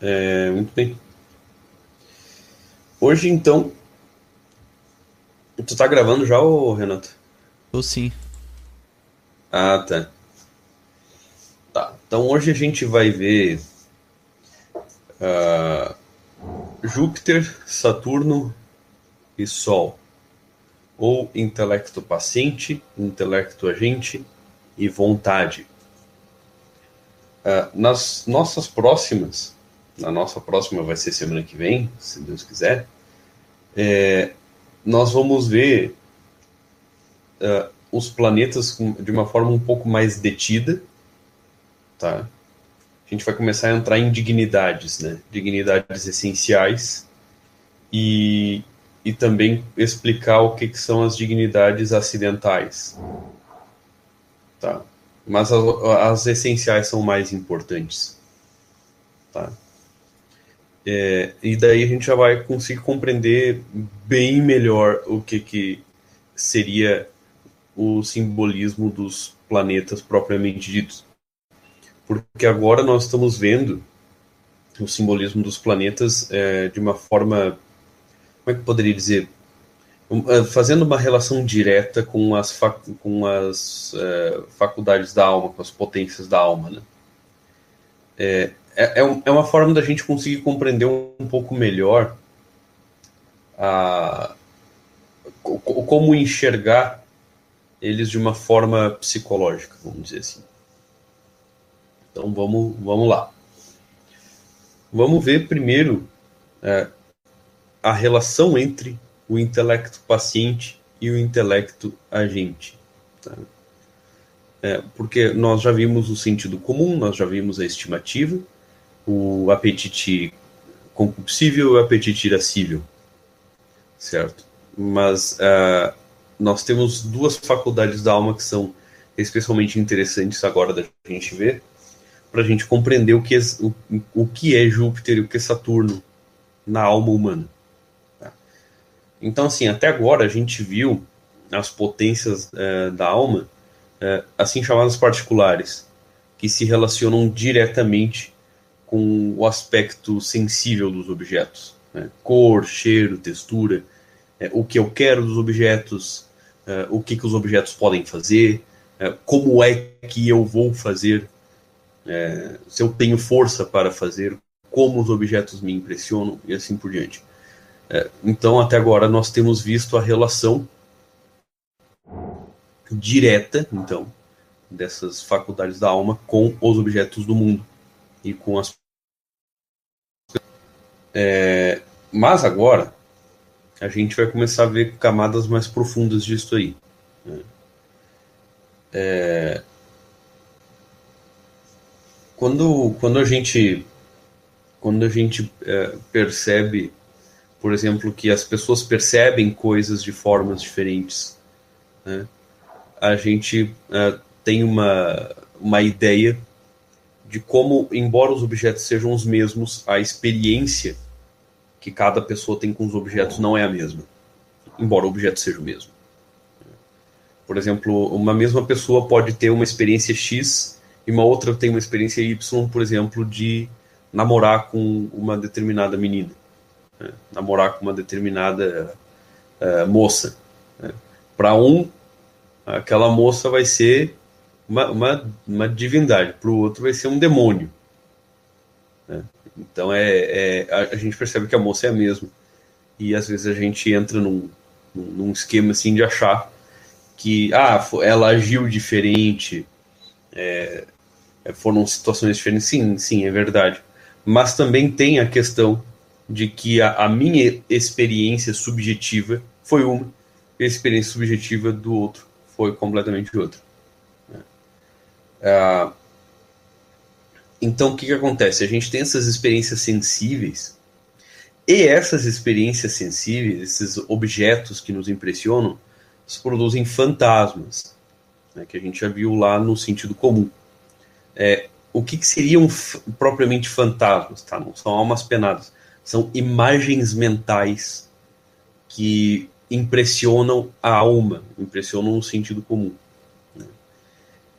É, muito bem. Hoje, então. Tu tá gravando já, ô, Renato? Tô sim. Ah, tá. Tá. Então hoje a gente vai ver uh, Júpiter, Saturno e Sol. Ou intelecto paciente, intelecto agente e vontade. Uh, nas nossas próximas, na nossa próxima vai ser semana que vem, se Deus quiser, é, nós vamos ver uh, os planetas de uma forma um pouco mais detida, tá? A gente vai começar a entrar em dignidades, né? Dignidades essenciais e, e também explicar o que, que são as dignidades acidentais, tá? Mas as, as essenciais são mais importantes, tá? É, e daí a gente já vai conseguir compreender bem melhor o que, que seria o simbolismo dos planetas propriamente ditos. Porque agora nós estamos vendo o simbolismo dos planetas é, de uma forma. Como é que poderia dizer? É, fazendo uma relação direta com as, fac, com as é, faculdades da alma, com as potências da alma. Né? É, é, é, é uma forma da gente conseguir compreender um pouco melhor a, como enxergar eles de uma forma psicológica, vamos dizer assim. Então vamos, vamos lá. Vamos ver primeiro é, a relação entre o intelecto paciente e o intelecto agente. Tá? É, porque nós já vimos o sentido comum, nós já vimos a estimativa, o apetite concupiscível e o apetite irascível, certo? Mas uh, nós temos duas faculdades da alma que são especialmente interessantes agora da gente ver, para a gente compreender o que, é, o, o que é Júpiter e o que é Saturno na alma humana. Tá? Então, assim, até agora a gente viu as potências uh, da alma, uh, assim chamadas particulares, que se relacionam diretamente com o aspecto sensível dos objetos. Né? Cor, cheiro, textura, é, o que eu quero dos objetos, é, o que, que os objetos podem fazer, é, como é que eu vou fazer, é, se eu tenho força para fazer, como os objetos me impressionam e assim por diante. É, então, até agora, nós temos visto a relação direta, então, dessas faculdades da alma com os objetos do mundo e com as. É, mas agora a gente vai começar a ver camadas mais profundas disso aí. Né? É, quando, quando a gente quando a gente é, percebe, por exemplo, que as pessoas percebem coisas de formas diferentes, né? a gente é, tem uma, uma ideia de como, embora os objetos sejam os mesmos, a experiência que cada pessoa tem com os objetos não é a mesma, embora o objeto seja o mesmo. Por exemplo, uma mesma pessoa pode ter uma experiência X e uma outra tem uma experiência Y, por exemplo, de namorar com uma determinada menina, né? namorar com uma determinada uh, moça. Né? Para um, aquela moça vai ser uma, uma, uma divindade, para o outro vai ser um demônio. Né? Então é, é a, a, gente percebe que a moça é a mesma. E às vezes a gente entra num, num esquema assim de achar que ah, ela agiu diferente, é, é, foram situações diferentes. Sim, sim, é verdade. Mas também tem a questão de que a, a minha experiência subjetiva foi uma, e a experiência subjetiva do outro foi completamente outra. Ah, então, o que, que acontece? A gente tem essas experiências sensíveis, e essas experiências sensíveis, esses objetos que nos impressionam, produzem fantasmas, né, que a gente já viu lá no sentido comum. É, o que, que seriam propriamente fantasmas? Tá? Não são almas penadas, são imagens mentais que impressionam a alma, impressionam o sentido comum.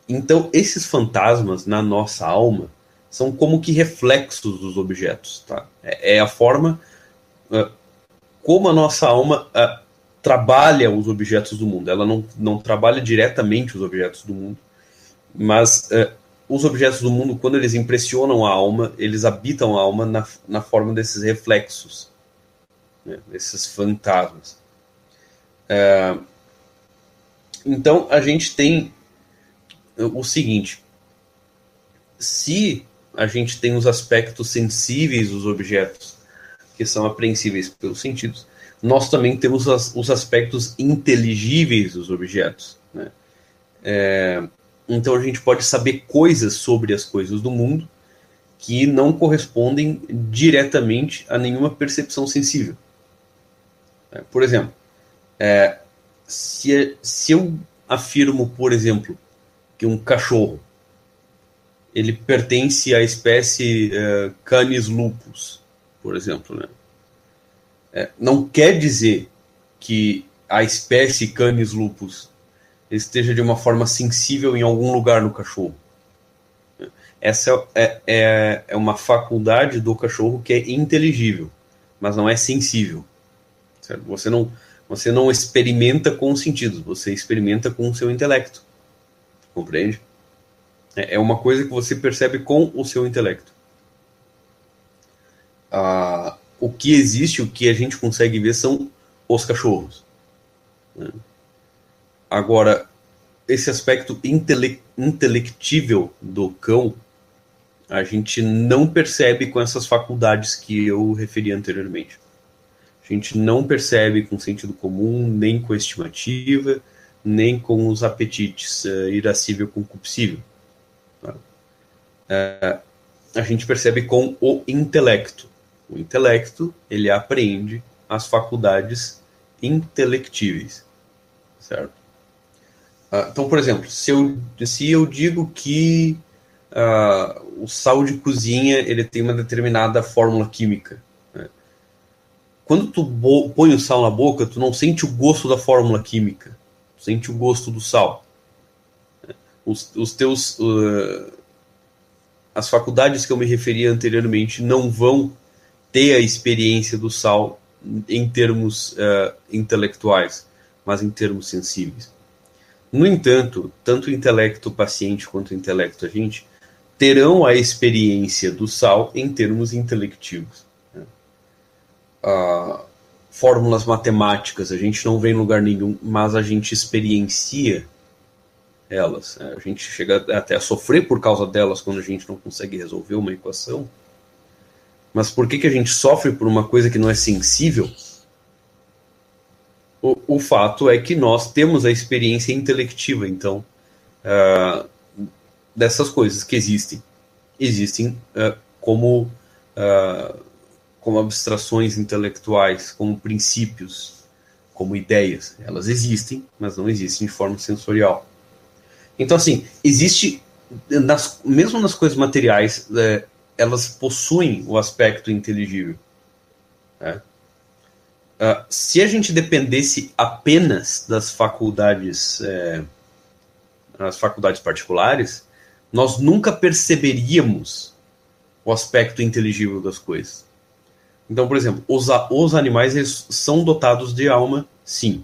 Então, esses fantasmas na nossa alma, são como que reflexos dos objetos. Tá? É, é a forma uh, como a nossa alma uh, trabalha os objetos do mundo. Ela não, não trabalha diretamente os objetos do mundo, mas uh, os objetos do mundo, quando eles impressionam a alma, eles habitam a alma na, na forma desses reflexos, né? desses fantasmas. então a gente tem o seguinte: se a gente tem os aspectos sensíveis dos objetos, que são apreensíveis pelos sentidos, nós também temos as, os aspectos inteligíveis dos objetos. Né? É, então a gente pode saber coisas sobre as coisas do mundo que não correspondem diretamente a nenhuma percepção sensível. É, por exemplo, é, se, se eu afirmo, por exemplo, que um cachorro ele pertence à espécie uh, Canis lupus, por exemplo. Né? É, não quer dizer que a espécie Canis lupus esteja de uma forma sensível em algum lugar no cachorro. Essa é, é, é uma faculdade do cachorro que é inteligível, mas não é sensível. Certo? Você, não, você não experimenta com os sentidos, você experimenta com o seu intelecto. Compreende? É, é uma coisa que você percebe com o seu intelecto. Ah, o que existe, o que a gente consegue ver são os cachorros. Né? Agora, esse aspecto intele intelectível do cão, a gente não percebe com essas faculdades que eu referi anteriormente. A gente não percebe com sentido comum, nem com estimativa, nem com os apetites uh, irascível concupiscível. Tá? Uh, a gente percebe com o intelecto. O intelecto, ele apreende as faculdades intelectíveis, certo? Uh, então, por exemplo, se eu, se eu digo que uh, o sal de cozinha ele tem uma determinada fórmula química, né? quando tu põe o sal na boca, tu não sente o gosto da fórmula química, sente o gosto do sal. Os, os teus uh, as faculdades que eu me referi anteriormente não vão ter a experiência do sal em termos uh, intelectuais, mas em termos sensíveis. No entanto, tanto o intelecto paciente quanto o intelecto agente terão a experiência do sal em termos intelectivos. Né? Uh, fórmulas matemáticas a gente não vê em lugar nenhum, mas a gente experiencia elas. Né? A gente chega até a sofrer por causa delas quando a gente não consegue resolver uma equação. Mas por que, que a gente sofre por uma coisa que não é sensível? O, o fato é que nós temos a experiência intelectiva, então, uh, dessas coisas que existem. Existem uh, como, uh, como abstrações intelectuais, como princípios, como ideias. Elas existem, mas não existem de forma sensorial. Então, assim, existe, nas, mesmo nas coisas materiais, é, elas possuem o aspecto inteligível. Né? Uh, se a gente dependesse apenas das faculdades, é, as faculdades particulares, nós nunca perceberíamos o aspecto inteligível das coisas. Então, por exemplo, os, os animais eles são dotados de alma, sim.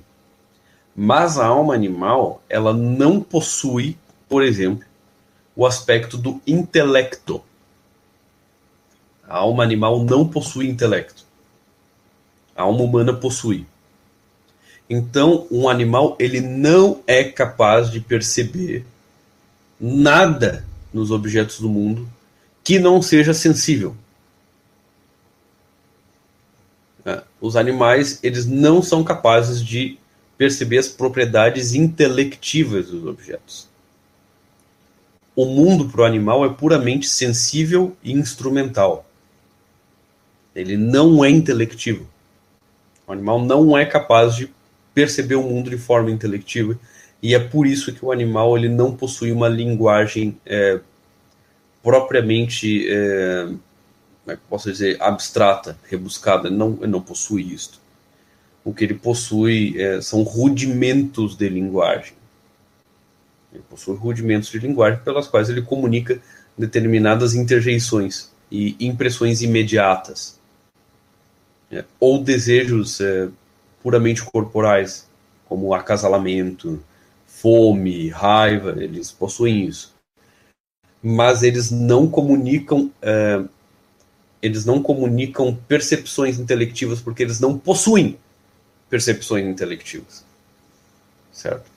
Mas a alma animal, ela não possui, por exemplo, o aspecto do intelecto. A alma animal não possui intelecto. A alma humana possui. Então, um animal ele não é capaz de perceber nada nos objetos do mundo que não seja sensível. É, os animais eles não são capazes de perceber as propriedades intelectivas dos objetos. O mundo para o animal é puramente sensível e instrumental. Ele não é intelectivo. O animal não é capaz de perceber o mundo de forma intelectiva e é por isso que o animal ele não possui uma linguagem é, propriamente, é, como é que posso dizer, abstrata, rebuscada. Não, não possui isso o que ele possui é, são rudimentos de linguagem. Ele possui rudimentos de linguagem pelas quais ele comunica determinadas interjeições e impressões imediatas, é, ou desejos é, puramente corporais, como acasalamento, fome, raiva, eles possuem isso. Mas eles não comunicam, é, eles não comunicam percepções intelectivas porque eles não possuem percepções intelectivas, certo?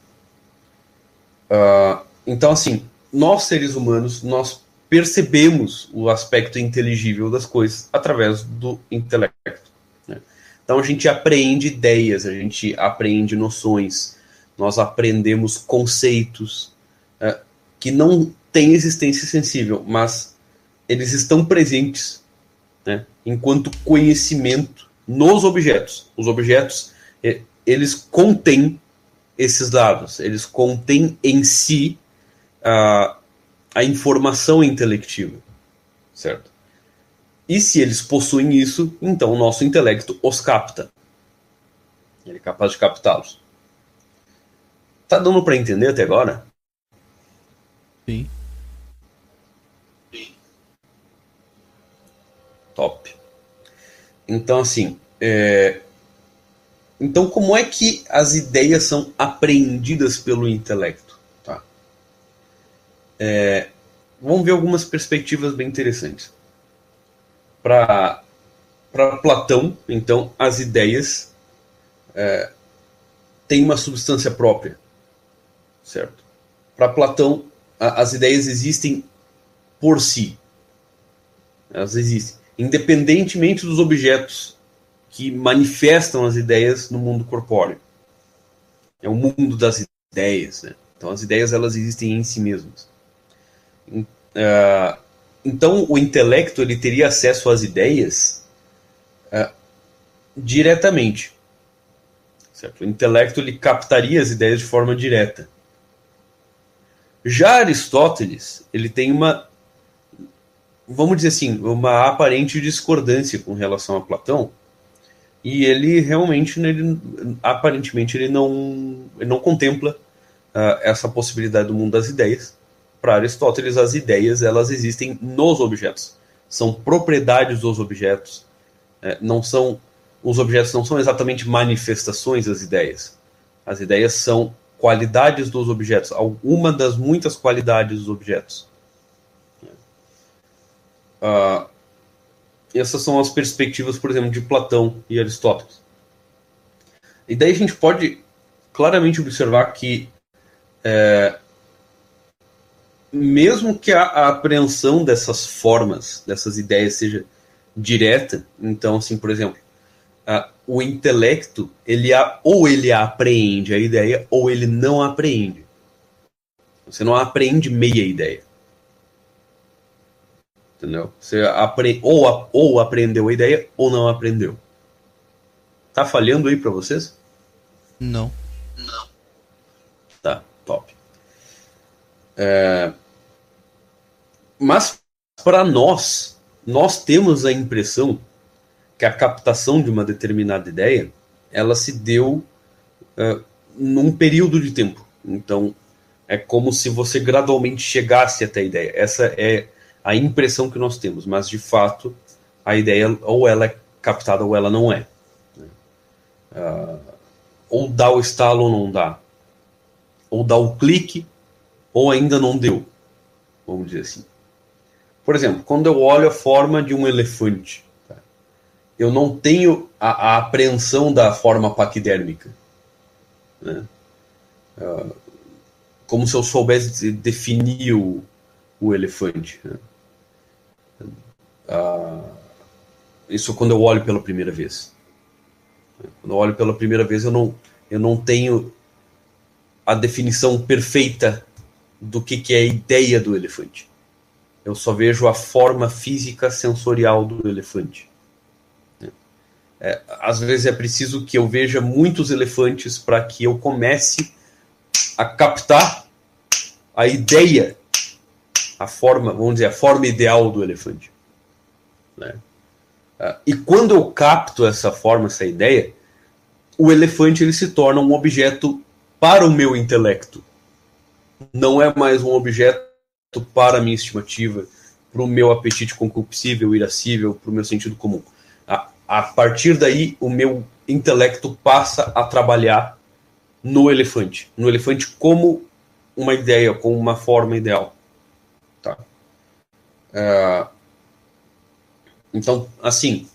Uh, então, assim, nós seres humanos, nós percebemos o aspecto inteligível das coisas através do intelecto. Né? Então a gente aprende ideias, a gente aprende noções, nós aprendemos conceitos é, que não têm existência sensível, mas eles estão presentes né, enquanto conhecimento nos objetos. Os objetos é, eles contêm esses dados, eles contêm em si a, a informação intelectiva, certo? E se eles possuem isso, então o nosso intelecto os capta. Ele é capaz de captá-los. Tá dando para entender até agora? Sim. Top. Então, assim, é... então como é que as ideias são apreendidas pelo intelecto? Tá? É... Vamos ver algumas perspectivas bem interessantes para Platão, então, as ideias é, têm uma substância própria, certo? Para Platão, a, as ideias existem por si. Elas existem, independentemente dos objetos que manifestam as ideias no mundo corpóreo. É o mundo das ideias, né? Então, as ideias elas existem em si mesmas. Uh, então, o intelecto ele teria acesso às ideias uh, diretamente. Certo? O intelecto ele captaria as ideias de forma direta. Já Aristóteles, ele tem uma vamos dizer assim, uma aparente discordância com relação a Platão, e ele realmente, ele, aparentemente, ele não, ele não contempla uh, essa possibilidade do mundo das ideias, para Aristóteles, as ideias elas existem nos objetos. São propriedades dos objetos. É, não são os objetos não são exatamente manifestações das ideias. As ideias são qualidades dos objetos, uma das muitas qualidades dos objetos. Uh, essas são as perspectivas, por exemplo, de Platão e Aristóteles. E daí a gente pode claramente observar que é, mesmo que a, a, apreensão dessas formas, dessas ideias seja direta, então, assim, por exemplo, a, o intelecto, ele a, ou ele apreende a ideia, ou ele não apreende. Você não apreende meia ideia. Entendeu? Você apre, ou, ou aprendeu a ideia, ou não aprendeu. Tá falhando aí para vocês? Não. Não. Tá, top. É, mas para nós, nós temos a impressão que a captação de uma determinada ideia ela se deu uh, num período de tempo. Então, é como se você gradualmente chegasse até a ideia. Essa é a impressão que nós temos, mas de fato a ideia ou ela é captada ou ela não é. Uh, ou dá o estalo ou não dá. Ou dá o clique ou ainda não deu, vamos dizer assim. Por exemplo, quando eu olho a forma de um elefante, tá? eu não tenho a, a, apreensão da forma paquidérmica. Né? Uh, como se eu soubesse definir o, o elefante. Né? Uh, isso quando eu olho pela primeira vez. Quando eu olho pela primeira vez, eu não, eu não tenho a definição perfeita do que, que é a ideia do elefante. Eu só vejo a forma física sensorial do elefante. É, às vezes é preciso que eu veja muitos elefantes para que eu comece a captar a ideia, a forma, vamos dizer, a forma ideal do elefante. Né? É, e quando eu capto essa forma, essa ideia, o elefante ele se torna um objeto para o meu intelecto não é mais um objeto para a minha estimativa, para o meu apetite concupiscível, irascível, para o meu sentido comum. A, a partir daí, o meu intelecto passa a trabalhar no elefante. No elefante como uma ideia, como uma forma ideal. Tá? É, então, assim,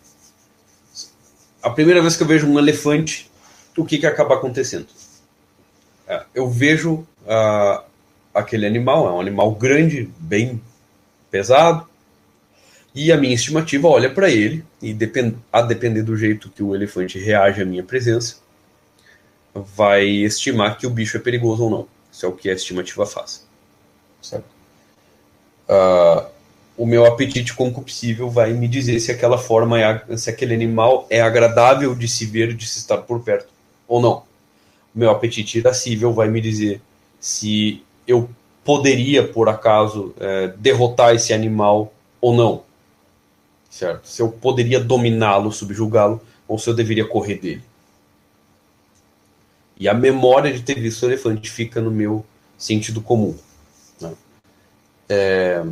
a primeira vez que eu vejo um elefante, o que, que acaba acontecendo? É, eu vejo uh, aquele animal, é um animal grande, bem pesado, e a minha estimativa olha para ele, e depend, a depender do jeito que o elefante reage à minha presença, vai estimar que o bicho é perigoso ou não. Isso é o que a estimativa faz. Certo? Uh, o meu apetite concupiscível vai me dizer se aquela forma, é, se aquele animal é agradável de se ver, de se estar por perto ou não. O meu apetite irascível vai me dizer se eu poderia, por acaso, é, derrotar esse animal ou não. Certo? Se eu poderia dominá-lo, subjugá-lo, ou se eu deveria correr dele. E a memória de ter visto o elefante fica no meu sentido comum. Né? É...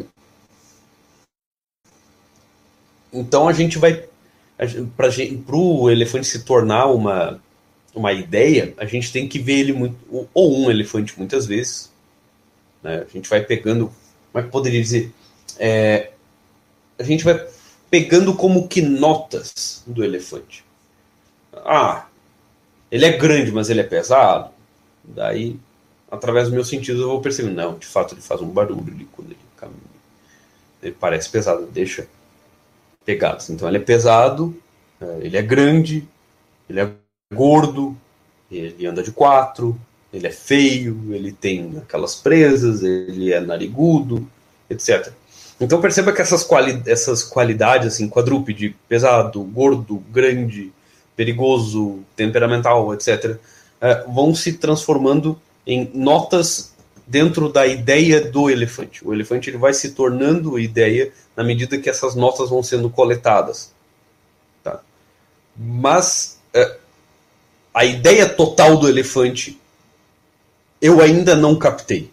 Então a gente vai. Para o elefante se tornar uma, uma ideia, a gente tem que ver ele muito. Ou um elefante muitas vezes. Né? A gente vai pegando. Como é poderia dizer? É, a gente vai pegando como que notas do elefante. Ah, ele é grande, mas ele é pesado. Daí, através dos meus sentidos, eu vou perceber. Não, de fato, ele faz um barulho quando ele caminha. Ele parece pesado, deixa pegados. Então ele é pesado, é, ele é grande, ele é gordo, ele anda de quatro, ele é feio, ele tem aquelas presas, ele é narigudo, etc. Então perceba que essas, quali essas qualidades, assim, quadrúpede, pesado, gordo, grande, perigoso, temperamental, etc., é, vão se transformando em notas dentro da ideia do elefante. O elefante ele vai se tornando ideia na medida que essas notas vão sendo coletadas. Tá? Mas é, a ideia total do elefante eu ainda não captei.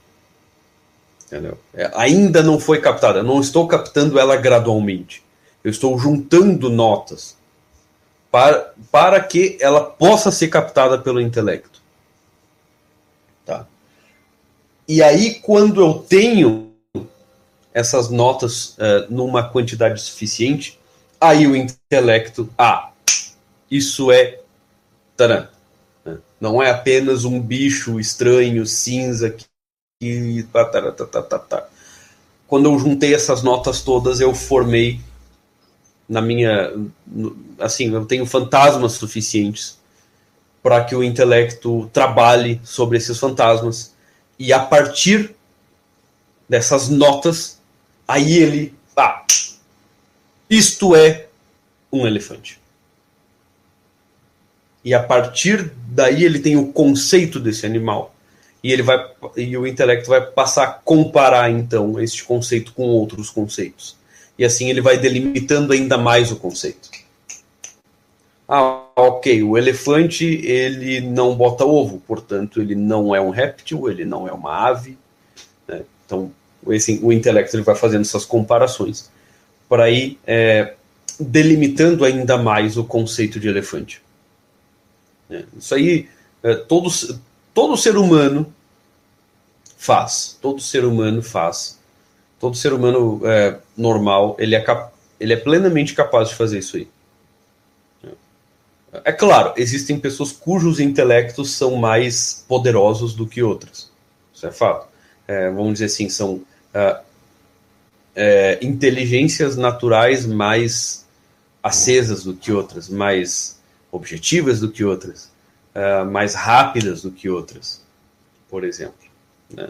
É, ainda não foi captada. Não estou captando ela gradualmente. Eu estou juntando notas para, para que ela possa ser captada pelo intelecto. Tá? E aí, quando eu tenho essas notas uh, numa quantidade suficiente, aí o intelecto, ah, isso é. Taran, né? não é apenas um bicho estranho, cinza, que. que tá, tá, tá, tá, tá. Quando eu juntei essas notas todas, eu formei na minha. Assim, eu tenho fantasmas suficientes para que o intelecto trabalhe sobre esses fantasmas e a partir dessas notas, aí ele. Ah, isto é um elefante. E a partir daí ele tem o conceito desse animal. E ele vai e o intelecto vai passar a comparar então este conceito com outros conceitos. E assim ele vai delimitando ainda mais o conceito. Ah, ok, o elefante ele não bota ovo, portanto ele não é um réptil, ele não é uma ave. Né? Então o intelecto ele vai fazendo essas comparações para ir é, delimitando ainda mais o conceito de elefante. É, isso aí é, todo, todo ser humano faz, todo ser humano faz, todo ser humano é, normal ele é, ele é plenamente capaz de fazer isso aí. É claro, existem pessoas cujos intelectos são mais poderosos do que outras. Isso é fato. É, vamos dizer assim, são é, é, inteligências naturais mais acesas do que outras, mais objetivas do que outras, é, mais rápidas do que outras, por exemplo. Né?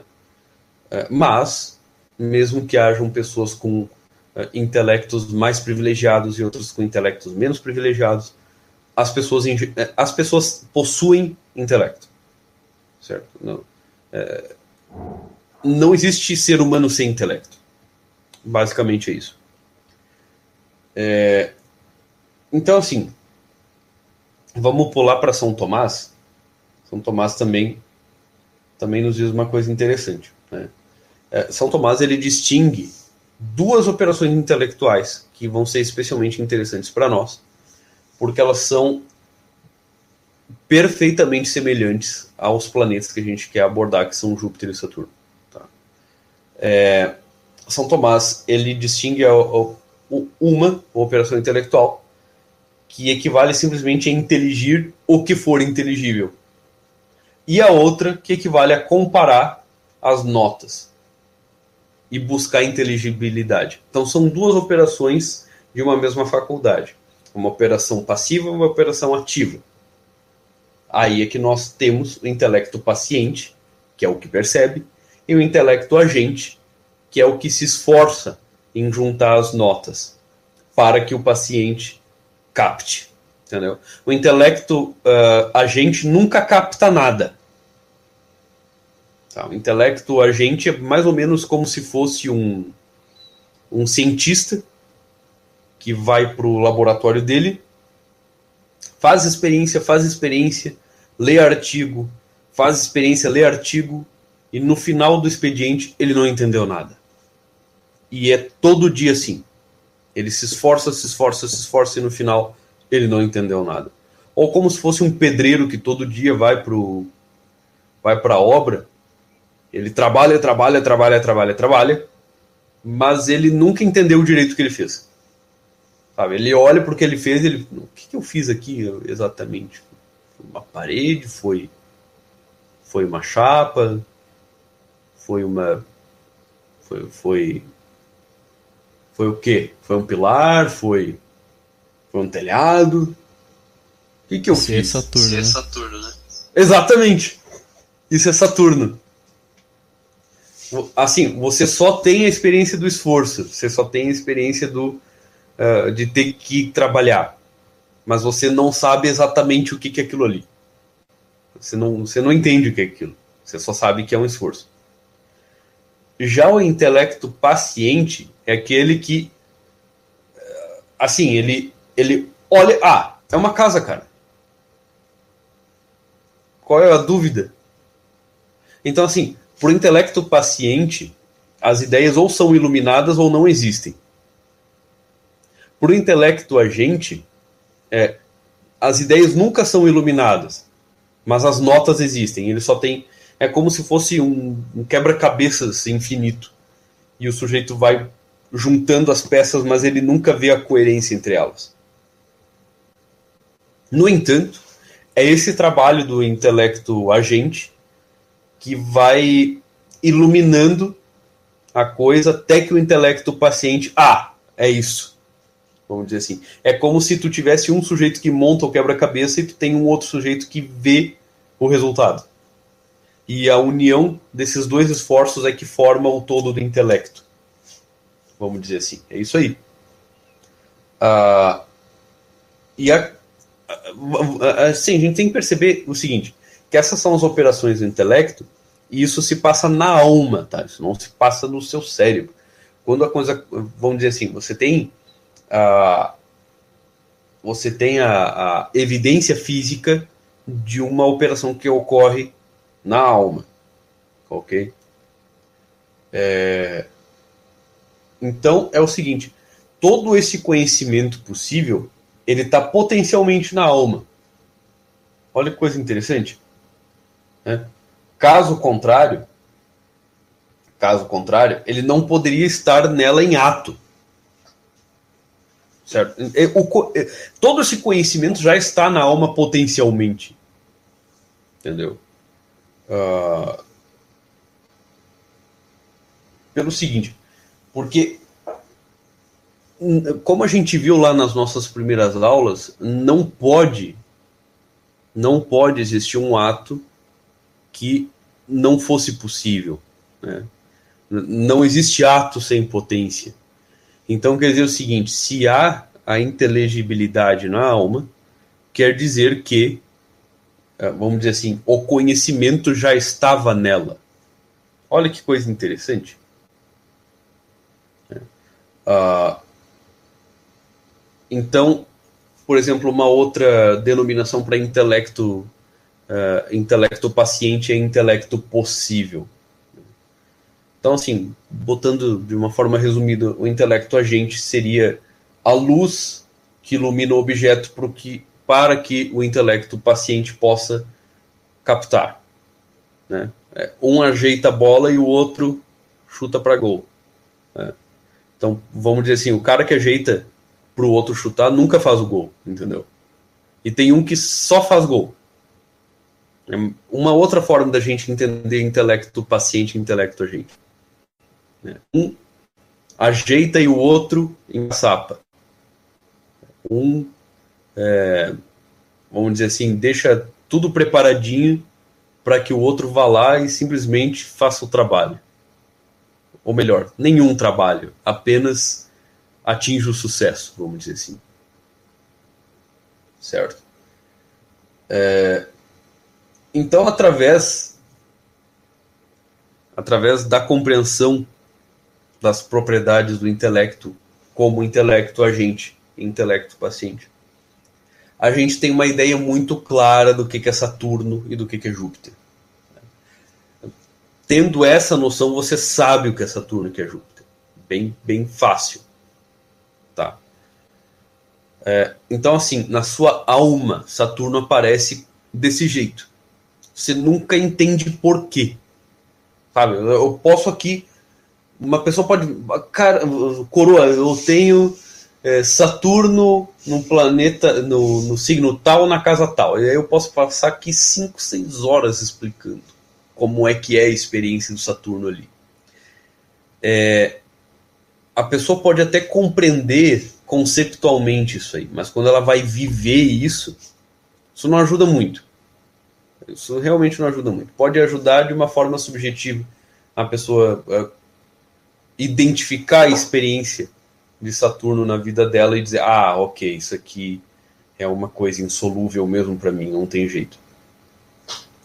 É, mas, mesmo que hajam pessoas com é, intelectos mais privilegiados e outras com intelectos menos privilegiados, as pessoas, é, as pessoas possuem intelecto. Certo? Não, é, não existe ser humano sem intelecto. Basicamente é isso. É, então, assim, vamos pular para São Tomás. São Tomás também, também nos diz uma coisa interessante. Né? é, São Tomás ele distingue duas operações intelectuais que vão ser especialmente interessantes para nós, porque elas são perfeitamente semelhantes aos planetas que a gente quer abordar, que são Júpiter e Saturno. Tá? É, São Tomás ele distingue a, a, uma operação intelectual que equivale simplesmente a inteligir o que for inteligível, e a outra que equivale a comparar as notas e buscar inteligibilidade. Então são duas operações de uma mesma faculdade, uma operação passiva e uma operação ativa. Aí é que nós temos o intelecto paciente, que é o que percebe, e o intelecto agente, que é o que se esforça em juntar as notas para que o paciente capte. Entendeu? O intelecto uh, agente nunca capta nada. Tá? O intelecto agente é mais ou menos como se fosse um, um cientista que vai para o laboratório dele, faz experiência, faz experiência, lê artigo, faz experiência, lê artigo, e no final do expediente ele não entendeu nada. E é todo dia assim. Ele se esforça, se esforça, se esforça e no final ele não entendeu nada. Ou como se fosse um pedreiro que todo dia vai para vai a obra, ele trabalha, trabalha, trabalha, trabalha, trabalha, mas ele nunca entendeu direito o que ele fez. Sabe? Ele olha porque ele fez, ele, o que, que eu fiz aqui exatamente? Uma parede, foi foi uma chapa, foi uma foi foi foi o quê? Foi um pilar, foi foi um telhado. O que que eu Isso é fiz? Saturno, Isso é né? Saturno, né? Exatamente. Isso é Saturno. Assim, você só tem a experiência do esforço, você só tem a experiência do uh, de ter que trabalhar, mas você não sabe exatamente o que, que é aquilo ali. Você não, você não entende o que é aquilo. Você só sabe que é um esforço. Já o intelecto paciente é aquele que, uh, assim, ele, ele olha. Ah, é uma casa, cara. Qual é a dúvida? Então, assim, para o intelecto paciente, as ideias ou são iluminadas ou não existem. Para o intelecto agente, é, as ideias nunca são iluminadas, mas as notas existem. Ele só tem. É como se fosse um, um quebra-cabeças infinito. E o sujeito vai juntando as peças, mas ele nunca vê a coerência entre elas. No entanto, é esse trabalho do intelecto agente que vai iluminando a coisa até que o intelecto paciente, ah, é isso. Vamos dizer assim. É como se tu tivesse um sujeito que monta o quebra-cabeça e tu tem um outro sujeito que vê o resultado. E a união desses dois esforços é que forma o todo do intelecto. Vamos dizer assim. É isso aí. Ah, e a, assim, a gente tem que perceber o seguinte, que essas são as operações do intelecto e isso se passa na alma, tá? Isso não se passa no seu cérebro. Quando a coisa, vamos dizer assim, você tem você tem a, a evidência física de uma operação que ocorre na alma, ok? É, então é o seguinte: todo esse conhecimento possível ele está potencialmente na alma. Olha que coisa interessante. Né? Caso contrário, caso contrário, ele não poderia estar nela em ato. Certo? O, todo esse conhecimento já está na alma potencialmente. Entendeu? Uh, pelo seguinte, porque como a gente viu lá nas nossas primeiras aulas, não pode não pode existir um ato que não fosse possível. Né? Não existe ato sem potência. Então quer dizer o seguinte: se há a inteligibilidade na alma, quer dizer que, eh, vamos dizer assim, o conhecimento já estava nela. Olha que coisa interessante. Uh, então, por exemplo, uma outra denominação para intelecto uh, intelecto paciente é intelecto possível. Então, assim, botando de uma forma resumida, o intelecto agente seria a luz que ilumina o objeto para que, para que o intelecto paciente possa captar. Né? É, um ajeita a bola e o outro chuta para gol. Né? Então, vamos dizer assim, o cara que ajeita para o outro chutar nunca faz o gol, entendeu? E tem um que só faz gol. É uma outra forma da gente entender intelecto paciente e intelecto agente. Um ajeita e o outro ensapa. Um, é, vamos dizer assim, deixa tudo preparadinho para que o outro vá lá e simplesmente faça o trabalho. Ou melhor, nenhum trabalho, apenas atinja o sucesso, vamos dizer assim. Certo? É, então, através através da compreensão das propriedades do intelecto como intelecto agente e intelecto paciente, a gente tem uma ideia muito clara do que é Saturno e do que é Júpiter. Tendo essa noção, você sabe o que é Saturno e o que é Júpiter. Bem, bem fácil. Tá? É, então, assim, na sua alma, Saturno aparece desse jeito. Você nunca entende por quê. Sabe? Eu posso aqui. Uma pessoa pode. Cara, coroa, eu tenho é, Saturno no planeta, no, no signo tal, na casa tal. E aí eu posso passar aqui 5, 6 horas explicando como é que é a experiência do Saturno ali. É, a pessoa pode até compreender conceptualmente isso aí, mas quando ela vai viver isso, isso não ajuda muito. Isso realmente não ajuda muito. Pode ajudar de uma forma subjetiva a pessoa uh, identificar a experiência de Saturno na vida dela e dizer: ah, ok, isso aqui é uma coisa insolúvel mesmo para mim, não tem jeito.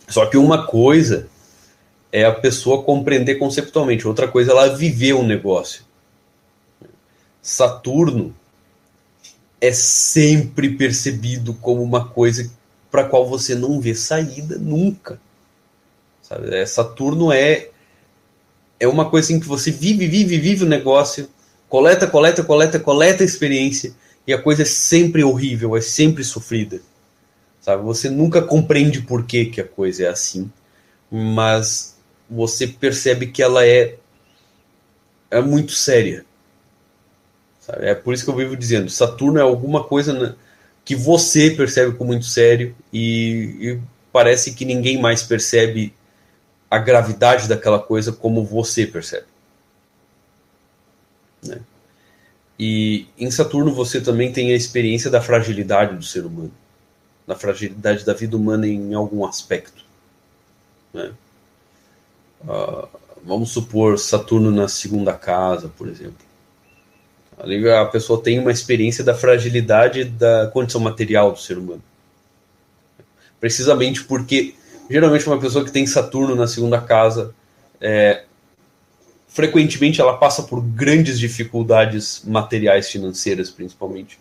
Só que uma coisa é a pessoa compreender conceptualmente, outra coisa é ela viver um negócio. Saturno é sempre percebido como uma coisa para qual você não vê saída nunca. Sabe? É, Saturno é é uma coisa em que você vive, vive, vive o negócio, coleta, coleta, coleta, coleta a experiência e a coisa é sempre horrível, é sempre sofrida. Sabe? Você nunca compreende por que, que a coisa é assim, mas você percebe que ela é é muito séria. Sabe? É por isso que eu vivo dizendo, Saturno é alguma coisa que você percebe como muito sério e, e parece que ninguém mais percebe a gravidade daquela coisa como você percebe. Né? E em Saturno você também tem a experiência da fragilidade do ser humano, da fragilidade da vida humana em algum aspecto. Né? Uh, vamos supor Saturno na segunda casa, por exemplo. Ali a pessoa tem uma experiência da fragilidade da condição material do ser humano. Precisamente porque, geralmente, uma pessoa que tem Saturno na segunda casa, é, frequentemente ela passa por grandes dificuldades materiais, financeiras, principalmente.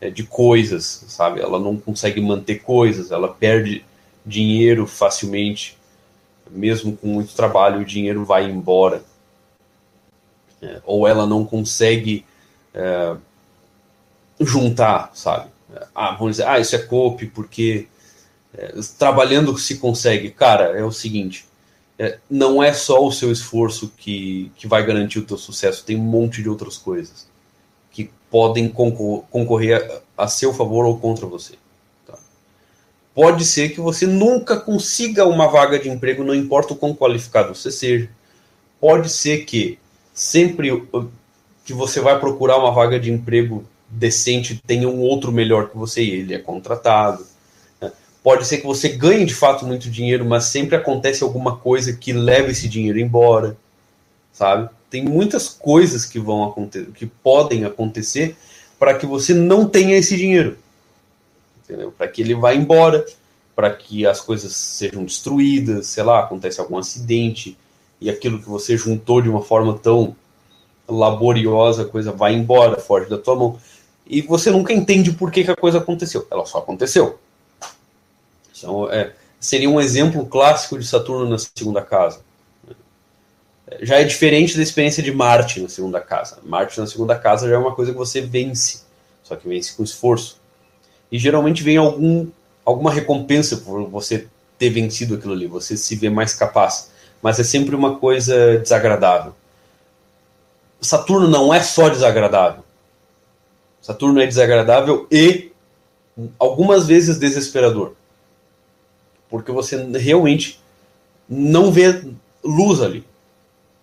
É, de coisas, sabe? Ela não consegue manter coisas, ela perde dinheiro facilmente. Mesmo com muito trabalho, o dinheiro vai embora. É, ou ela não consegue é, juntar, sabe? Ah, vamos dizer, ah, isso é cope porque trabalhando se consegue. Cara, é o seguinte, é, não é só o seu esforço que, que vai garantir o teu sucesso, tem um monte de outras coisas que podem concor concorrer a, a, seu favor ou contra você. Tá? Pode ser que você nunca consiga uma vaga de emprego, não importa o quão qualificado você seja. Pode ser que sempre que você vai procurar uma vaga de emprego decente, tenha um outro melhor que você e ele é contratado. Pode ser que você ganhe de fato muito dinheiro, mas sempre acontece alguma coisa que leva esse dinheiro embora, sabe? Tem muitas coisas que vão acontecer, que podem acontecer para que você não tenha esse dinheiro, entendeu? Para que ele vá embora, para que as coisas sejam destruídas, sei lá, acontece algum acidente e aquilo que você juntou de uma forma tão laboriosa, a coisa vai embora, foge da tua mão. E você nunca entende por que, que a coisa aconteceu. Ela só aconteceu. Então, é, seria um exemplo clássico de Saturno na segunda casa. Já é diferente da experiência de Marte na segunda casa. Marte na segunda casa já é uma coisa que você vence, só que vence com esforço. E geralmente vem algum, alguma recompensa por você ter vencido aquilo ali, você se vê mais capaz. Mas é sempre uma coisa desagradável. Saturno não é só desagradável. Saturno é desagradável e algumas vezes desesperador. Porque você realmente não vê luz ali.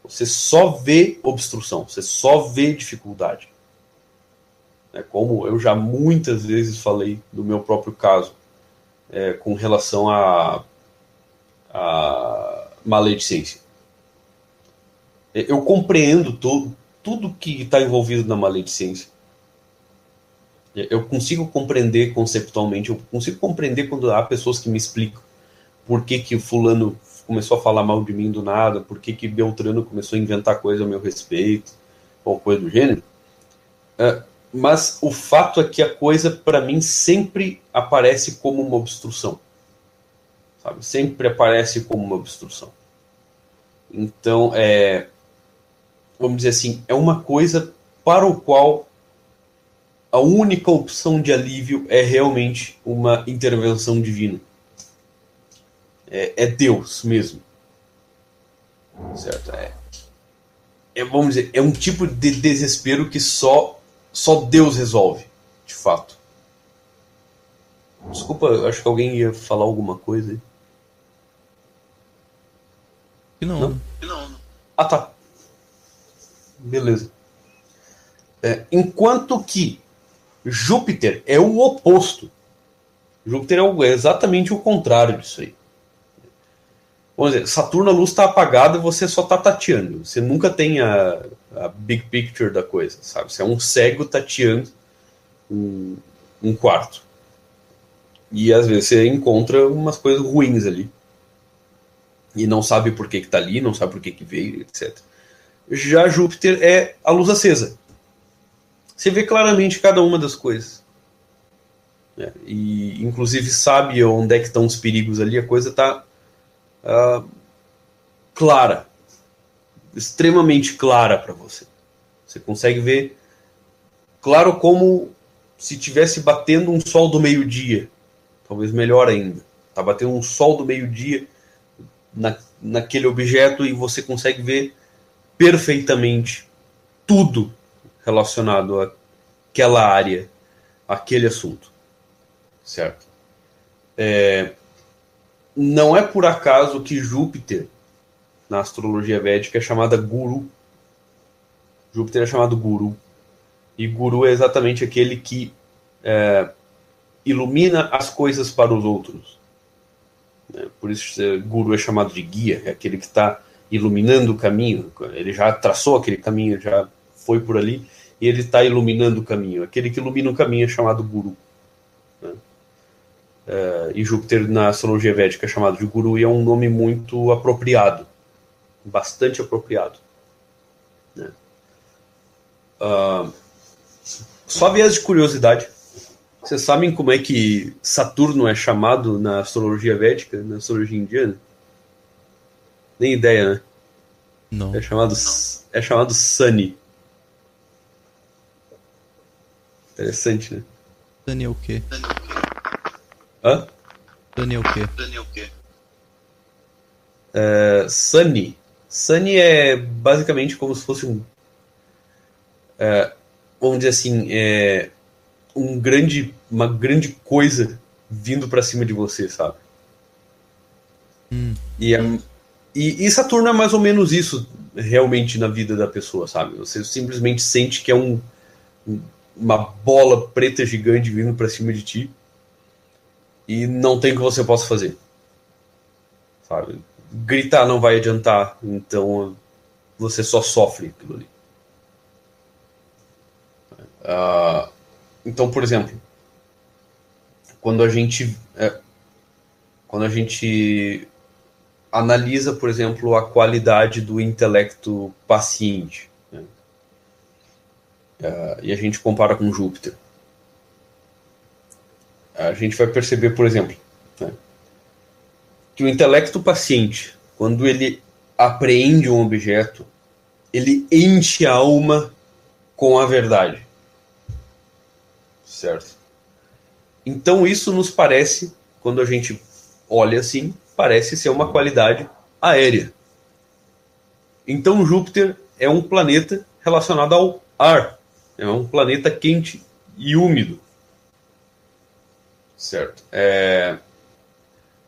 Você só vê obstrução, você só vê dificuldade. É como eu já muitas vezes falei do meu próprio caso, é, com relação a, a maledicência. Eu compreendo todo, tudo que está envolvido na maledicência. Eu consigo compreender conceptualmente, eu consigo compreender quando há pessoas que me explicam por que, que o fulano começou a falar mal de mim do nada, por que, que Beltrano começou a inventar coisa a meu respeito, ou coisa do gênero. Uh, mas o fato é que a coisa, para mim, sempre aparece como uma obstrução. Sabe? Sempre aparece como uma obstrução. Então, é, vamos dizer assim, é uma coisa para o qual a única opção de alívio é realmente uma intervenção divina. É, é Deus mesmo. Certo? É, é, vamos dizer, é um tipo de desespero que só, só Deus resolve, de fato. Desculpa, acho que alguém ia falar alguma coisa aí. Não. Não? não. Ah, tá. Beleza. É, enquanto que Júpiter é o oposto. Júpiter é, o, é exatamente o contrário disso aí. Vamos dizer, Saturno a luz está apagada e você só está tateando. Você nunca tem a, a, big picture da coisa, sabe? Você é um cego tateando um, um quarto. E às vezes você encontra umas coisas ruins ali. E não sabe por que está ali, não sabe por que, que veio, etc. Já Júpiter é a luz acesa. Você vê claramente cada uma das coisas. É, e inclusive sabe onde é que estão os perigos ali, a coisa está ah, clara, extremamente clara para você. Você consegue ver claro como se tivesse batendo um sol do meio-dia, talvez melhor ainda. Está batendo um sol do meio-dia na, naquele objeto e você consegue ver perfeitamente tudo relacionado àquela área, aquele assunto, certo? É, não é por acaso que Júpiter, na astrologia védica, é chamada Guru. Júpiter é chamado Guru. E Guru é exatamente aquele que é, ilumina as coisas para os outros. É, por isso, Guru é chamado de guia, é aquele que está iluminando o caminho. Ele já traçou aquele caminho, já foi por ali e ele está iluminando o caminho. Aquele que ilumina o caminho é chamado Guru. Uh, e Júpiter na astrologia védica é chamado de Guru e é um nome muito apropriado, bastante apropriado. Né? Uh, só viés de curiosidade, vocês sabem como é que Saturno é chamado na astrologia védica, na astrologia indiana? Nem ideia, né? Não. É chamado, é chamado Sunny. Interessante, né? Daniel o quê? Hã? Daniel o quê? Daniel o quê? É, Sunny. Sunny é basicamente como se fosse um. É, vamos dizer assim, é um grande, uma grande coisa vindo para cima de você, sabe? Hum. E, é, e, e Saturno é mais ou menos isso realmente na vida da pessoa, sabe? Você simplesmente sente que é um, uma bola preta gigante vindo para cima de ti e não tem o que você possa fazer. Sabe? Gritar não vai adiantar, então você só sofre aquilo ali. Uh, então, por exemplo, quando a gente é, quando a gente analisa, por exemplo, a qualidade do intelecto paciente né? uh, e a gente compara com Júpiter, a gente vai perceber, por exemplo, né, que o intelecto paciente, quando ele apreende um objeto, ele enche a alma com a verdade. Certo? Então isso nos parece, quando a gente olha assim, parece ser uma qualidade aérea. Então Júpiter é um planeta relacionado ao ar. É um planeta quente e úmido. Certo. É...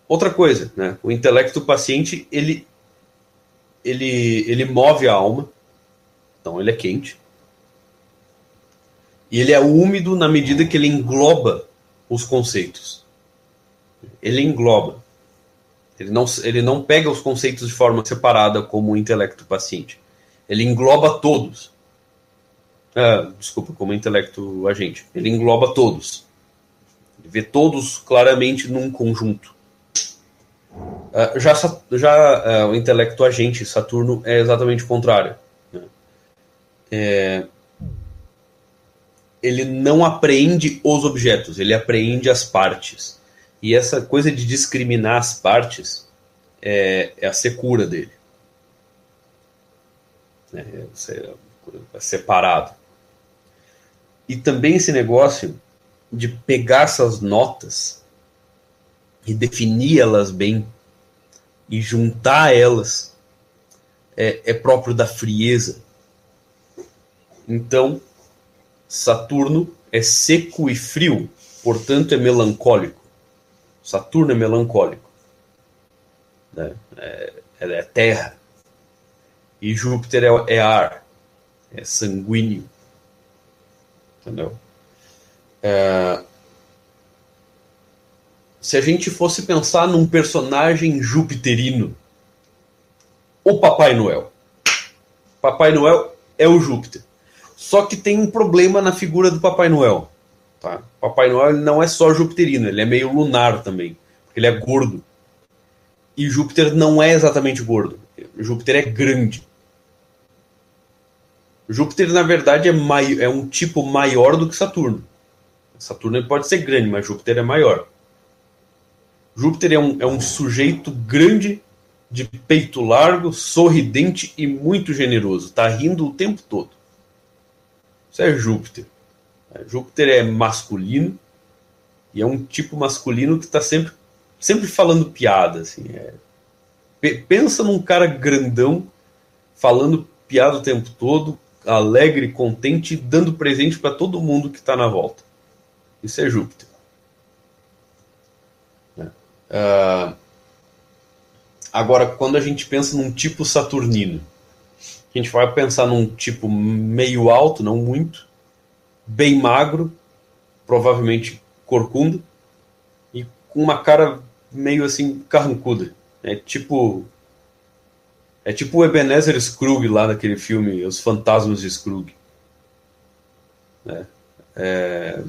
Outra coisa, né? O intelecto paciente, ele, ele, ele move a alma. Então ele é quente. E ele é úmido na medida que ele engloba os conceitos. Ele engloba. Ele não, ele não pega os conceitos de forma separada como o intelecto paciente. Ele engloba todos. Ah, desculpa, como intelecto agente. Ele engloba todos. Vê todos claramente num conjunto. Uh, já já uh, o intelecto agente, Saturno, é exatamente o contrário. Né? É, ele não apreende os objetos, ele apreende as partes. E essa coisa de discriminar as partes é, é a secura dele. É, é separado. E também esse negócio de pegar essas notas e definir elas bem e juntar elas é, é próprio da frieza. Então, Saturno é seco e frio, portanto é melancólico. Saturno é melancólico. Né? É, é terra. E Júpiter é, é ar, é sanguíneo. Entendeu? É, se a gente fosse pensar num personagem jupiterino, o Papai Noel. Papai Noel é o Júpiter. Só que tem um problema na figura do Papai Noel. Tá? Papai Noel não é só jupiteriano, ele é meio lunar também, porque ele é gordo. E Júpiter não é exatamente gordo. Júpiter é grande. Júpiter, na verdade, é, é um tipo maior do que Saturno. Saturno pode ser grande, mas Júpiter é maior. Júpiter é um, é um sujeito grande, de peito largo, sorridente e muito generoso. Tá rindo o tempo todo. Isso é Júpiter. É, Júpiter é masculino e é um tipo masculino que está sempre, sempre falando piada. Assim, é... Pensa num cara grandão falando piada o tempo todo, alegre, contente, dando presente para todo mundo que está na volta. Isso é Júpiter. Uh... Agora, quando a gente pensa num tipo saturnino, a gente vai pensar num tipo meio alto, não muito, bem magro, provavelmente corcunda, e com uma cara meio assim carrancuda. É tipo. É tipo o Ebenezer Scrooge lá naquele filme Os Fantasmas de Scrooge. É, é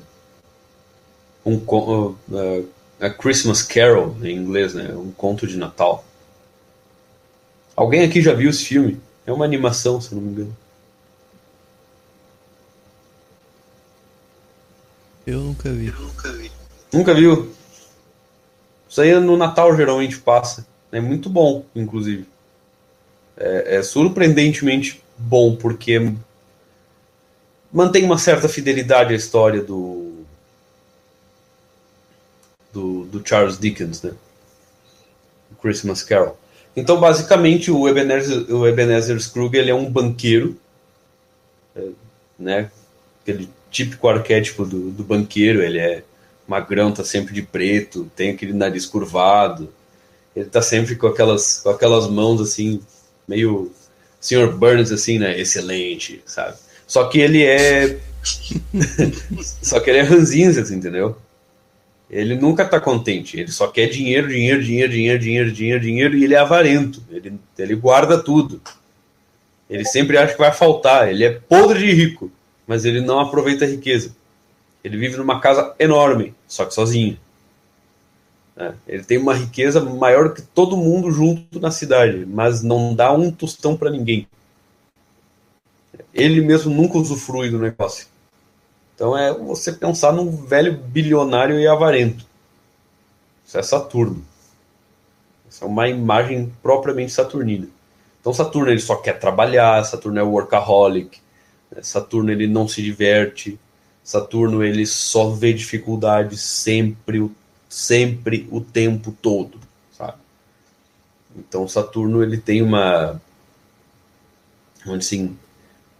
um uh, uh, A Christmas Carol em inglês, né? Um conto de Natal. Alguém aqui já viu esse filme? É uma animação, se não me engano. Eu nunca vi. Eu nunca vi. Nunca viu? Isso aí no Natal geralmente passa. É muito bom, inclusive. É, é surpreendentemente bom, porque mantém uma certa fidelidade à história do, do, do Charles Dickens, né? Christmas Carol. Então, basicamente, o Ebenezer, o Ebenezer Scrooge ele é um banqueiro, é, né? Aquele típico arquétipo do, do banqueiro. Ele é magrão, tá sempre de preto, tem aquele nariz curvado. Ele tá sempre com aquelas, com aquelas mãos assim, meio Sr. Burns, assim, né? Excelente, sabe? Só que ele é. Só que ele é ranzinza, assim, entendeu? Ele nunca está contente, ele só quer dinheiro, dinheiro, dinheiro, dinheiro, dinheiro, dinheiro, dinheiro, e ele é avarento, ele, ele guarda tudo. Ele sempre acha que vai faltar, ele é podre de rico, mas ele não aproveita a riqueza. Ele vive numa casa enorme, só que sozinho. É, ele tem uma riqueza maior que todo mundo junto na cidade, mas não dá um tostão para ninguém. Ele mesmo nunca usufrui do negócio. Então é você pensar num velho bilionário e avarento. Isso é Saturno. Isso é uma imagem propriamente saturnina. Então Saturno ele só quer trabalhar, Saturno é workaholic, né? Saturno ele não se diverte, Saturno ele só vê dificuldades sempre, sempre o tempo todo, sabe? Então Saturno ele tem uma, assim,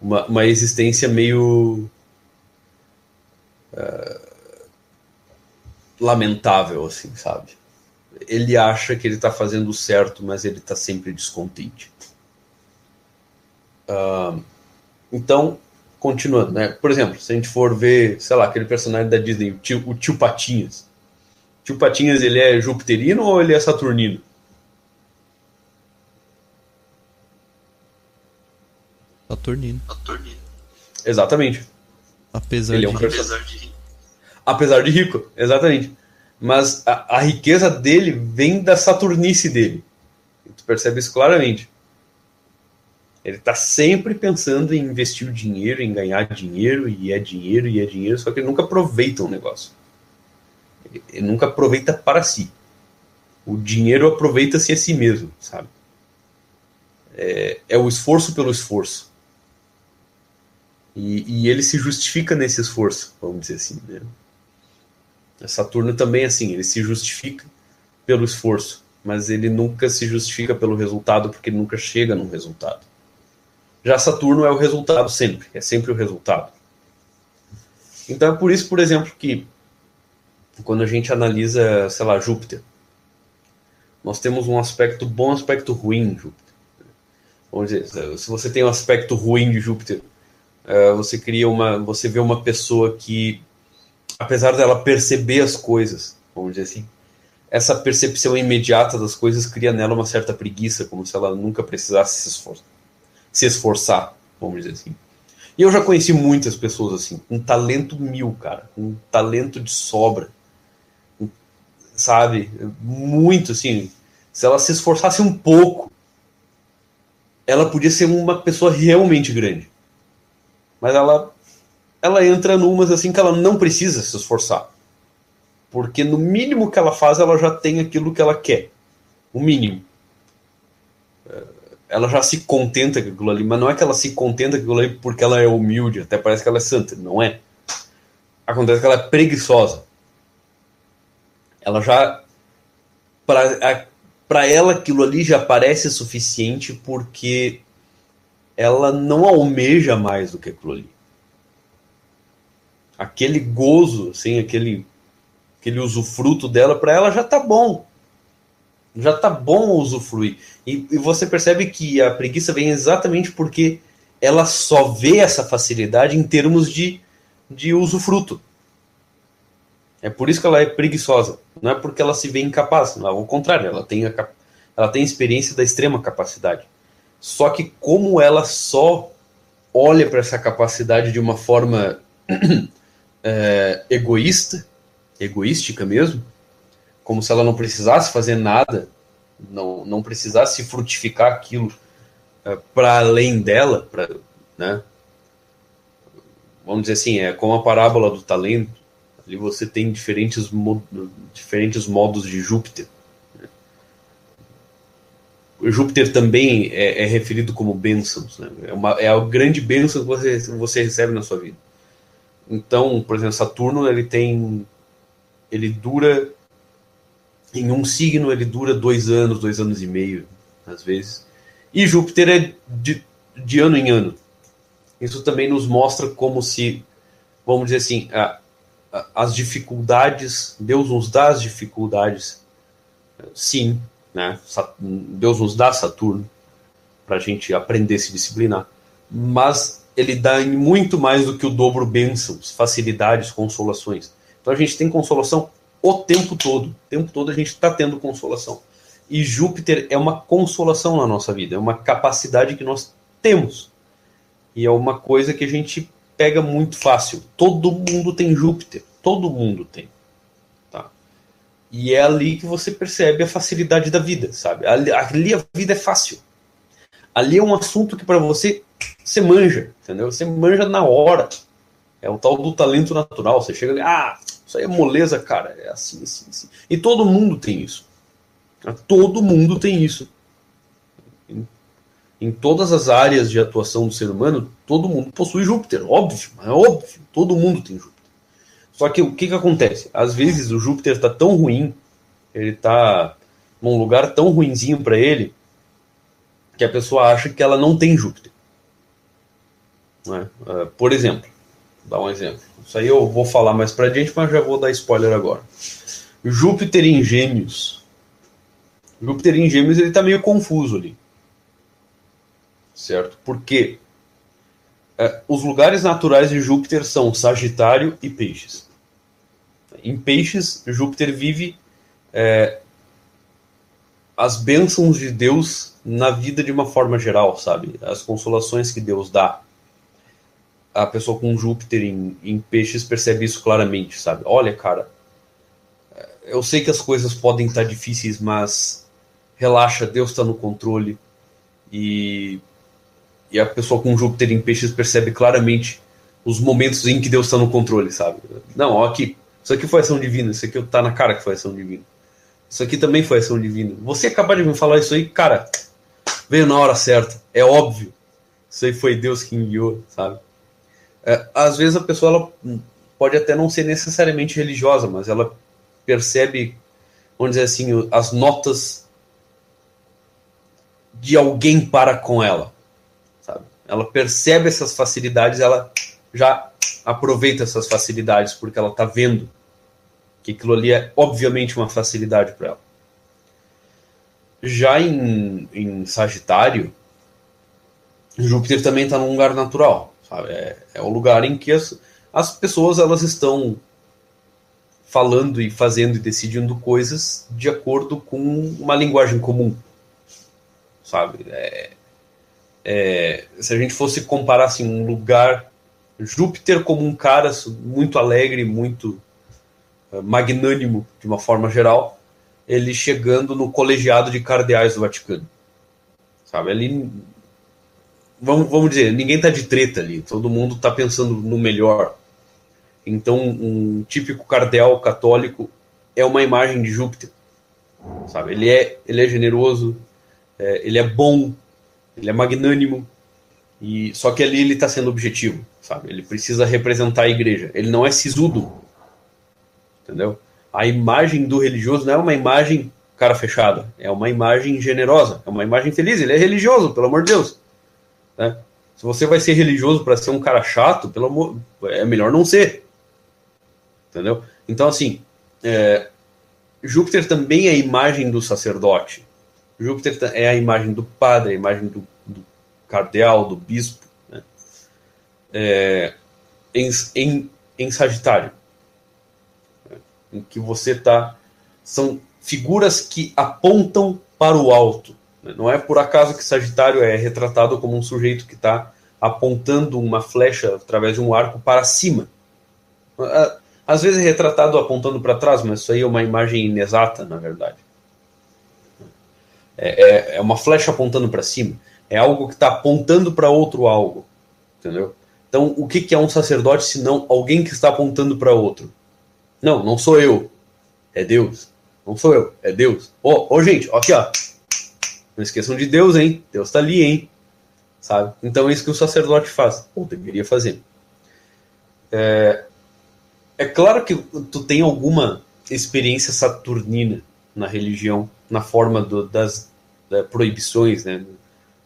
uma, uma existência meio lamentável, assim, sabe? Ele acha que ele está fazendo certo, mas ele está sempre descontente. Uh, então, continuando, né? Por exemplo, se a gente for ver, sei lá, aquele personagem da Disney, o tio, o tio Patinhas. O tio Patinhas, ele é jupiterino ou ele é saturnino? Saturnino. Saturnino. Exatamente. Apesar ele é um de... Apesar de rico. Apesar de rico, exatamente. Mas a, a riqueza dele vem da saturnice dele. Tu percebe isso claramente. Ele está sempre pensando em investir o dinheiro, em ganhar dinheiro, e é dinheiro, e é dinheiro, só que ele nunca aproveita o negócio. Ele, ele nunca aproveita para si. O dinheiro aproveita-se a si mesmo, sabe? É, é, o esforço pelo esforço. E, e, ele se justifica nesse esforço, vamos dizer assim. Né? Saturno também é assim, ele se justifica pelo esforço, mas ele nunca se justifica pelo resultado, porque ele nunca chega no resultado. Já Saturno é o resultado sempre, é sempre o resultado. Então é por isso, por exemplo, que quando a gente analisa, sei lá, Júpiter, nós temos um aspecto bom, um aspecto ruim de Júpiter. Vamos dizer, se você tem um aspecto ruim de Júpiter, eh, você cria uma, você vê uma pessoa que, apesar dela perceber as coisas, vamos dizer assim, essa percepção imediata das coisas cria nela uma certa preguiça, como se ela nunca precisasse se esforçar se esforçar, vamos dizer assim. E eu já conheci muitas pessoas assim, com talento mil, cara, com talento de sobra, sabe? Muito assim. Se ela se esforçasse um pouco, ela podia ser uma pessoa realmente grande. Mas ela ela entra numas assim que ela não precisa se esforçar. Porque no mínimo que ela faz, ela já tem aquilo que ela quer. O mínimo ela já se contenta com aquilo ali, mas não é que ela se contenta com aquilo ali porque ela é humilde, até parece que ela é santa, não é. Acontece que ela é preguiçosa. Ela já. Para ela aquilo ali já parece suficiente porque ela não almeja mais do que aquilo ali. Aquele gozo, assim, aquele, aquele usufruto dela, para ela já tá bom já tá bom usufruir. E, e, você percebe que a preguiça vem exatamente porque ela só vê essa facilidade em termos de, de usufruto. É por isso que ela é preguiçosa. Não é porque ela se vê incapaz. Não, ao contrário, ela tem, a, ela tem experiência da extrema capacidade. Só que como ela só olha para essa capacidade de uma forma é, egoísta, egoística mesmo, como se ela não precisasse fazer nada, não, não precisasse frutificar aquilo é, para além dela, pra, né? Vamos dizer assim, é como a parábola do talento. Ali você tem diferentes, diferentes modos de Júpiter. Júpiter também é, é, referido como bênçãos. Né? É, uma, é a grande bênção que você, você recebe na sua vida. Então, por exemplo, Saturno ele tem, ele dura em um signo ele dura dois anos, dois anos e meio, às vezes. E Júpiter é de, de ano em ano. Isso também nos mostra como se, vamos dizer assim, a, a, as dificuldades, Deus nos dá as dificuldades, sim, né? Deus nos dá Saturno para a gente aprender a se disciplinar, mas ele dá em muito mais do que o dobro bênçãos, facilidades, consolações. Então a gente tem consolação o tempo todo. O tempo todo a gente está tendo consolação. E Júpiter é uma consolação na nossa vida, é uma capacidade que nós temos. E é uma coisa que a gente pega muito fácil. Todo mundo tem Júpiter, todo mundo tem. E é ali que você percebe a facilidade da vida, sabe? Ali, ali a vida é fácil. Ali é um assunto que para você você manja, entendeu? Você manja na hora. É o tal do talento natural. Você chega ali, ah, isso aí é moleza, cara. É assim, assim, assim. E todo mundo tem isso. Todo mundo tem isso. em todas as áreas de atuação do ser humano, todo mundo possui Júpiter, óbvio, é óbvio, todo mundo tem Júpiter. Só que o que, que acontece? Às vezes o Júpiter está tão ruim, ele está num lugar tão ruinzinho para ele, que a pessoa acha que ela não tem Júpiter. Né? Uh, por exemplo, vou dar um exemplo. Isso aí eu vou falar mais para gente, mas já vou dar spoiler agora. Júpiter em Gêmeos. Júpiter em Gêmeos ele está meio confuso ali certo? Porque é, os lugares naturais de Júpiter são Sagitário e Peixes. Em Peixes, Júpiter vive é, as bênçãos de Deus na vida de uma forma geral, sabe? As consolações que Deus dá. A pessoa com Júpiter em, em Peixes percebe isso claramente, sabe? Olha, cara, é, eu sei que as coisas podem estar difíceis, mas relaxa, Deus está no controle. E e a pessoa com Júpiter em peixes percebe claramente os momentos em que Deus está no controle, sabe? Não, ó, aqui, isso aqui foi ação divina, isso aqui tá na cara que foi ação divina. Isso aqui também foi ação divina. Você acabar de me falar isso aí, cara, veio na hora certa, é óbvio. Isso aí foi Deus que enviou, sabe? É, às vezes a pessoa ela pode até não ser necessariamente religiosa, mas ela percebe, vamos dizer assim, as notas de alguém para com ela ela percebe essas facilidades, ela já aproveita essas facilidades porque ela está vendo que aquilo ali é obviamente uma facilidade para ela. Já em, em Sagitário, Júpiter também está num lugar natural, sabe? É, é o lugar em que as, as pessoas elas estão falando e fazendo e decidindo coisas de acordo com uma linguagem comum, sabe? É, é, se a gente fosse comparar assim, um lugar, Júpiter como um cara muito alegre, muito magnânimo de uma forma geral, ele chegando no colegiado de cardeais do Vaticano. Sabe, ali vamos, vamos dizer, ninguém tá de treta ali, todo mundo tá pensando no melhor. Então, um típico cardeal católico é uma imagem de Júpiter. Sabe, ele é, ele é generoso, é, ele é bom, ele é magnânimo, e só que ali ele está sendo objetivo, sabe? Ele precisa representar a igreja. Ele não é sisudo, entendeu? A imagem do religioso não é uma imagem cara fechada, é uma imagem generosa, é uma imagem feliz. Ele é religioso, pelo amor de Deus. Né? Se você vai ser religioso para ser um cara chato, pelo amor, é melhor não ser, entendeu? Então assim, é, Júpiter também é a imagem do sacerdote, Júpiter é a imagem do padre, a imagem do, do cardeal, do bispo, né? é, em, em, em Sagitário? Em que você está. São figuras que apontam para o alto. Né? Não é por acaso que Sagitário é retratado como um sujeito que está apontando uma flecha através de um arco para cima. Às vezes é retratado apontando para trás, mas isso aí é uma imagem inexata, na verdade. É, é, é uma flecha apontando para cima. É algo que está apontando para outro algo. Entendeu? Então, o que, que é um sacerdote se não alguém que está apontando para outro? Não, não sou eu. É Deus. Não sou eu, é Deus. Ô, oh, oh, gente, aqui, ó. Não esqueçam de Deus, hein? Deus está ali, hein? Sabe? Então é isso que o sacerdote faz. Ou deveria fazer. É, é claro que tu tem alguma experiência saturnina na religião, na forma do, das, das proibições, né?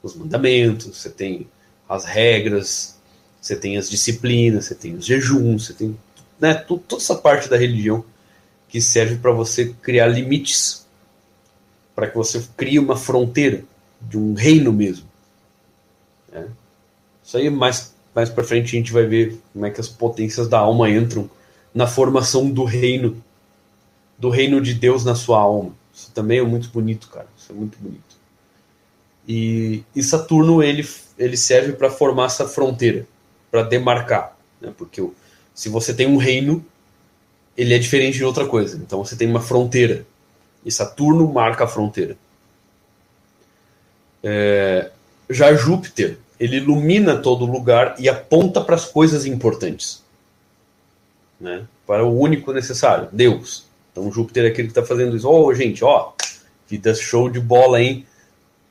os mandamentos, você tem as regras, você tem as disciplinas, você tem os jejuns, você tem né, toda essa parte da religião que serve para você criar limites, para que você crie uma fronteira de um reino mesmo. Né? Isso aí mais mais para frente a gente vai ver como é que as potências da alma entram na formação do reino do reino de Deus na sua alma. Isso também é muito bonito, cara. Isso é muito bonito. E, e Saturno ele, ele serve para formar essa fronteira, para demarcar, né? Porque se você tem um reino, ele é diferente de outra coisa. Então você tem uma fronteira e Saturno marca a fronteira. É, já Júpiter ele ilumina todo lugar e aponta para as coisas importantes, né? Para o único necessário, Deus. Então Júpiter é aquele que está fazendo isso. Ó, oh, gente, ó, vida show de bola, hein?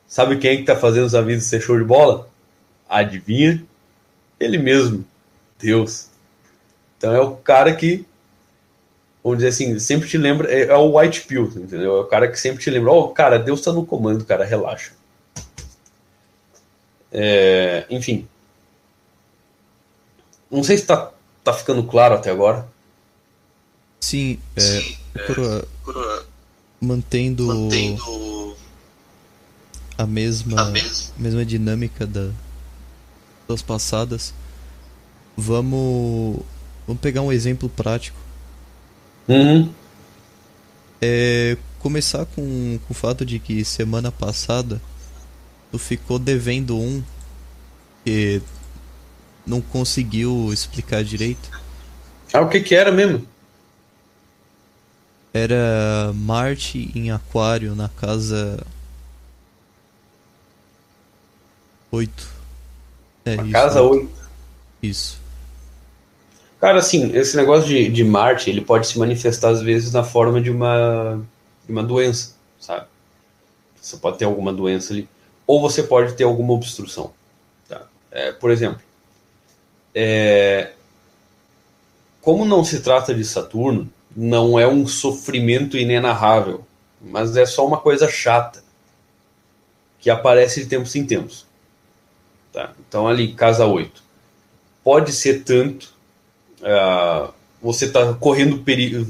Sabe quem é que tá fazendo os avisos ser show de bola? Adivinha? Ele mesmo, Deus. Então é o cara que, vamos dizer assim, sempre te lembra, é, é o white pill, entendeu? É o cara que sempre te lembra, ó, oh, cara, Deus tá no comando, cara, relaxa. É, enfim. Não sei se tá, tá ficando claro até agora. Sim, é, Sim, é, mantendo, mantendo a mesma, a mesma. mesma dinâmica da, das passadas, vamos, vamos pegar um exemplo prático. Uhum. É, começar com, com o fato de que semana passada tu ficou devendo um que não conseguiu explicar direito. Ah, o que que era mesmo? Era Marte em Aquário na casa 8. É, na isso, casa 8. Isso. Cara, assim, esse negócio de, de Marte, ele pode se manifestar às vezes na forma de uma, de uma doença, sabe? Você pode ter alguma doença ali, ou você pode ter alguma obstrução. Tá? É, por exemplo, é, como não se trata de Saturno, não é um sofrimento inenarrável, mas é só uma coisa chata que aparece de tempos em tempos. Tá? Então, ali, casa 8. Pode ser tanto. Uh, você está correndo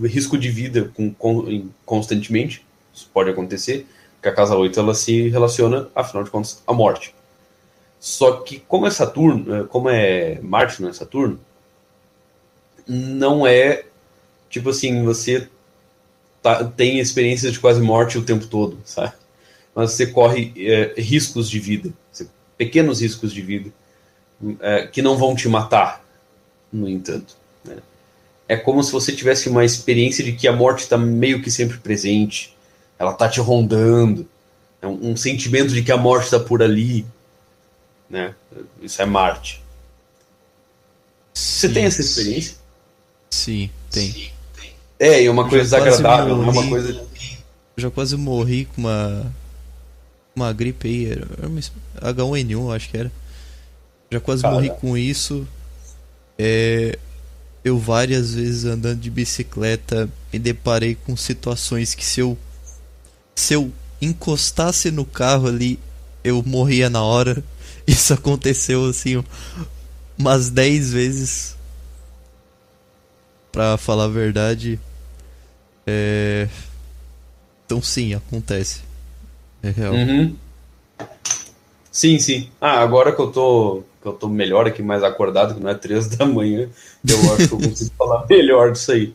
risco de vida com, com, constantemente. Isso pode acontecer. Que a casa 8 ela se relaciona, afinal de contas, à morte. Só que, como é Saturno, eh, como é Marte, não é Saturno, não é tipo assim, você tá, tem experiências de quase morte o tempo todo, sabe? Mas você corre é, riscos de vida, pequenos riscos de vida, é, que não vão te matar, no entanto. Né? É como se você tivesse uma experiência de que a morte está meio que sempre presente, ela está te rondando, é um, um sentimento de que a morte está por ali, né? Isso é Marte. Você tem essa experiência? Sim, tem. Sim. É, e é uma coisa desagradável, é uma coisa. Eu já quase morri com uma. Uma gripe aí, era H1N1, acho que era. Já quase Cara. morri com isso. É, eu várias vezes andando de bicicleta me deparei com situações que se eu se eu encostasse no carro ali, eu morria na hora. Isso aconteceu assim umas 10 vezes. Pra falar a verdade, é... Então sim, acontece. É real. Uhum. Sim, sim. Ah, agora que eu tô que eu tô melhor aqui, mais acordado, que não é três da manhã, eu acho que eu consigo falar melhor disso aí.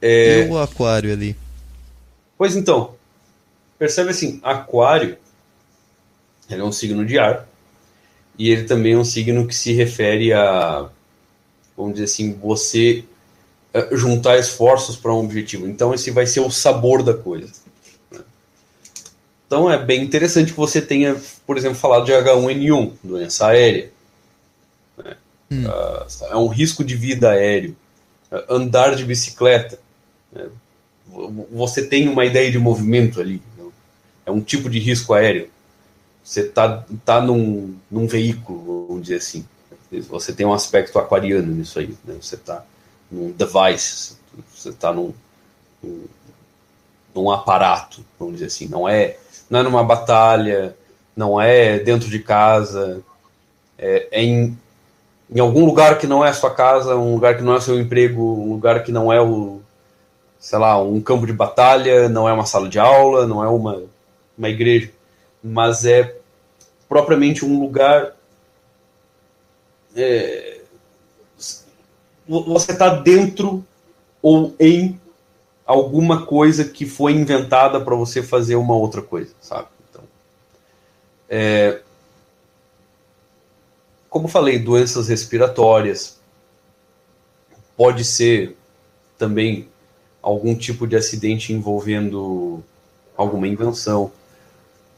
É... E o aquário ali? Pois então, percebe assim, aquário ele é um signo de ar e ele também é um signo que se refere a, vamos dizer assim, você eh, juntar esforços para um objetivo. Então, esse vai ser o sabor da coisa. Então, é bem interessante que você tenha, por exemplo, falado de H1N1, doença aérea. Né? Hum. Uh, é um risco de vida aéreo. Uh, andar de bicicleta. Né? Você tem uma ideia de movimento ali. Né? É um tipo de risco aéreo. Você está tá num, num veículo, vamos dizer assim. Você tem um aspecto aquariano nisso aí. Né? Você está num device, você está num, num, num, aparato, vamos dizer assim. Não é, não é numa batalha, não é dentro de casa, é, é em, em algum lugar que não é a sua casa, um lugar que não é o seu emprego, um lugar que não é o, sei lá, um campo de batalha, não é uma sala de aula, não é uma, uma igreja, mas é propriamente um lugar é, você está dentro ou em alguma coisa que foi inventada para você fazer uma outra coisa, sabe? Então, é, como falei, doenças respiratórias, pode ser também algum tipo de acidente envolvendo alguma invenção,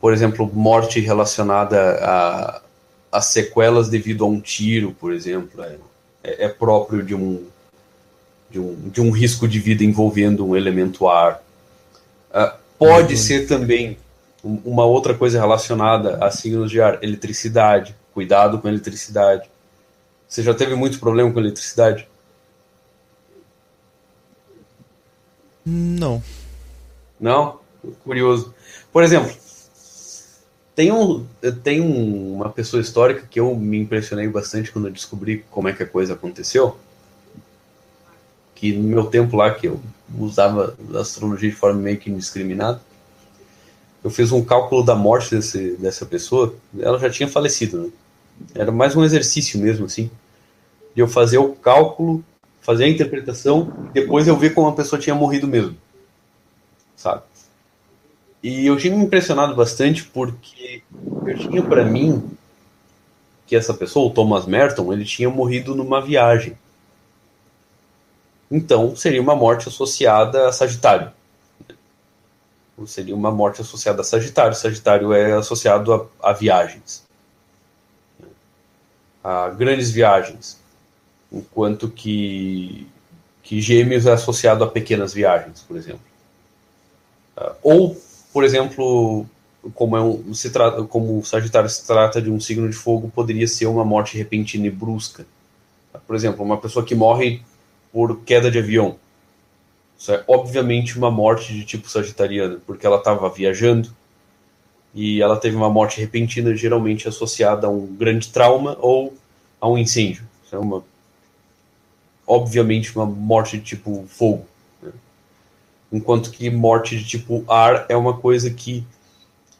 por exemplo, morte relacionada a, a sequelas devido a um tiro, por exemplo. É, é, é, próprio de um, de, um, de um risco de vida envolvendo um elemento ar. Uh, pode uhum. ser também Uma outra coisa relacionada a signos de ar, eletricidade. Cuidado com eletricidade. Você já teve muito problema com eletricidade? Não. Não? Curioso. Por exemplo, tem, um, tem um, uma pessoa histórica que eu me impressionei bastante quando eu descobri como é que a coisa aconteceu. Que no meu tempo lá, que eu usava astrologia de forma meio que indiscriminada, eu fiz um cálculo da morte desse, dessa pessoa. Ela já tinha falecido, né? Era mais um exercício mesmo, assim. De eu fazer o cálculo, fazer a interpretação, depois eu ver como a pessoa tinha morrido mesmo. Sabe? E eu tinha me impressionado bastante porque eu tinha para mim que essa pessoa, o Thomas Merton, ele tinha morrido numa viagem. Então, seria uma morte associada a Sagitário. Seria uma morte associada a Sagitário. Sagitário é associado a, a viagens. A grandes viagens. Enquanto que, que Gêmeos é associado a pequenas viagens, por exemplo. Uh, ou por exemplo, como é um, se trata, como o Sagitário se trata de um signo de fogo, poderia ser uma morte repentina e brusca. Por exemplo, uma pessoa que morre por queda de avião. Isso é obviamente uma morte de tipo sagitariano, porque ela estava viajando e ela teve uma morte repentina, geralmente associada a um grande trauma ou a um incêndio. Isso é uma obviamente uma morte de tipo fogo enquanto que morte de tipo ar é uma coisa que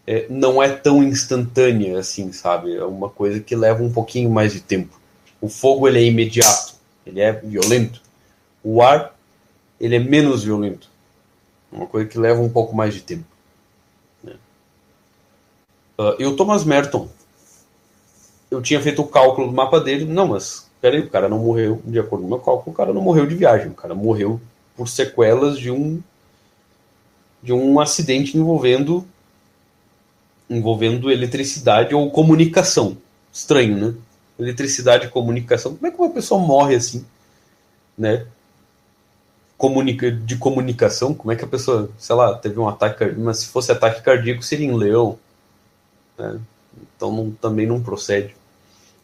é, não é tão instantânea assim, sabe? É uma coisa que leva um pouquinho mais de tempo. O fogo ele é imediato, ele é violento. O ar ele é menos violento, é uma coisa que leva um pouco mais de tempo. Né? Uh, e o Thomas Merton, eu tinha feito o cálculo do mapa dele, não, mas peraí, o cara não morreu, de acordo com o meu cálculo, o cara não morreu de viagem, o cara morreu por sequelas de um de um acidente envolvendo envolvendo eletricidade ou comunicação. Estranho, né? Eletricidade e comunicação. Como é que uma pessoa morre assim, né? Comunica, de comunicação, como é que a pessoa, sei lá, teve um ataque, mas se fosse ataque cardíaco seria em leão, né? Então não, também não procede.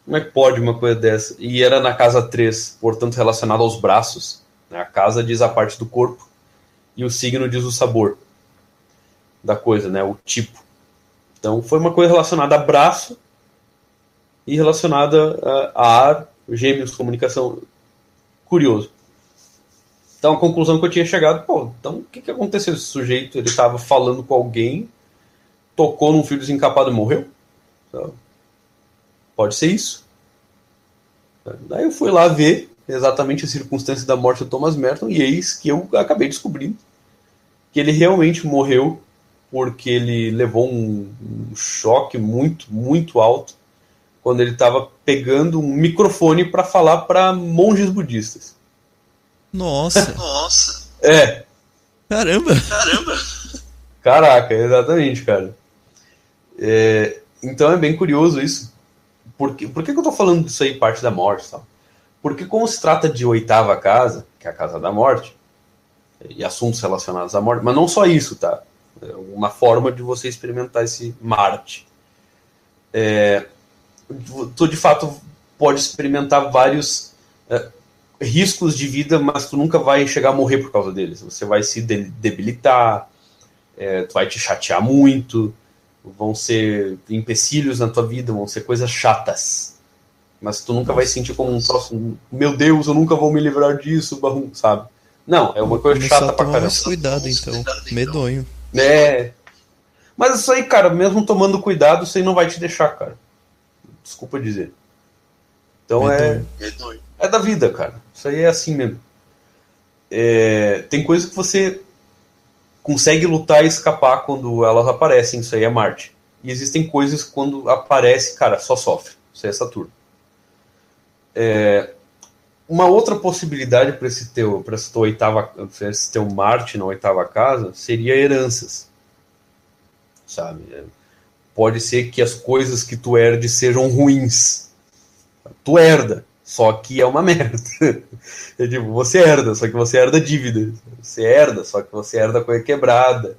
Como é que pode uma coisa dessa? E era na casa 3, portanto relacionado aos braços. Né? A casa diz a parte do corpo e o signo diz o sabor da coisa, né? O tipo. Então foi uma coisa relacionada a braço e relacionada a, ar, gêmeos, comunicação. Curioso. Então a conclusão que eu tinha chegado, pô, então o que, que aconteceu? Esse sujeito, ele estava falando com alguém, tocou num fio desencapado e morreu? Então, pode ser isso. Daí eu fui lá ver exatamente a circunstância da morte do Thomas Merton e eis que eu acabei descobrindo que ele realmente morreu porque ele levou um, um choque muito, muito alto quando ele estava pegando um microfone para falar para monges budistas. Nossa! Nossa! É. Caramba! Caramba! Caraca, exatamente, cara. É, então é bem curioso isso. Por, que, por que, que eu tô falando disso aí, parte da morte tal? Porque como se trata de oitava casa, que é a casa da morte, e assuntos relacionados à morte, mas não só isso, tá? É uma forma de você experimentar esse Marte. É, tu de fato pode experimentar vários é, riscos de vida, mas tu nunca vai chegar a morrer por causa deles. Você vai se debilitar, é, tu vai te chatear muito, vão ser empecilhos na tua vida, vão ser coisas chatas. Mas tu nunca vai sentir como um troço, meu Deus, eu nunca vou me livrar disso, sabe? Não, é uma coisa chata pra caramba. Cuidado então, medonho. É. Mas isso aí, cara, mesmo tomando cuidado, isso aí não vai te deixar, cara. Desculpa dizer. Então é. É da vida, cara. Isso aí é assim mesmo. É, tem coisas que você consegue lutar e escapar quando elas aparecem. Isso aí é Marte. E existem coisas que quando aparece, cara, só sofre. Isso aí é Saturno. É, uma outra possibilidade para esse teu, para essa tua oitava, esse teu Marte na oitava casa seria heranças, sabe? Pode ser que as coisas que tu herdes sejam ruins. Tu herda, só que é uma merda. É tipo, você herda, só que você herda dívida. Você herda, só que você herda coisa quebrada.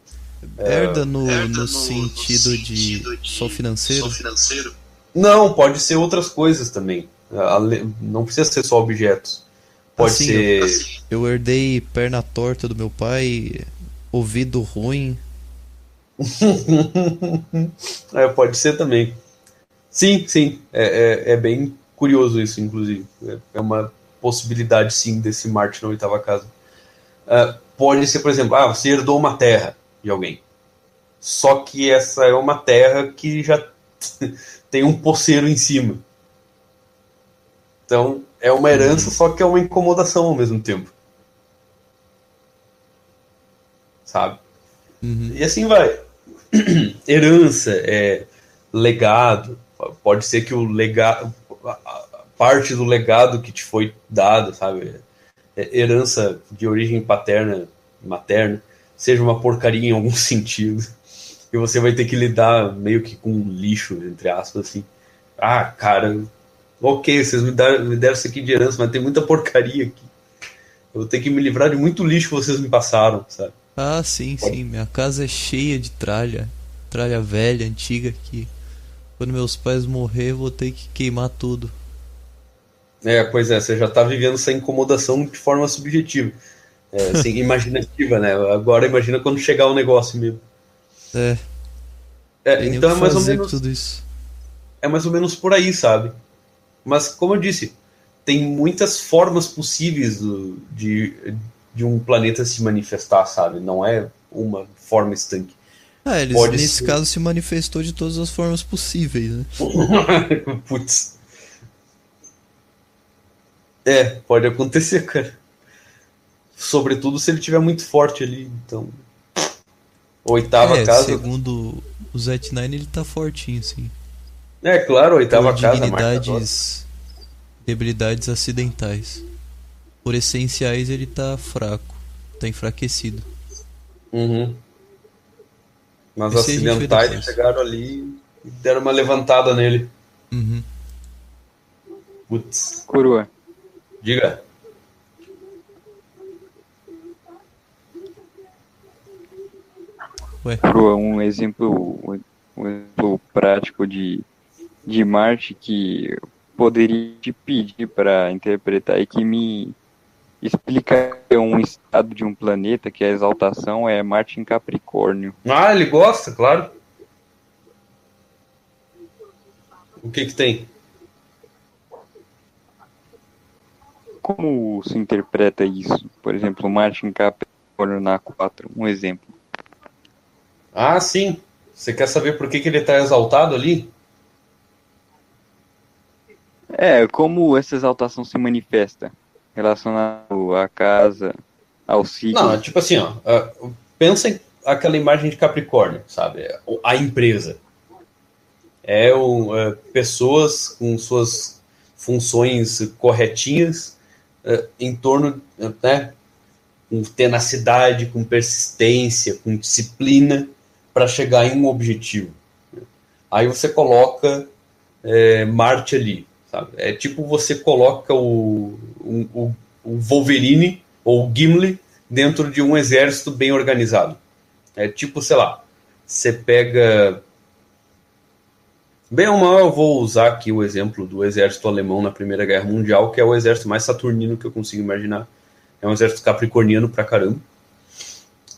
Herda no, herda no, no sentido, no de, de só financeiro? Só financeiro? Não, pode ser outras coisas também. Não precisa ser só objetos. Pode assim, ser. Eu, eu herdei perna torta do meu pai, ouvido ruim. é, pode ser também. Sim, sim. É, é, é, bem curioso isso, inclusive. É, é uma possibilidade, sim, desse Marte na oitava casa. Uh, pode ser, por exemplo, ah, você herdou uma terra de alguém. Só que essa é uma terra que já tem um poceiro em cima. Então, é uma herança, só que é uma incomodação ao mesmo tempo. Sabe? Uhum. E assim vai. herança, é legado. Pode ser que o legado. Parte do legado que te foi dado, sabe? É herança de origem paterna, materna, seja uma porcaria em algum sentido. E você vai ter que lidar meio que com lixo, entre aspas, assim. Ah, cara, ok, vocês me deram, me deram isso aqui de herança, mas tem muita porcaria aqui. Eu vou ter que me livrar de muito lixo que vocês me passaram, sabe? Ah, sim, sim. Minha casa é cheia de tralha. Tralha velha, antiga, que quando meus pais morrer, vou ter que queimar tudo. É, pois é, você já tá vivendo essa incomodação de forma subjetiva. É, assim, imaginativa, né? Agora imagina quando chegar o negócio mesmo. É. é então é mais ou menos. Tudo isso. É mais ou menos por aí, sabe? Mas, como eu disse, tem muitas formas possíveis do, de, de um planeta se manifestar, sabe? Não é uma forma estanque. Ah, eles, Pode nesse ser... caso se manifestou de todas as formas possíveis, né? Putz. É, pode acontecer, cara. Sobretudo se ele tiver muito forte ali, então. Oitava é, casa. Segundo o Zet Nine, ele tá fortinho, sim. É, claro, oitava Por casa. Debilidades, debilidades acidentais. Por essenciais, ele tá fraco. Tá enfraquecido. Uhum. Mas Esse acidentais chegaram ali e deram uma levantada nele. Uhum. Putz. Coroa. Diga. Ué. Coroa, um exemplo, um exemplo prático de, de Marte que poderia te pedir para interpretar e que me explica um estado de um planeta que a exaltação é Marte em Capricórnio. Ah, ele gosta, claro. O que que tem? Como se interpreta isso? Por exemplo, Marte em Capricórnio na 4, um exemplo. Ah, sim. Você quer saber por que, que ele está exaltado ali? É, como essa exaltação se manifesta? Relacionado à casa, ao signo? Não, tipo assim, ó, uh, pensa em aquela imagem de Capricórnio, sabe? A empresa. É o, uh, pessoas com suas funções corretinhas uh, em torno, né, com tenacidade, com persistência, com disciplina para chegar em um objetivo. Aí você coloca é, Marte ali. Sabe? É tipo você coloca o, o, o Wolverine ou o Gimli dentro de um exército bem organizado. É tipo, sei lá, você pega. Bem ou mal, eu vou usar aqui o exemplo do exército alemão na Primeira Guerra Mundial, que é o exército mais saturnino que eu consigo imaginar. É um exército capricorniano pra caramba.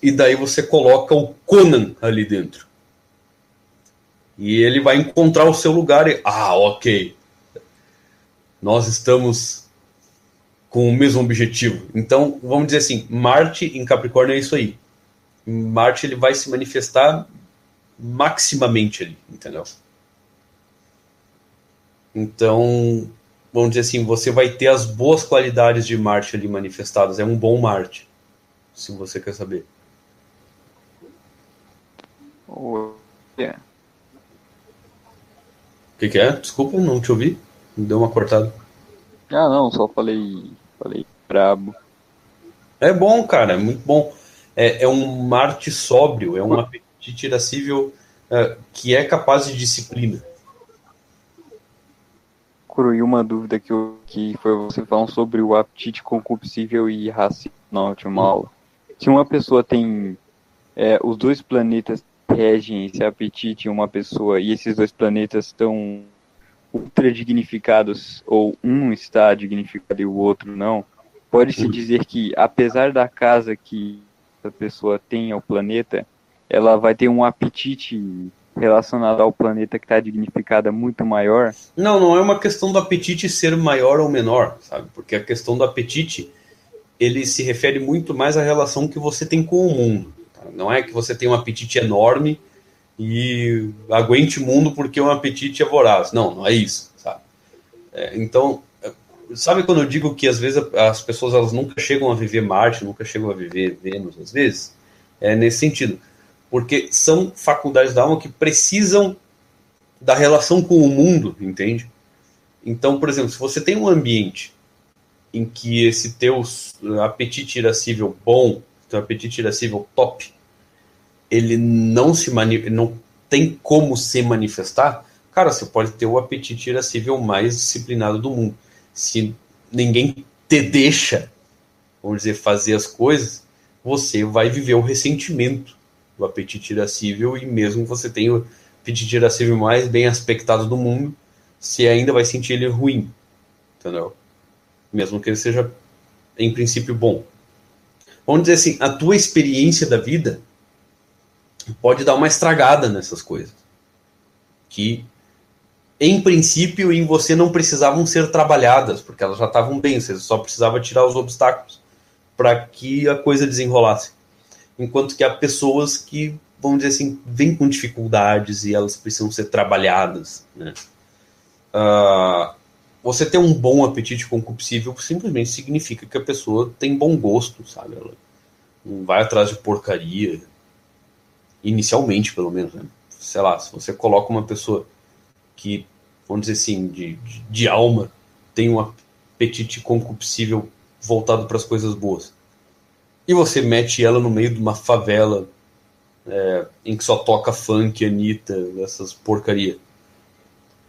E daí você coloca o Conan ali dentro. E ele vai encontrar o seu lugar e. Ah, ok nós estamos com o mesmo objetivo. Então, vamos dizer assim, Marte em Capricórnio é isso aí. Marte ele vai se manifestar maximamente ali, entendeu? Então, vamos dizer assim, você vai ter as boas qualidades de Marte ali manifestadas. É um bom Marte, se você quer saber. Oh, yeah. O que, que é? Desculpa, não te ouvi. Deu uma cortada. Ah, não, só falei. Falei brabo. É bom, cara, é muito bom. É, é um Marte sóbrio, é um apetite irascível uh, que é capaz de disciplina. E uma dúvida que, eu, que foi você falando sobre o apetite concupiscível e irracional na última aula. Se uma pessoa tem é, os dois planetas regem esse apetite em uma pessoa e esses dois planetas estão ultra dignificados ou um está dignificado e o outro não, pode-se dizer que apesar da casa que a pessoa tem ao planeta, ela vai ter um apetite relacionado ao planeta que está dignificado muito maior? Não, não é uma questão do apetite ser maior ou menor, sabe? Porque a questão do apetite ele se refere muito mais à relação que você tem com o mundo. Tá? Não é que você tem um apetite enorme e aguente o mundo porque um apetite é voraz. Não, não é isso, sabe? É, então, sabe quando eu digo que às vezes as pessoas elas nunca chegam a viver Marte, nunca chegam a viver Vênus, às vezes? É nesse sentido. Porque são faculdades da alma que precisam da relação com o mundo, entende? Então, por exemplo, se você tem um ambiente em que esse teu apetite irascível bom, teu apetite irascível top, ele não se não tem como se manifestar, cara, você pode ter o apetite irascível mais disciplinado do mundo. Se ninguém te deixa, vamos dizer, fazer as coisas, você vai viver o ressentimento do apetite irascível e mesmo você tenha o apetite irascível mais bem aspectado do mundo, você ainda vai sentir ele ruim, entendeu? Mesmo que ele seja, em princípio, bom. Vamos dizer assim, a tua experiência da vida pode dar uma estragada nessas coisas. Que, em princípio, em você não precisavam ser trabalhadas, porque elas já estavam bem, você só precisava tirar os obstáculos para que a coisa desenrolasse. Enquanto que há pessoas que, vamos dizer assim, vêm com dificuldades e elas precisam ser trabalhadas. Né? Uh, você ter um bom apetite concupiscível simplesmente significa que a pessoa tem bom gosto, sabe? Ela não vai atrás de porcaria, inicialmente, pelo menos. Né? Sei lá, se você coloca uma pessoa que, vamos dizer assim, de, de, de alma, tem um apetite concupiscível voltado para as coisas boas, e você mete ela no meio de uma favela é, em que só toca funk, Anitta, essas porcaria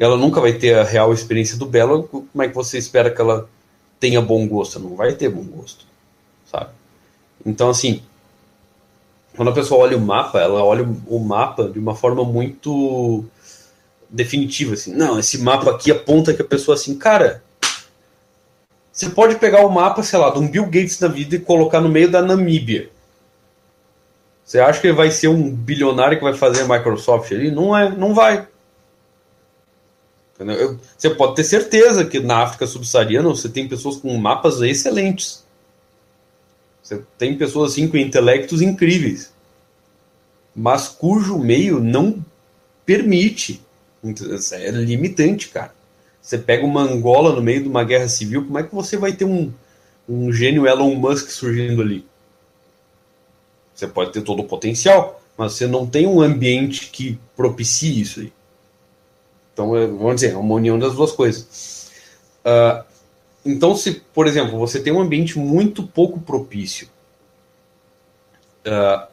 ela nunca vai ter a real experiência do belo, como é que você espera que ela tenha bom gosto? Não vai ter bom gosto, sabe? Então, assim, quando a pessoa olha o mapa, ela olha o mapa de uma forma muito definitiva, assim. Não, esse mapa aqui aponta que a pessoa, assim, cara, você pode pegar o mapa, sei lá, de um Bill Gates da vida e colocar no meio da Namíbia. Você acha que ele vai ser um bilionário que vai fazer a Microsoft ali? Não é, não vai. Você pode ter certeza que na África subsaariana você tem pessoas com mapas excelentes. Você tem pessoas assim com intelectos incríveis. Mas cujo meio não permite. É limitante, cara. Você pega uma Angola no meio de uma guerra civil, como é que você vai ter um, um gênio Elon Musk surgindo ali? Você pode ter todo o potencial, mas você não tem um ambiente que propicie isso aí. Então, é, vamos dizer, é uma união das duas coisas. Uh, então, se, por exemplo, você tem um ambiente muito pouco propício, uh,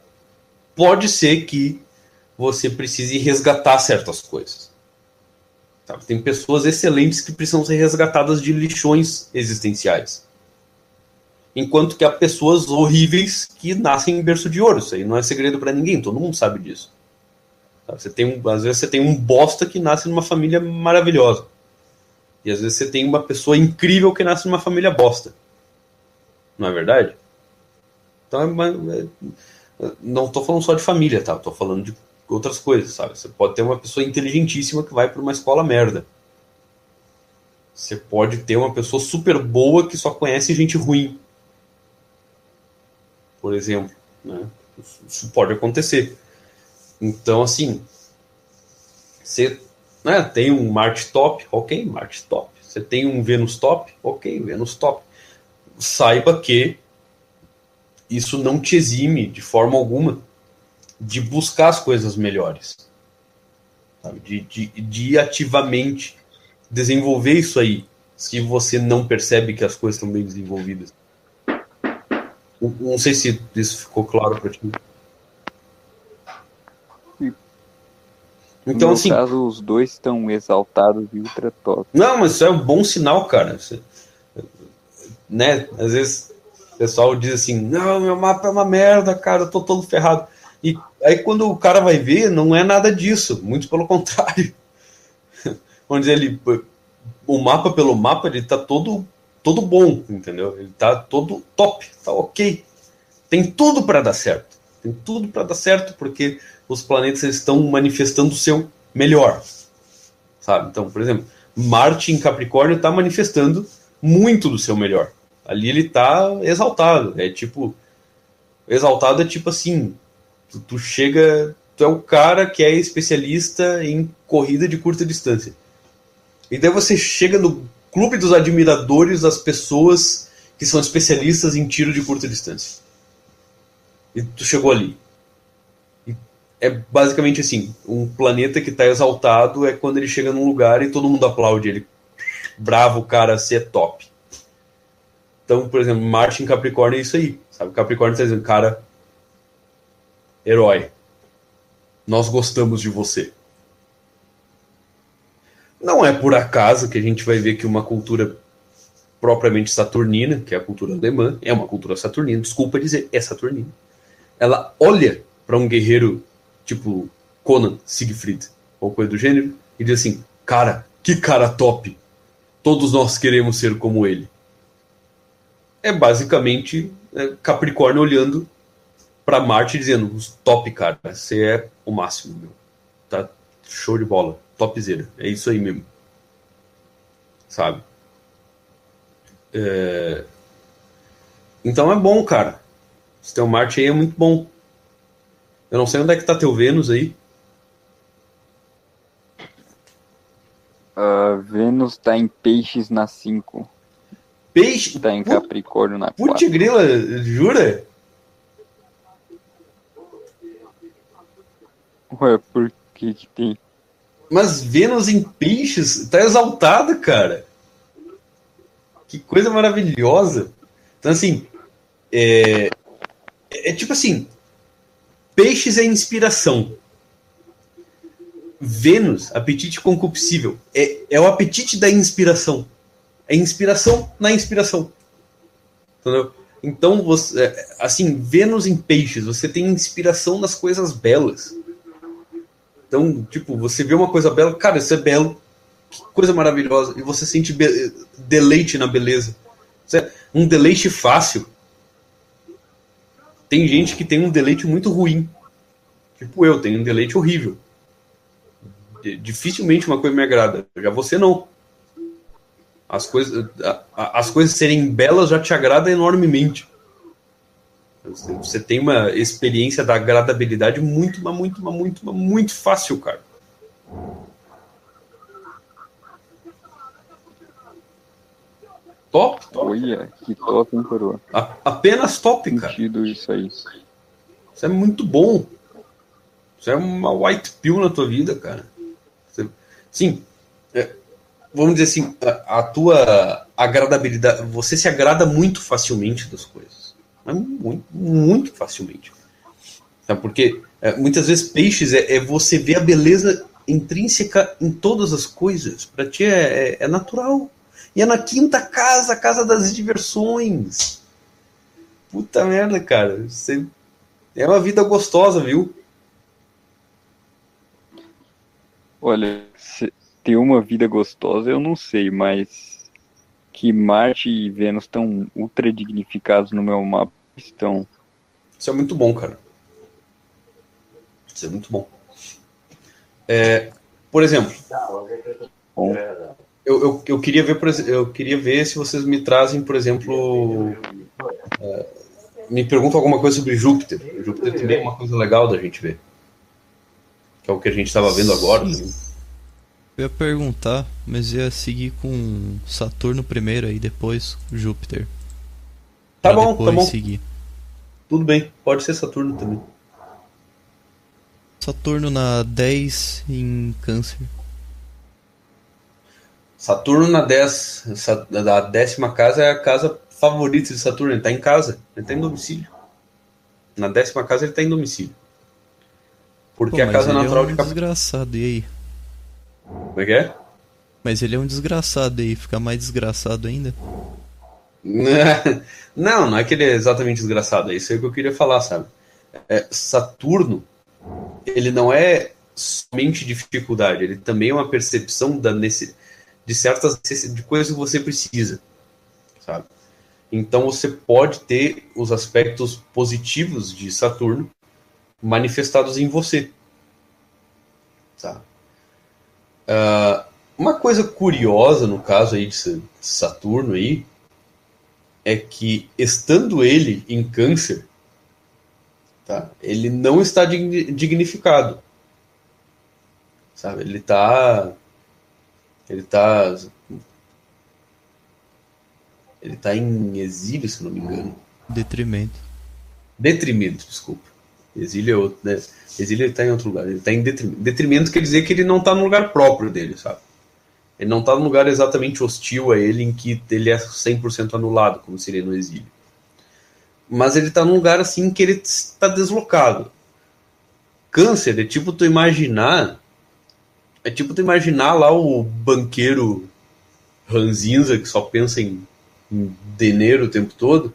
pode ser que você precise resgatar certas coisas. Tá? Tem pessoas excelentes que precisam ser resgatadas de lixões existenciais. Enquanto que há pessoas horríveis que nascem em berço de ouro. Isso aí não é segredo para ninguém, todo mundo sabe disso. Você tem às vezes você tem um bosta que nasce numa família maravilhosa. E às vezes você tem uma pessoa incrível que nasce numa família bosta. Não é verdade? Então, é, é, não estou falando só de família, tá? Estou falando de outras coisas, sabe? Você pode ter uma pessoa inteligentíssima que vai para uma escola merda. Você pode ter uma pessoa super boa que só conhece gente ruim. Por exemplo, né? Isso pode acontecer. Então, assim, você né, tem um Marte top, ok, Marte top. Você tem um Vênus top, ok, Vênus top. Saiba que isso não te exime de forma alguma de buscar as coisas melhores. Sabe? De, de, de ativamente desenvolver isso aí, se você não percebe que as coisas estão bem desenvolvidas. Não sei se isso ficou claro para ti. Então, no assim, caso, os dois estão exaltados e ultra top. Não, mas isso é um bom sinal, cara. Você, né? Às vezes o pessoal diz assim: não, meu mapa é uma merda, cara, eu tô todo ferrado. E aí quando o cara vai ver, não é nada disso, muito pelo contrário. Dizer, ele, o mapa pelo mapa, ele tá todo, todo bom, entendeu? Ele tá todo top, tá ok. Tem tudo para dar certo. Tem tudo para dar certo, porque os planetas estão manifestando o seu melhor. Sabe? Então, por exemplo, Marte em Capricórnio está manifestando muito do seu melhor. Ali ele está exaltado. É tipo. Exaltado é tipo assim: tu, tu chega. Tu é o cara que é especialista em corrida de curta distância. E daí você chega no clube dos admiradores das pessoas que são especialistas em tiro de curta distância. E tu chegou ali. É basicamente assim: um planeta que está exaltado é quando ele chega num lugar e todo mundo aplaude ele. Bravo, cara, você é top. Então, por exemplo, Marte em Capricórnio é isso aí. Sabe? Capricórnio está dizendo, cara, herói. Nós gostamos de você. Não é por acaso que a gente vai ver que uma cultura propriamente saturnina, que é a cultura alemã, é uma cultura saturnina, desculpa dizer, é saturnina. Ela olha para um guerreiro tipo Conan, Siegfried, ou coisa do gênero, e diz assim: Cara, que cara top! Todos nós queremos ser como ele. É basicamente é, Capricórnio olhando para Marte dizendo: Top, cara, você é o máximo, meu. Tá show de bola topzera. É isso aí mesmo. Sabe? É... Então é bom, cara. Se tem um Marte aí é muito bom. Eu não sei onde é que tá teu Vênus aí. Uh, Vênus tá em Peixes na 5. Peixe? Tá em Capricórnio na 4. Putz grila, jura? Ué, por que que tem? Mas Vênus em peixes tá exaltada, cara. Que coisa maravilhosa. Então, assim, é, é, é tipo assim: peixes é inspiração. Vênus, apetite concupiscível, é, é o apetite da inspiração. É inspiração na inspiração. Entendeu? Então, você, é, assim, Vênus em peixes, você tem inspiração nas coisas belas. Então, tipo, você vê uma coisa bela, cara, isso é belo, que coisa maravilhosa, e você sente deleite na beleza. É um deleite fácil. Tem gente que tem um deleite muito ruim. Tipo eu, tenho um deleite horrível. Dificilmente uma coisa me agrada. Já você não. As coisas, as coisas serem belas já te agrada enormemente. Você tem uma experiência da agradabilidade muito, mas muito, mas muito, mas muito fácil, cara. Top, top. Olha, que top, hein, coroa? A, apenas top, cara. Sentido isso aí. Isso é muito bom. Isso é uma white pill na tua vida, cara. Você, sim, é, vamos dizer assim, a, a tua agradabilidade, você se agrada muito facilmente das coisas. Muito, muito facilmente. Sabe? Porque é, muitas vezes peixes é, é, você ver a beleza intrínseca em todas as coisas. Para ti é, é, é, natural. E é na quinta casa, a casa das diversões. Puta merda, cara. Você... É uma vida gostosa, viu? Olha, ter uma vida gostosa eu não sei, mas que Marte e Vênus estão ultra dignificados no meu mapa estão. Isso é muito bom, cara. Isso é muito bom. É, por exemplo, bom. Eu, eu, eu, queria ver, eu queria ver se vocês me trazem, por exemplo, é, me perguntam alguma coisa sobre Júpiter. Júpiter também é uma coisa legal da gente ver. Que é o que a gente estava vendo agora. Né? Eu ia perguntar, mas ia seguir com Saturno primeiro e depois Júpiter. Tá bom, tá bom. Seguir. Tudo bem, pode ser Saturno também. Saturno na 10 em Câncer. Saturno na 10, da décima casa é a casa favorita de Saturno, ele tá em casa, ele tá em domicílio. Na décima casa ele tá em domicílio. Porque Pô, a casa natural é um de Cap... desgraçado, e aí? Como é que é? Mas ele é um desgraçado, e aí fica mais desgraçado ainda? Não, não é que ele é exatamente desgraçado, é isso aí que eu queria falar, sabe? é, Saturno, ele não é somente dificuldade, ele também é uma percepção da nesse, de certas de coisas que você precisa, sabe? Então você pode ter os aspectos positivos de Saturno manifestados em você, tá? Uh, uma coisa curiosa no caso aí de Saturno aí é que estando ele em Câncer, tá? Ele não está dignificado, sabe? Ele está ele está ele está em exílio, se não me engano. Detrimento. Detrimento, desculpa. Exílio é outro, né? Exílio ele está em outro lugar. Ele está em detrimento. Detrimento quer dizer que ele não está no lugar próprio dele, sabe? Ele não está num lugar exatamente hostil a ele, em que ele é 100% anulado, como seria no exílio. Mas ele está num lugar assim que ele está deslocado. Câncer é tipo tu imaginar. É tipo tu imaginar lá o banqueiro ranzinza que só pensa em, em dinheiro o tempo todo,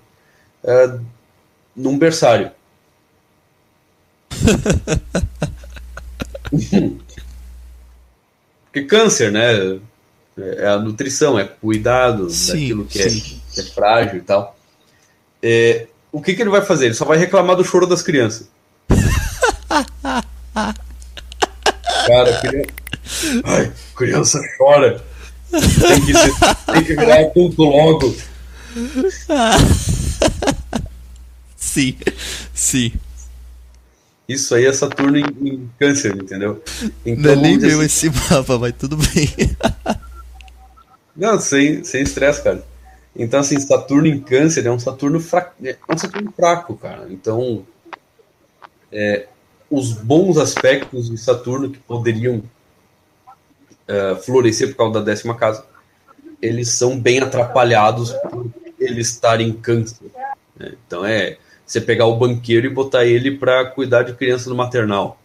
é, num berçário. Porque câncer, né? É a nutrição, é cuidado sim, daquilo que é, que é, frágil e tal. É, o que, que ele vai fazer? Ele só vai reclamar do choro das crianças. Cara, criança... Ai, criança chora. Tem que, ser, tem que virar adulto logo. Sim, sim. Isso aí é Saturno em, em câncer, entendeu? Então, Não é nem meu assim... esse mapa, mas tudo bem. Não, sem, sem estresse, cara. Então, assim, Saturno em câncer é um Saturno fraco, é um Saturno fraco, cara. Então, é, os bons aspectos de Saturno que poderiam uh, florescer por causa da décima casa, eles são bem atrapalhados por ele estar em câncer. Né? Então, é você pegar o banqueiro e botar ele para cuidar de criança no maternal.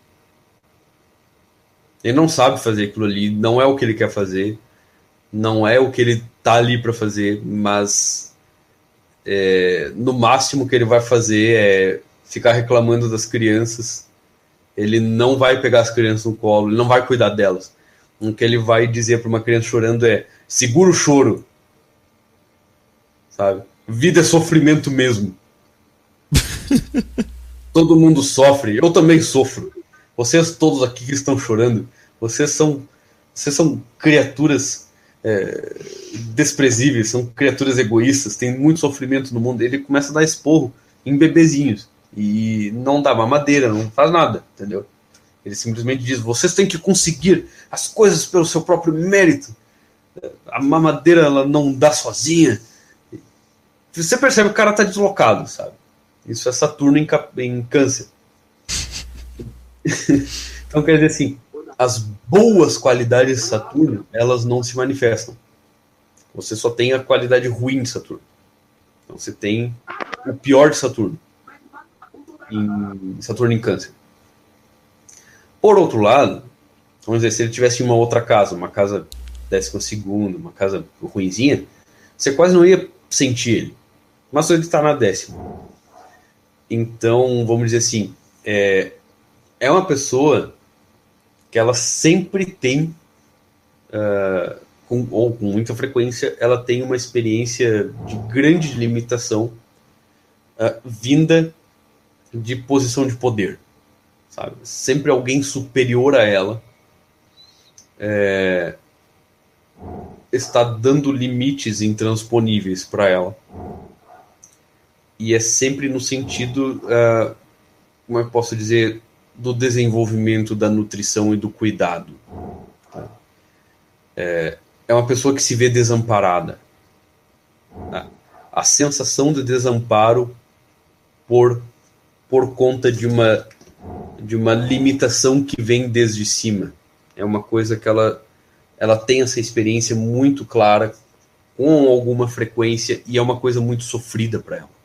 Ele não sabe fazer aquilo ali, não é o que ele quer fazer não é o que ele tá ali para fazer, mas é, no máximo que ele vai fazer é ficar reclamando das crianças. Ele não vai pegar as crianças no colo, ele não vai cuidar delas. O que ele vai dizer para uma criança chorando é: segura o choro. Sabe? Vida é sofrimento mesmo. Todo mundo sofre, eu também sofro. Vocês todos aqui que estão chorando, vocês são vocês são criaturas é, desprezíveis, são criaturas egoístas, tem muito sofrimento no mundo. Ele começa a dar esporro em bebezinhos e não dá mamadeira, não faz nada, entendeu? Ele simplesmente diz: vocês têm que conseguir as coisas pelo seu próprio mérito. A mamadeira ela não dá sozinha. Você percebe que o cara tá deslocado, sabe? Isso é Saturno em, em Câncer. então quer dizer assim, as boas qualidades de Saturno, elas não se manifestam. Você só tem a qualidade ruim de Saturno. Então você tem o pior de Saturno. Em Saturno em Câncer. Por outro lado, vamos dizer, se ele tivesse uma outra casa, uma casa décima segunda, uma casa ruinzinha, você quase não ia sentir ele. Mas ele está na décima. Então, vamos dizer assim, é, é uma pessoa que ela sempre tem, uh, com, ou com muita frequência, ela tem uma experiência de grande limitação uh, vinda de posição de poder, sabe? Sempre alguém superior a ela é, está dando limites intransponíveis para ela. E é sempre no sentido, uh, como eu posso dizer, do desenvolvimento da nutrição e do cuidado. Tá? É, é uma pessoa que se vê desamparada. Tá? A sensação de desamparo por, por conta de uma, de uma limitação que vem desde cima. É uma coisa que ela, ela tem essa experiência muito clara, com alguma frequência, e é uma coisa muito sofrida para ela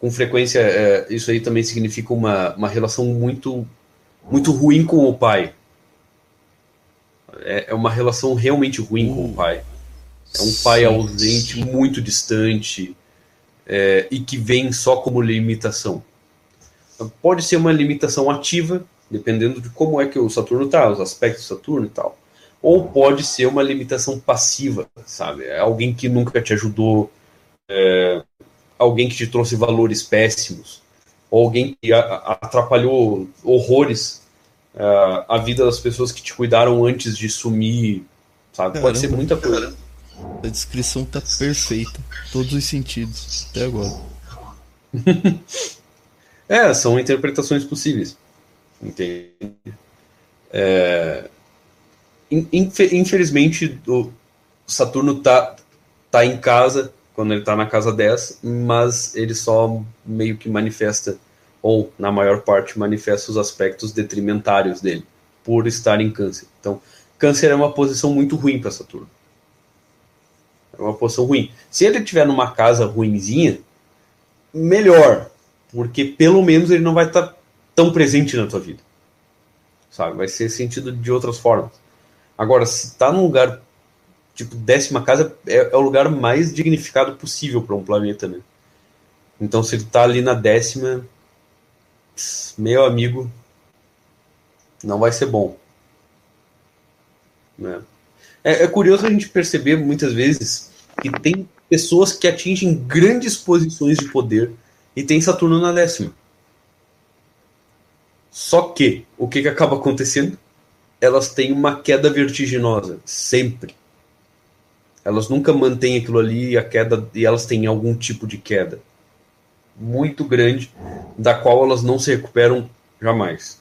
com frequência, é, isso aí também significa uma, uma relação muito, muito ruim com o pai. É, é uma relação realmente ruim com o uh. pai. É um pai ausente, muito distante. é, e que vem só como limitação. Pode ser uma limitação ativa, dependendo de como é que o Saturno está, os aspectos do Saturno e tal. Ou pode ser uma limitação passiva, sabe? É alguém que nunca te ajudou, é, alguém que te trouxe valores péssimos, ou alguém que atrapalhou horrores uh, a vida das pessoas que te cuidaram antes de sumir, sabe? Caramba, Pode ser muita coisa. A descrição tá perfeita, todos os sentidos, até agora. é, são interpretações possíveis. Entende? É, infelizmente, o Saturno tá, tá em casa quando ele tá na casa 10, mas ele só meio que manifesta, ou na maior parte, manifesta os aspectos detrimentários dele, por estar em câncer. Então, câncer é uma posição muito ruim para Saturno. É uma posição ruim. Se ele estiver numa casa ruinzinha, melhor, porque pelo menos ele não vai estar tá tão presente na tua vida. Sabe? Vai ser sentido de outras formas. Agora, se está num lugar tipo, décima casa é, é o lugar mais dignificado possível para um planeta, né? Então, se ele está ali na décima, meu amigo, não vai ser bom. Né? É, é, curioso a gente perceber muitas vezes que tem pessoas que atingem grandes posições de poder e tem Saturno na décima. Só que o que, que acaba acontecendo? Elas têm uma queda vertiginosa, sempre. Elas nunca mantêm aquilo ali e a queda e elas têm algum tipo de queda muito grande, da qual elas não se recuperam jamais.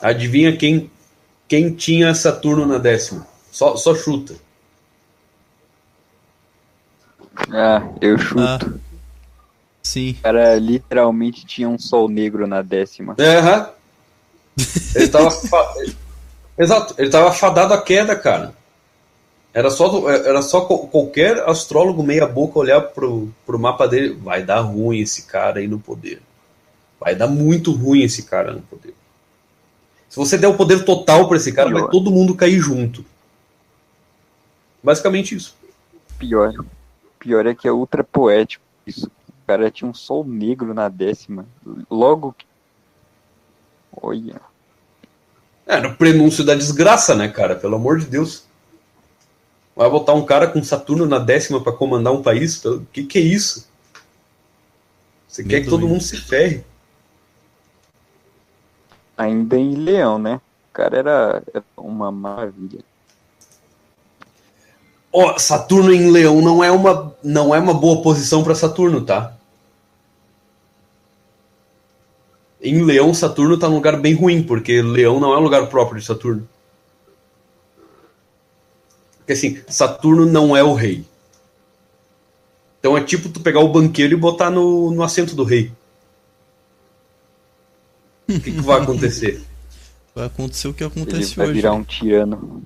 Adivinha quem quem tinha Saturno na décima? Só, só chuta. Ah, eu chuto. Ah, sim. O cara literalmente tinha um sol negro na décima. Aham. Uhum. Ele tava. Exato, ele tava fadado à queda, cara. Era só, era só qualquer astrólogo meia boca olhar pro, pro mapa dele. Vai dar ruim esse cara aí no poder. Vai dar muito ruim esse cara no poder. Se você der o poder total para esse cara, Pior. vai todo mundo cair junto. Basicamente isso. Pior. Pior é que é ultra poético isso. O cara tinha um sol negro na décima. Logo. Olha. É, no prenúncio da desgraça, né, cara? Pelo amor de Deus. Vai botar um cara com Saturno na décima para comandar um país? O que, que é isso? Você quer que todo mundo se ferre? Ainda em Leão, né? O cara era, era uma maravilha. Oh, Saturno em Leão não é uma, não é uma boa posição para Saturno, tá? Em Leão, Saturno tá num lugar bem ruim, porque Leão não é um lugar próprio de Saturno. Porque assim, Saturno não é o rei. Então é tipo tu pegar o banqueiro e botar no, no assento do rei. O que, que vai acontecer? Vai acontecer o que aconteceu Ele vai hoje. virar um tirano.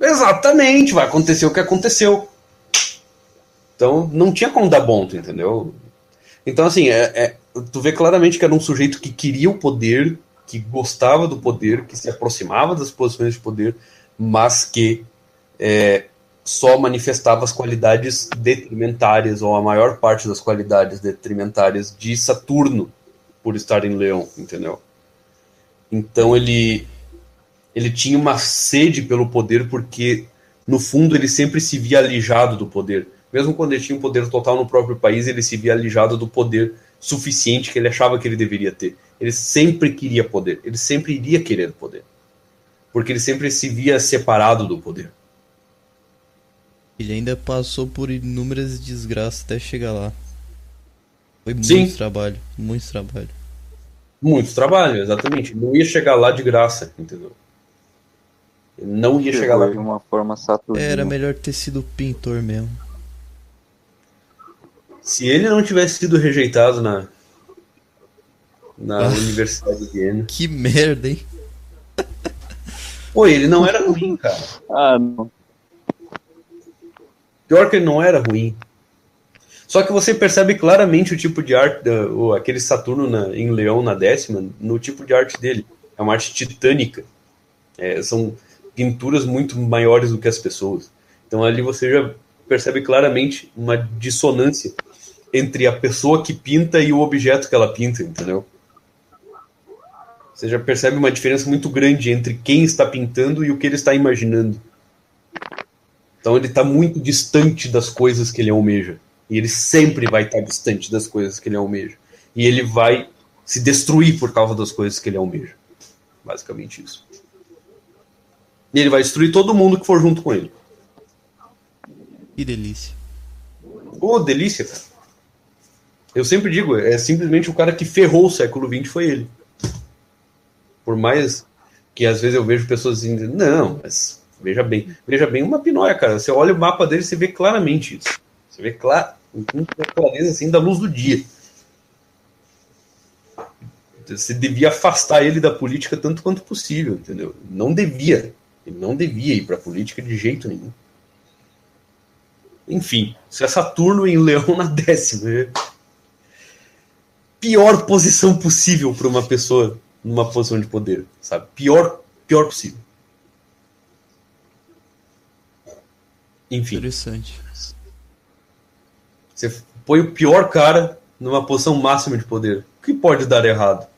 Exatamente, vai acontecer o que aconteceu. Então não tinha como dar bom, entendeu? Então, assim, é, é, tu vê claramente que era um sujeito que queria o poder, que gostava do poder, que se aproximava das posições de poder, mas que é, só manifestava as qualidades detrimentárias, ou a maior parte das qualidades detrimentárias de Saturno, por estar em Leão, entendeu? Então ele ele tinha uma sede pelo poder porque no fundo ele sempre se via alijado do poder. Mesmo quando ele tinha um poder total no próprio país, ele se via alijado do poder suficiente que ele achava que ele deveria ter. Ele sempre queria poder, ele sempre iria querer poder. Porque ele sempre se via separado do poder. Ele ainda passou por inúmeras desgraças até chegar lá. Foi muito Sim. trabalho, muito trabalho. Muito trabalho, exatamente. Não ia chegar lá de graça, entendeu? Não ia chegar lá de uma forma saturnina. Era melhor ter sido pintor mesmo. Se ele não tivesse sido rejeitado na na ah, Universidade de Viena. Que merda, hein? Pô, ele não era ruim, cara. Ah, não. Pior que ele não era ruim. Só que você percebe claramente o tipo de arte, o, aquele Saturno na, em Leão na décima, no tipo de arte dele. É uma arte titânica. É, são pinturas muito maiores do que as pessoas. Então ali você já percebe claramente uma dissonância entre a pessoa que pinta e o objeto que ela pinta, entendeu? Você já percebe uma diferença muito grande entre quem está pintando e o que ele está imaginando. Então ele está muito distante das coisas que ele almeja. E ele sempre vai estar distante das coisas que ele almeja. E ele vai se destruir por causa das coisas que ele almeja. Basicamente isso. E ele vai destruir todo mundo que for junto com ele. Que delícia. Ô, oh, delícia, cara. Eu sempre digo, é simplesmente o cara que ferrou o século XX foi ele. Por mais que às vezes eu vejo pessoas dizendo, não, mas veja bem, veja bem uma pinóia, cara. Você olha o mapa dele, você vê claramente isso. Você vê claro, com clareza assim da luz do dia. Você devia afastar ele da política tanto quanto possível, entendeu? Não devia. Ele não devia ir para a política de jeito nenhum. Enfim, se é Saturno em Leão na décima. É pior posição possível para uma pessoa numa posição de poder, sabe? Pior, pior possível. Enfim. Interessante. Você põe o pior cara numa posição máxima de poder. O que pode dar errado?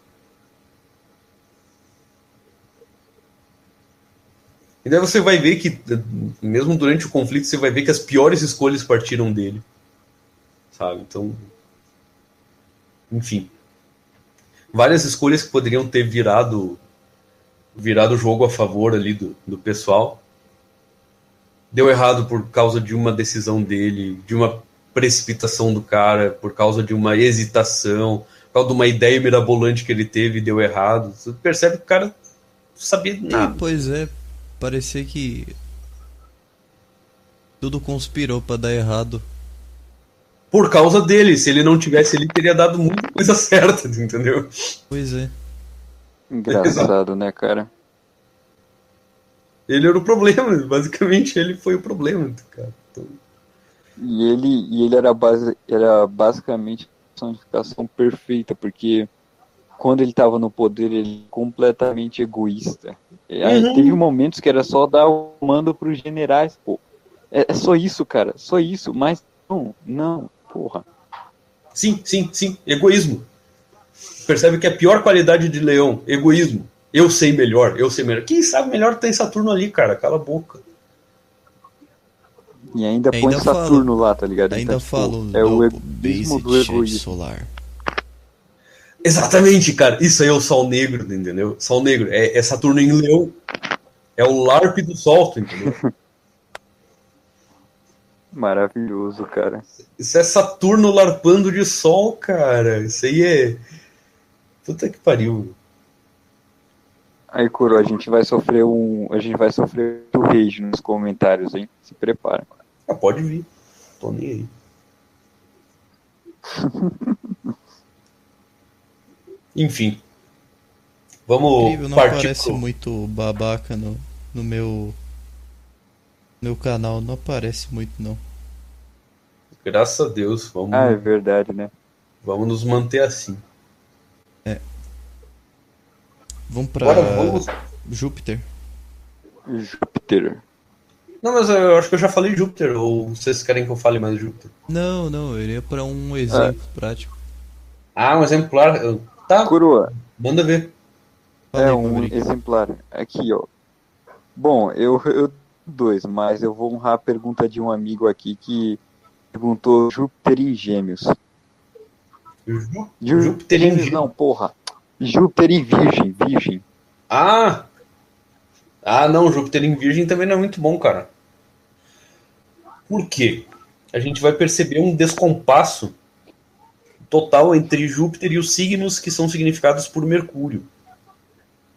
E daí você vai ver que, mesmo durante o conflito, você vai ver que as piores escolhas partiram dele. Sabe? Então. Enfim. Várias escolhas que poderiam ter virado virado o jogo a favor ali do, do pessoal. Deu errado por causa de uma decisão dele, de uma precipitação do cara, por causa de uma hesitação, por causa de uma ideia mirabolante que ele teve e deu errado. Você percebe que o cara não sabia nada. pois é, parecia que tudo conspirou para dar errado. Por causa dele, se ele não tivesse ele teria dado muita coisa certa, entendeu? Pois é. Engraçado, né, cara? Ele era o problema, basicamente ele foi o problema, cara. Então... E ele, e ele era, base, era basicamente a personificação perfeita, porque quando ele estava no poder, ele era completamente egoísta. Aí uhum. teve momentos que era só dar o mando para os generais, pô. É, é, só isso, cara, só isso. Mas não, não, porra. Sim, sim, sim, egoísmo. Percebe que a pior qualidade de leão, egoísmo. Eu sei melhor, eu sei melhor. Quem sabe melhor tem Saturno ali, cara, cala a boca. E ainda, ainda põe Saturno falo, lá, tá ligado? Ainda então, tipo, falo é o egoísmo do egoísmo. solar. Exatamente, cara. Isso aí é o Sol Negro, entendeu? Sol Negro. É, é Saturno em Leão. É o LARP do Sol, entendeu? Maravilhoso, cara. Isso é Saturno larpando de Sol, cara. Isso aí é. Puta que pariu. Aí, Coro, a gente vai sofrer um. A gente vai sofrer o rage nos comentários, hein? Se prepara. Ah, pode vir. Tô nem aí. Enfim. Vamos Incrível, não partir aparece pro... muito babaca no, no meu meu canal, não aparece muito não. Graças a Deus, vamos. Ah, é verdade, né? Vamos nos manter assim. É. Vamos para vamos... Júpiter. Júpiter. Não, mas eu acho que eu já falei Júpiter, ou vocês querem que eu fale mais Júpiter? Não, não, eu iria para um exemplo ah. prático. Ah, um exemplar. Tá. Coroa. Manda ver. É um exemplar. Aqui, ó. Bom, eu, eu dois, mas eu vou honrar a pergunta de um amigo aqui que perguntou Júpiter e Gêmeos. Jú Júpiter e Gêmeos, não, porra. Júpiter e Virgem, Virgem. Ah! Ah, não, Júpiter em Virgem também não é muito bom, cara. Por quê? A gente vai perceber um descompasso total entre Júpiter e os signos que são significados por Mercúrio.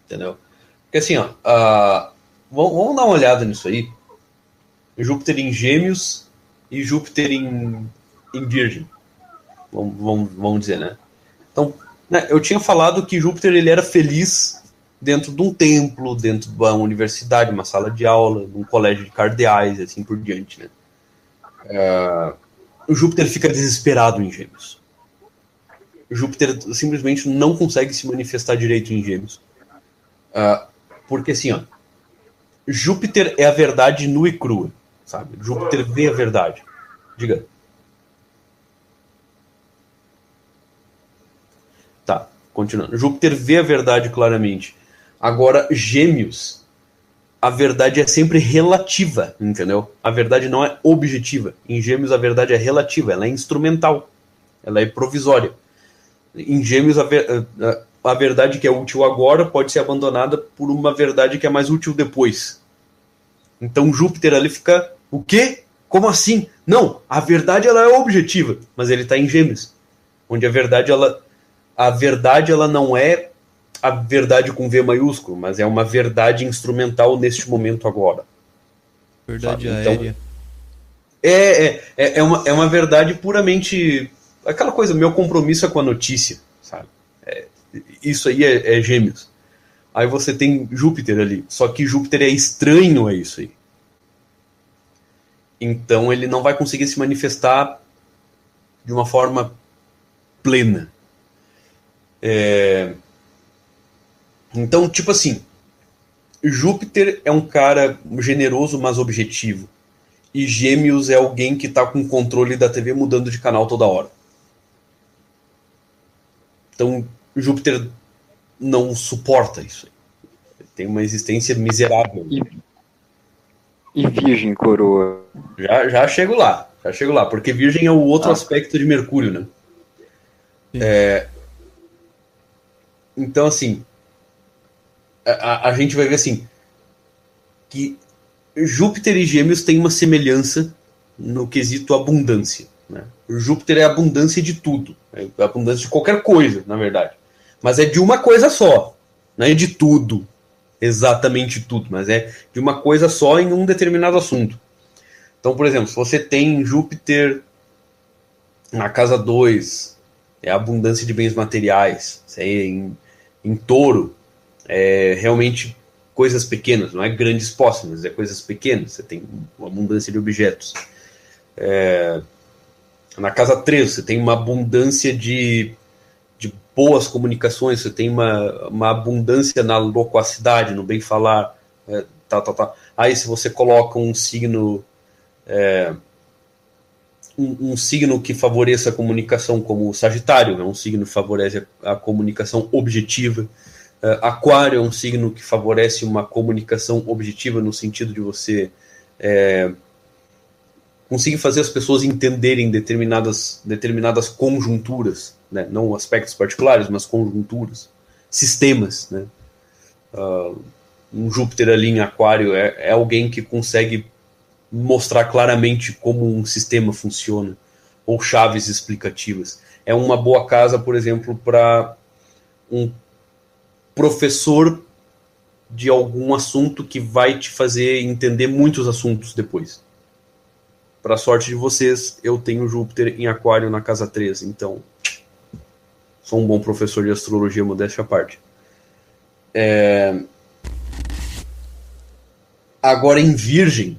Entendeu? Porque assim, ó, uh, vamos, dar uma olhada nisso aí. Júpiter em Gêmeos e Júpiter em, em Virgem. Vamos, vamos, vamos dizer, né? Então, né, eu tinha falado que Júpiter ele era feliz dentro de um templo, dentro de uma universidade, uma sala de aula, num colégio de cardeais, assim por diante, né? Uh, o Júpiter fica desesperado em Gêmeos. Júpiter simplesmente não consegue se manifestar direito em Gêmeos. Uh, porque assim, ó, Júpiter é a verdade nua e crua. sabe? Júpiter vê a verdade. Diga. Tá, continuando. Júpiter vê a verdade claramente. Agora, Gêmeos, a verdade é sempre relativa, entendeu? A verdade não é objetiva. Em Gêmeos, a verdade é relativa, ela é instrumental, ela é provisória. Em Gêmeos, a, ver, a, a verdade que é útil agora pode ser abandonada por uma verdade que é mais útil depois. Então, Júpiter ali fica. O quê? Como assim? Não, a verdade ela é objetiva, mas ele está em Gêmeos, onde a verdade ela a verdade ela não é a verdade com V maiúsculo, mas é uma verdade instrumental neste momento agora. Verdade sabe? Então, aérea. É, é, é, é, uma, é uma verdade puramente. Aquela coisa, meu compromisso é com a notícia, sabe? É, isso aí é, é gêmeos. Aí você tem Júpiter ali. Só que Júpiter é estranho a isso aí. Então ele não vai conseguir se manifestar de uma forma plena. É... Então, tipo assim, Júpiter é um cara generoso, mas objetivo. E Gêmeos é alguém que está com o controle da TV mudando de canal toda hora. Então, Júpiter não suporta isso. tem uma existência miserável. E, e Virgem, coroa? Já, já chego lá. Já chego lá, porque Virgem é o outro ah. aspecto de Mercúrio, né? É, então, assim, a, a gente vai ver assim que Júpiter e Gêmeos têm uma semelhança no quesito abundância. Né? Júpiter é abundância de tudo, é abundância de qualquer coisa, na verdade. Mas é de uma coisa só, não é de tudo, exatamente tudo, mas é de uma coisa só em um determinado assunto. Então, por exemplo, se você tem Júpiter na casa 2, é abundância de bens materiais, é em, em touro, é realmente coisas pequenas, não é grandes posses, é coisas pequenas. Você tem abundância de objetos. É, na casa 3, você tem uma abundância de, de boas comunicações, você tem uma, uma abundância na loquacidade, no bem falar, é, tá, tá, tá. Aí, se você coloca um signo. É, um, um, signo que favoreça a comunicação, como o Sagitário, é um signo que favorece a, a comunicação objetiva. Uh, aquário é um signo que favorece uma comunicação objetiva no sentido de você é, conseguir fazer as pessoas entenderem determinadas, determinadas conjunturas, né? não aspectos particulares, mas conjunturas, sistemas. Né? Uh, um Júpiter ali em Aquário é, é alguém que consegue mostrar claramente como um sistema funciona, ou chaves explicativas. É uma boa casa, por exemplo, para um professor de algum assunto que vai te fazer entender muitos assuntos depois. Para sorte de vocês, eu tenho Júpiter em Aquário na casa 13, então sou um bom professor de astrologia, modéstia à parte. É... Agora em Virgem,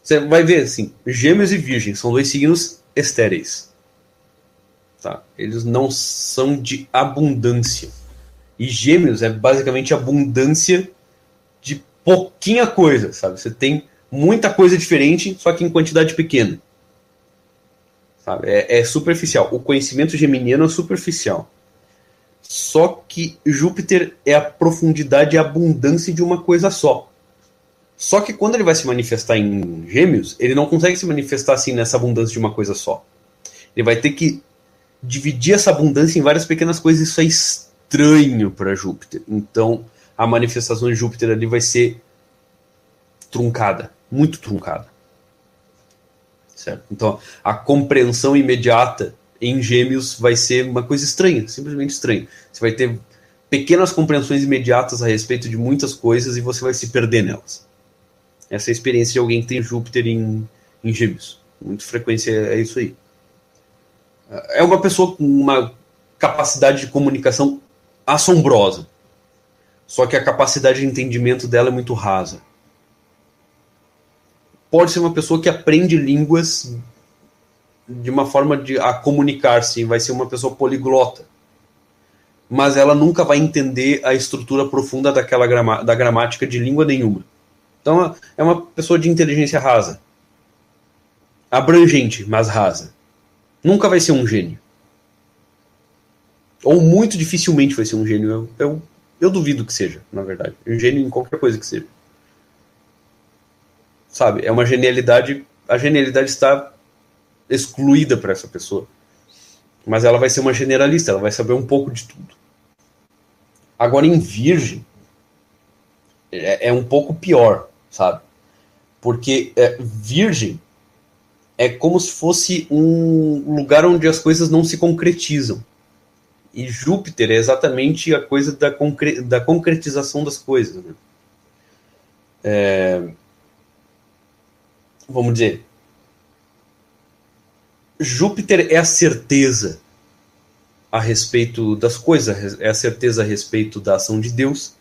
você vai ver assim: Gêmeos e Virgem são dois signos estéreis. Tá? Eles não são de abundância. E gêmeos é basicamente abundância de pouquinha coisa, sabe? Você tem muita coisa diferente, só que em quantidade pequena. Sabe? É, é superficial. O conhecimento geminiano é superficial. Só que Júpiter é a profundidade e a abundância de uma coisa só. Só que quando ele vai se manifestar em Gêmeos, ele não consegue se manifestar assim nessa abundância de uma coisa só. Ele vai ter que dividir essa abundância em várias pequenas coisas. Isso é estranho para Júpiter. Então, a manifestação de Júpiter ali vai ser truncada, muito truncada. Certo? Então, a compreensão imediata em Gêmeos vai ser uma coisa estranha, simplesmente estranha. Você vai ter pequenas compreensões imediatas a respeito de muitas coisas e você vai se perder nelas. Essa é a experiência de alguém que tem Júpiter em, em Gêmeos. Muito frequência é isso aí. É uma pessoa com uma capacidade de comunicação assombrosa. Só que a capacidade de entendimento dela é muito rasa. Pode ser uma pessoa que aprende línguas de uma forma de a comunicar-se, vai ser uma pessoa poliglota. Mas ela nunca vai entender a estrutura profunda daquela grama, da gramática de língua nenhuma. Então é uma pessoa de inteligência rasa. Abrangente, mas rasa. Nunca vai ser um gênio. Ou muito dificilmente vai ser um gênio. Eu, eu, eu duvido que seja, na verdade. Um gênio em qualquer coisa que seja. Sabe? É uma genialidade. A genialidade está excluída para essa pessoa. Mas ela vai ser uma generalista, ela vai saber um pouco de tudo. Agora, em Virgem, é, é um pouco pior, sabe? Porque é, Virgem é como se fosse um lugar onde as coisas não se concretizam. E Júpiter é exatamente a coisa da, concre da concretização das coisas. Né? É, vamos dizer, Júpiter é a certeza a respeito das coisas, é a certeza a respeito da ação de Deus,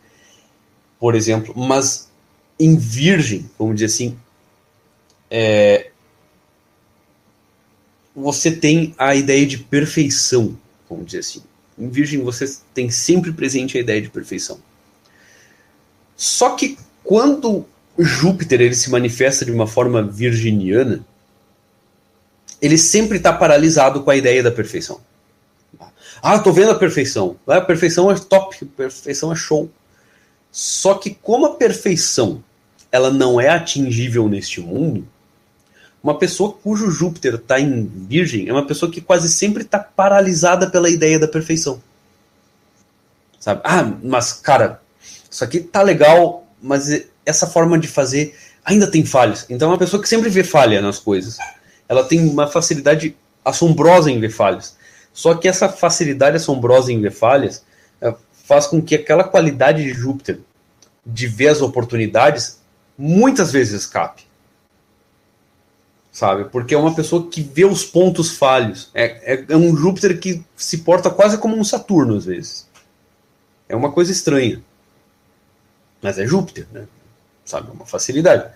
por exemplo, mas em Virgem, vamos dizer assim, é, você tem a ideia de perfeição, vamos dizer assim. Em Virgem você tem sempre presente a ideia de perfeição. Só que quando Júpiter ele se manifesta de uma forma virginiana, ele sempre está paralisado com a ideia da perfeição. Ah, tô vendo a perfeição. A perfeição é top, a perfeição é show. Só que como a perfeição ela não é atingível neste mundo, uma pessoa cujo Júpiter está em Virgem é uma pessoa que quase sempre está paralisada pela ideia da perfeição. Sabe? Ah, mas cara, isso aqui tá legal, mas essa forma de fazer ainda tem falhas. Então é uma pessoa que sempre vê falha nas coisas. Ela tem uma facilidade assombrosa em ver falhas. Só que essa facilidade assombrosa em ver falhas é, faz com que aquela qualidade de Júpiter de ver as oportunidades muitas vezes escape. Sabe? Porque é uma pessoa que vê os pontos falhos. É, é, é um Júpiter que se porta quase como um Saturno, às vezes. É uma coisa estranha. Mas é Júpiter, né? Sabe? Uma facilidade.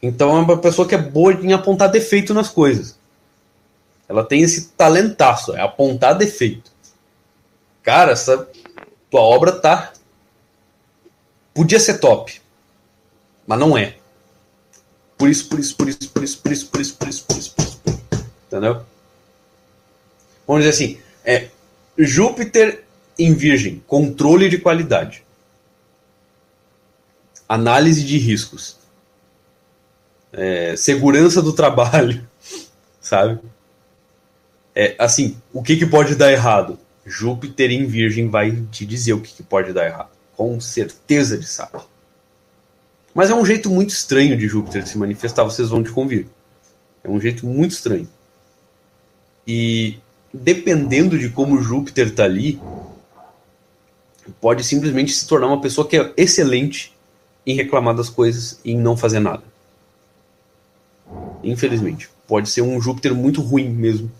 Então é uma pessoa que é boa em apontar defeito nas coisas. Ela tem esse talentaço, é apontar defeito. Cara, essa tua obra tá. Podia ser top, mas não é. Por isso, por isso, por isso, por isso, por isso, por isso, por isso, por isso, por isso. Por isso. Entendeu? Vamos dizer assim, é Júpiter em Virgem, controle de qualidade. Análise de riscos. É, segurança do trabalho, sabe? É, assim, o que, que pode dar errado? Júpiter em Virgem vai te dizer o que, que pode dar errado. Com certeza de sabe. Mas é um jeito muito estranho de Júpiter se manifestar, vocês vão te convir. É um jeito muito estranho. E dependendo de como Júpiter está ali, pode simplesmente se tornar uma pessoa que é excelente em reclamar das coisas e em não fazer nada. Infelizmente. Pode ser um Júpiter muito ruim mesmo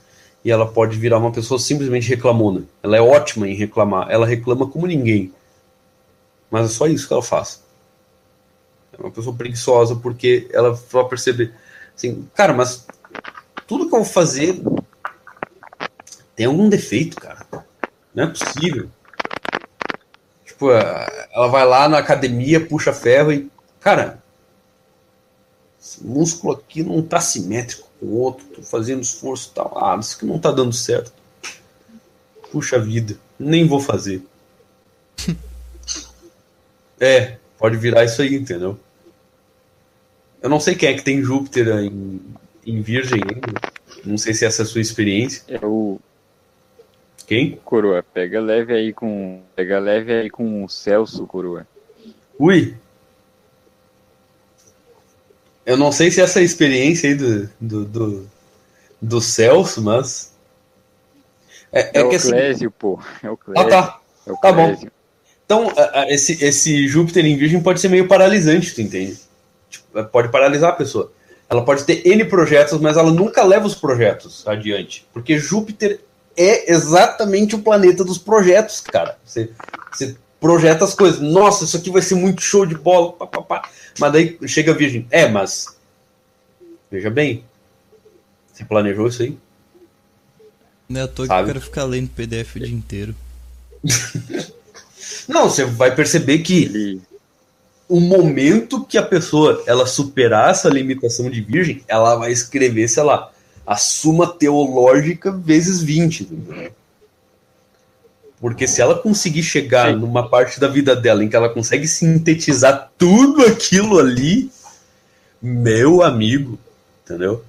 e ela pode virar uma pessoa simplesmente reclamona. Ela é ótima em reclamar, ela reclama como ninguém. Mas é só isso que ela faz. É uma pessoa preguiçosa porque ela vai perceber assim, cara, mas tudo que eu vou fazer tem algum defeito, cara. Não é possível. Tipo, ela vai lá na academia, puxa ferro e, cara, esse músculo aqui não tá simétrico o outro, tô fazendo esforço e tal. Ah, isso que não tá dando certo. Puxa vida, nem vou fazer. é, pode virar isso aí, entendeu? Eu não sei quem é que tem Júpiter em, em Virgem ainda. Não sei se essa é a sua experiência. É o. Quem? Coroa, pega leve aí com. Pega leve aí com o Celso, Coroa. Ui, eu não sei se essa é a experiência aí do, do, do, do Celso, mas. É, é, é o que, assim... Clésio, pô. É o Clésio. Ah, tá. É o tá bom. Então, esse, esse Júpiter em Virgem pode ser meio paralisante, tu entende? Tipo, é, pode paralisar a pessoa. Ela pode ter N projetos, mas ela nunca leva os projetos adiante. Porque Júpiter é exatamente o planeta dos projetos, cara. Você, você projeta as coisas. Nossa, isso aqui vai ser muito show de bola. Pá, pá, pá. Mas daí chega a Virgem. É, mas. Veja bem. Você planejou isso aí? Não é à toa que eu quero ficar lendo PDF o dia inteiro. Não, você vai perceber que. O momento que a pessoa ela superar essa limitação de virgem, ela vai escrever, sei lá, a suma teológica vezes 20. Entendeu? Porque se ela conseguir chegar Sim. numa parte da vida dela em que ela consegue sintetizar tudo aquilo ali, meu amigo, entendeu?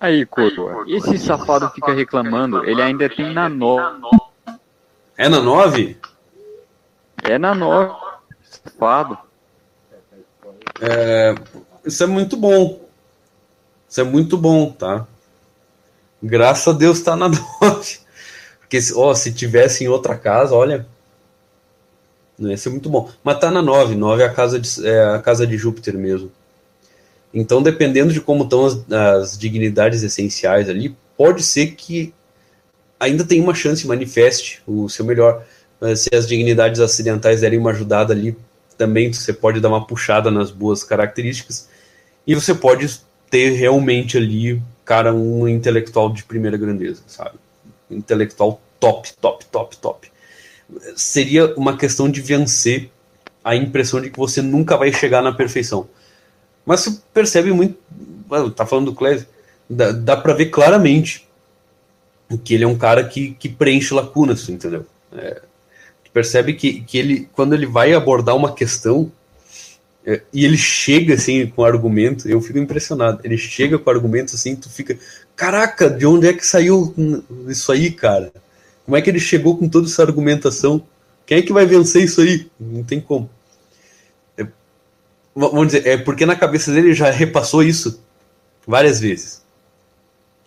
Aí, Coroa, esse safado fica reclamando, ele ainda tem na 9. É na 9? É na 9. Safado. É, isso é muito bom. Isso é muito bom, tá? Graças a Deus tá na 9. Porque ó, se tivesse em outra casa, olha. Não ia ser muito bom. Mas tá na 9. 9 é a casa de, é a casa de Júpiter mesmo. Então, dependendo de como estão as, as, dignidades essenciais ali, pode ser que ainda tenha uma chance, manifeste o seu melhor. Se as dignidades acidentais derem uma ajudada ali, também você pode dar uma puxada nas boas características. E você pode ter realmente ali, cara, um intelectual de primeira grandeza, sabe? intelectual top, top, top, top. Seria uma questão de vencer a impressão de que você nunca vai chegar na perfeição mas você percebe muito. Tá falando do Cleve, dá, dá para ver claramente que ele é um cara que, que preenche lacunas, entendeu? É, percebe que, que ele, quando ele vai abordar uma questão e ele chega assim com argumento, eu fico impressionado. Ele chega com argumentos assim, tu fica, caraca, de onde é que saiu isso aí, cara? Como é que ele chegou com toda essa argumentação? Quem é que vai vencer isso aí? Não tem como vamos dizer, é porque na cabeça dele já repassou isso várias vezes.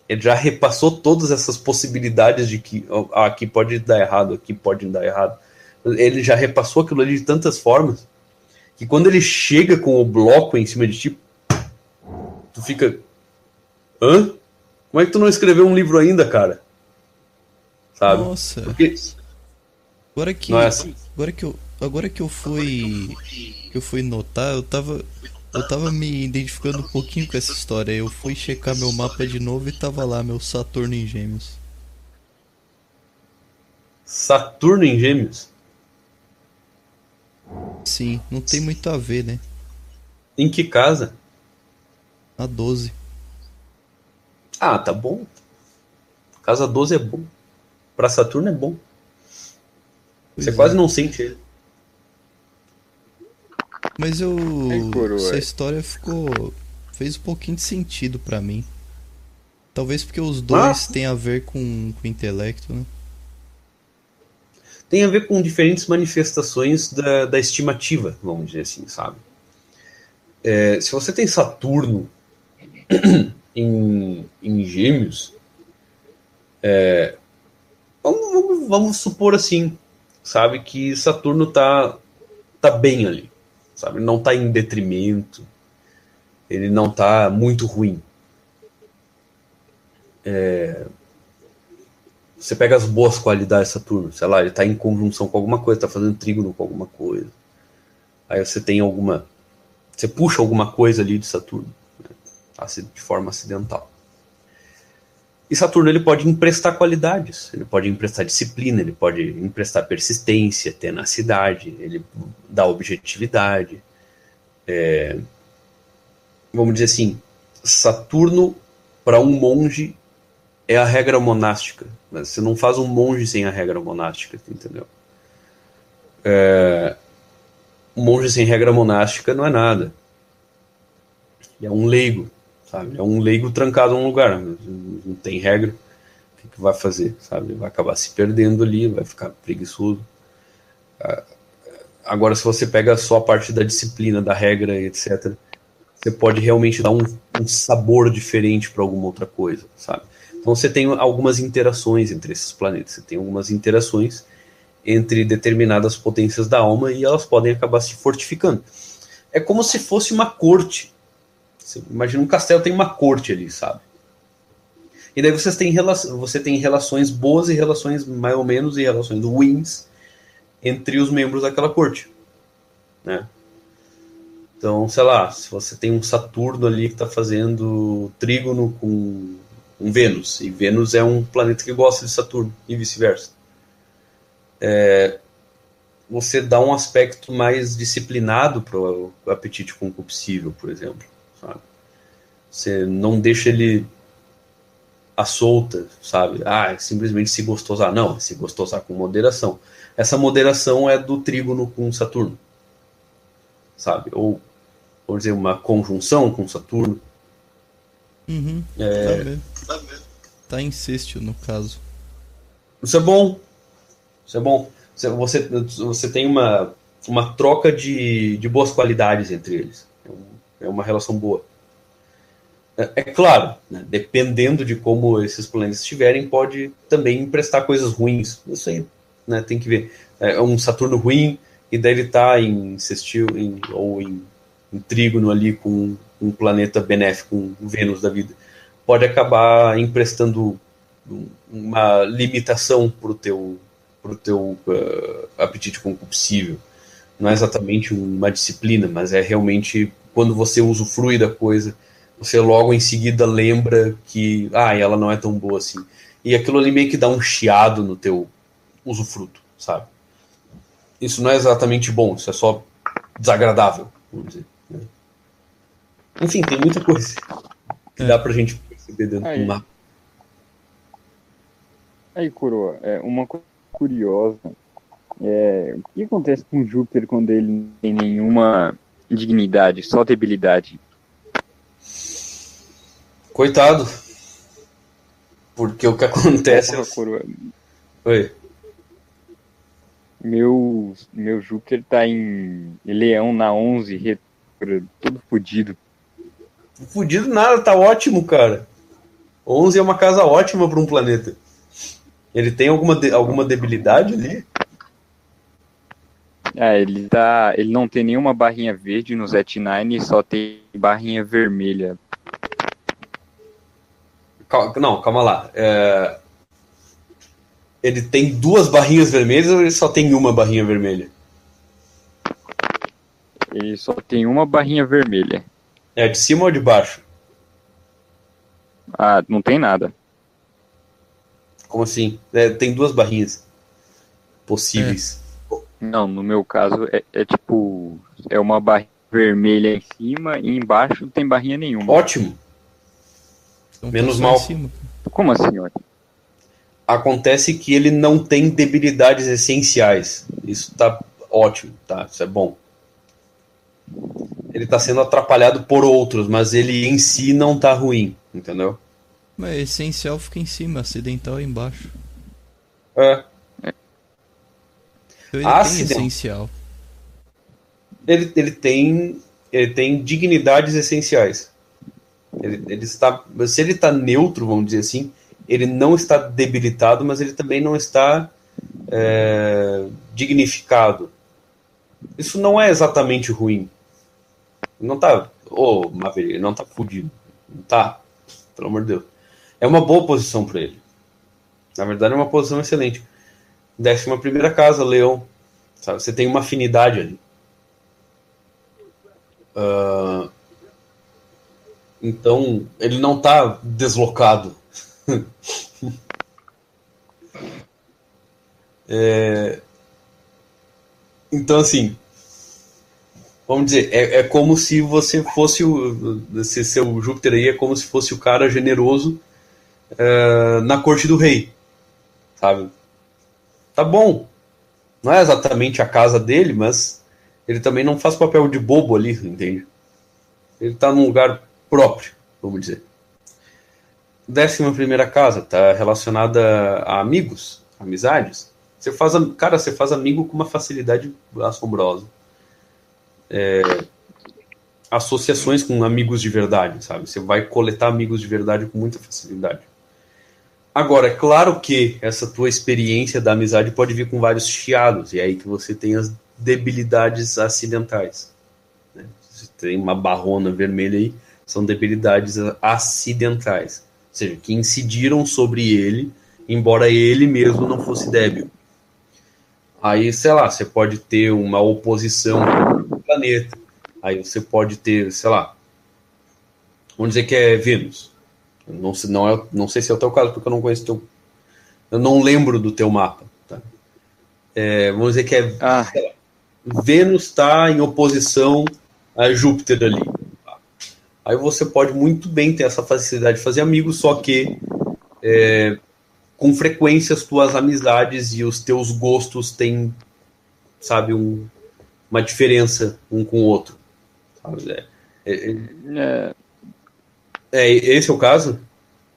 Ele já repassou todas essas possibilidades de que ah, aqui pode dar errado, aqui pode dar errado. Ele já repassou aquilo ali de tantas formas que quando ele chega com o bloco em cima de ti, tu fica. Hã? Como é que tu não escreveu um livro ainda, cara? Sabe? Nossa. Porque... Agora que, é assim. agora que eu, agora que eu fui que eu fui notar, eu tava eu tava me identificando um pouquinho com essa história. Eu fui checar meu mapa de novo e tava lá meu Saturno em Gêmeos. Saturno em Gêmeos? Sim, não tem muito a ver, né? Em que casa? A 12. Ah, tá bom. Casa 12 é bom. Pra Saturno é bom. Pois Você é. quase não sente ele. Mas eu. essa história ficou. fez um pouquinho de sentido para mim. Talvez porque os dois ah. têm a ver com, com o intelecto, né? Tem a ver com diferentes manifestações da, da estimativa, vamos dizer assim, sabe? É, se você tem Saturno em, em Gêmeos, é, vamos, vamos, vamos supor assim, sabe, que Saturno tá, tá bem ali sabe? Não está em detrimento, ele não está muito ruim. É... Você pega as boas qualidades de Saturno, sei lá, ele está em conjunção com alguma coisa, está fazendo trígono com alguma coisa. Aí você tem alguma. Você puxa alguma coisa ali de Saturno, né? de forma acidental. E Saturno ele pode emprestar qualidades, ele pode emprestar disciplina, ele pode emprestar persistência, tenacidade, ele dá objetividade. É, vamos dizer assim, Saturno para um monge é a regra monástica. Você não faz um monge sem a regra monástica, entendeu? É, um monge sem regra monástica não é nada. É um leigo sabe? É um leigo trancado num lugar, não tem regra. O que, que vai fazer, sabe? Vai acabar se perdendo ali, vai ficar preguiçoso. Ah, agora, se você pega só a parte da disciplina, da regra, etc., você pode realmente dar um, um sabor diferente para alguma outra coisa, sabe? Então você tem algumas interações entre esses planetas, você tem algumas interações entre determinadas potências da alma e elas podem acabar se fortificando. É como se fosse uma corte você imagina um castelo tem uma corte ali, sabe? E daí vocês têm você tem relações boas e relações mais ou menos e relações ruins entre os membros daquela corte, né? Então, sei lá, se você tem um Saturno ali que está fazendo trígono com um Vênus, e Vênus é um planeta que gosta de Saturno, e vice-versa. É, você dá um aspecto mais disciplinado para o apetite concupiscível, por exemplo. Sabe? Você não deixa ele à solta, sabe? Ah, simplesmente se gostosar. Não, se gostosar com moderação. Essa moderação é do trígono com Saturno, sabe? Ou, vamos dizer, uma conjunção com Saturno. Uhum, é... Tá, tá em no caso. Isso é bom. Isso é bom. Você, você tem uma, uma troca de, de boas qualidades entre eles. É, é uma relação boa. É, é claro, né, dependendo de como esses planetas estiverem, pode também emprestar coisas ruins. Isso aí né, tem que ver. É um Saturno ruim, e daí ele está em sextil em, ou em, em trígono ali com um planeta benéfico, um Vênus da vida. Pode acabar emprestando uma limitação para o teu, pro teu uh, apetite concupiscível. Não é exatamente uma disciplina, mas é realmente quando você usufrui da coisa você logo em seguida lembra que, ah, ela não é tão boa assim. E aquilo ali meio que dá um chiado no teu usufruto, sabe? Isso não é exatamente bom, isso é só desagradável, vamos dizer. Né? Enfim, tem muita coisa que é. dá pra gente dentro Aí. do mapa. Aí, Coroa, é, uma coisa curiosa é o que acontece com Júpiter quando ele não tem nenhuma dignidade, só debilidade? Coitado. Porque o que acontece. É... Oi. Meu, meu Júpiter tá em Leão na 11, tudo fodido. Fudido nada, tá ótimo, cara. 11 é uma casa ótima para um planeta. Ele tem alguma, de, alguma debilidade ali? É, ele tá. Ele não tem nenhuma barrinha verde no Z9, só tem barrinha vermelha. Calma, não, calma lá. É... Ele tem duas barrinhas vermelhas ou ele só tem uma barrinha vermelha? Ele só tem uma barrinha vermelha. É de cima ou de baixo? Ah, não tem nada. Como assim? É, tem duas barrinhas possíveis. É. Não, no meu caso é, é, tipo. É uma barrinha vermelha em cima e embaixo não tem barrinha nenhuma. Ótimo. Então, Menos mal. Como assim, olha? Acontece que ele não tem debilidades essenciais. Isso tá ótimo, tá? Isso é bom. Ele está sendo atrapalhado por outros, mas ele em si não tá ruim, entendeu? Mas essencial fica em cima, acidental é embaixo. É. Então ele Acident... tem essencial. Ele, ele tem ele tem dignidades essenciais. Ele, ele está, se ele está neutro, vamos dizer assim, ele não está debilitado, mas ele também não está é, dignificado. Isso não é exatamente ruim. Não tá, ô, oh, Maverick, não tá fudido. Não tá, pelo amor de Deus. É uma boa posição para ele. Na verdade, é uma posição excelente. Décima primeira casa, Leão. Sabe? Você tem uma afinidade ali. Uh, então, ele não está deslocado. é... Então, assim, vamos dizer, é, é como se você fosse o. Se seu Júpiter aí é como se fosse o cara generoso é, na corte do rei. Sabe? Tá bom. Não é exatamente a casa dele, mas ele também não faz papel de bobo ali, entende? Ele tá num lugar próprio, vamos dizer. Décima primeira casa está relacionada a amigos, amizades. Você faz, cara, você faz amigo com uma facilidade assombrosa. É, associações com amigos de verdade, sabe? Você vai coletar amigos de verdade com muita facilidade. Agora, é claro que essa tua experiência da amizade pode vir com vários chiados, e é aí que você tem as debilidades acidentais. Né? Você tem uma barrona vermelha aí, são debilidades acidentais, ou seja, que incidiram sobre ele, embora ele mesmo não fosse débil. Aí, sei lá, você pode ter uma oposição planeta. Aí você pode ter, sei lá, vamos dizer que é Vênus. Não, não, é, não sei se é o teu caso, porque eu não conheço teu. Eu não lembro do teu mapa. Tá? é, vamos dizer que é Ah, Vênus está em oposição a Júpiter ali. tá? Aí você pode muito bem ter essa facilidade de fazer amigos, só que é, com frequência as tuas amizades e os teus gostos têm, sabe, um- uma diferença um com o outro. sabe? É, é, é, é, esse é o caso?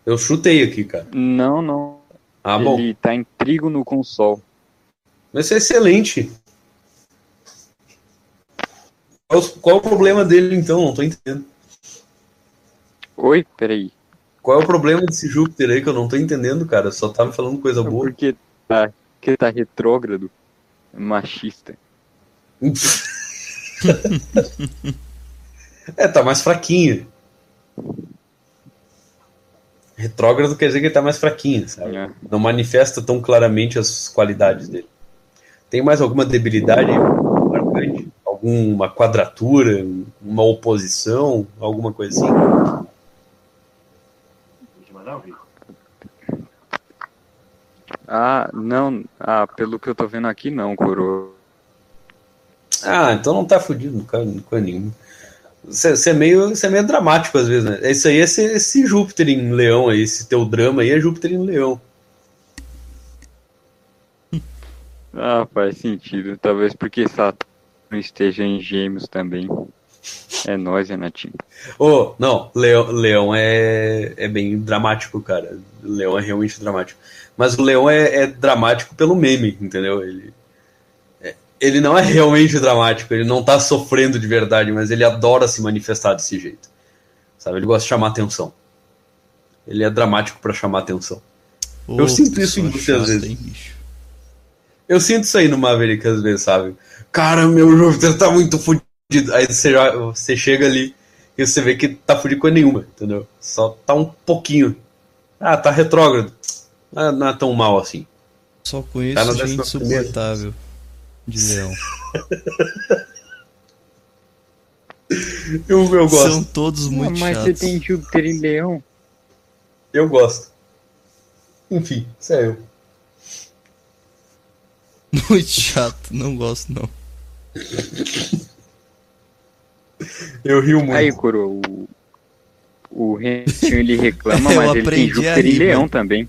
Eu chutei aqui, cara. não, não. Ah, bom. Ele tá em trígono com o Sol. Mas isso é excelente. Qual, qual é o problema dele, então? Não tô entendendo. Oi, peraí. Qual é o problema desse Júpiter aí que eu não tô entendendo, cara? Só tá me falando coisa É boa. porque tá, que tá retrógrado, machista. É, tá mais fraquinho. Retrógrado quer dizer que ele tá mais fraquinho, sabe? É. Não manifesta tão claramente as qualidades dele. Tem mais alguma debilidade marcante? Alguma quadratura? Uma oposição? Alguma coisa assim? Ah, não. Ah, pelo que eu tô vendo aqui, não, coroa. Ah, então não tá fudido, cara, coisa nenhuma. Você é, meio, você é meio dramático às vezes, né? Isso aí é esse, esse Júpiter em Leão aí, esse teu drama aí é Júpiter em Leão. Ah, faz sentido. Talvez porque Saturno esteja em gêmeos também. É nóis, Renatinho. Oh, não, Leão, Leão é, é bem dramático, cara. Leão é realmente dramático. Mas o Leão é, é dramático pelo meme, entendeu? Ele, é- ele não é realmente dramático, ele não tá sofrendo de verdade, mas ele adora se manifestar desse jeito. Sabe? Ele gosta de chamar atenção. Ele é dramático pra chamar atenção. Eu sinto isso em pessoa você às vezes. Eu sinto isso aí no Maverick às vezes, sabe? Cara, meu Júpiter tá muito fudido. Aí você, já- você chega ali e você vê que tá fudido com nenhuma, entendeu? Só tá um pouquinho. Ah, tá retrógrado. Ah, não é tão mal assim. Só conheço Tá gente décima primeira. De leão. Eu, eu gosto. São todos muito Ah, mas você chatos. tem Júpiter em Leão. Eu gosto. Enfim, isso é eu. Muito chato, não gosto não. Eu rio muito. Aí, coroa, o, o Renatinho ele reclama, Eu mas ele tem aprendi a Júpiter rir, Leão também.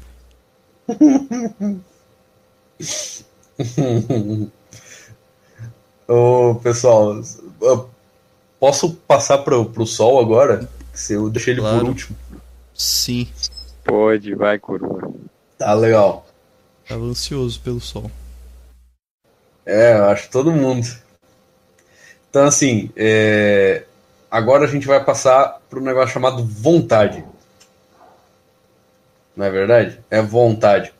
Ô, pessoal, posso passar pro, pro sol agora? Se eu deixei ele por Claro. último. Sim, Pode, vai, coroa. Tá legal. tava ansioso pelo sol. É, eu acho todo mundo. Então, assim, é, agora a gente vai passar para um negócio chamado vontade. Não é verdade? É vontade.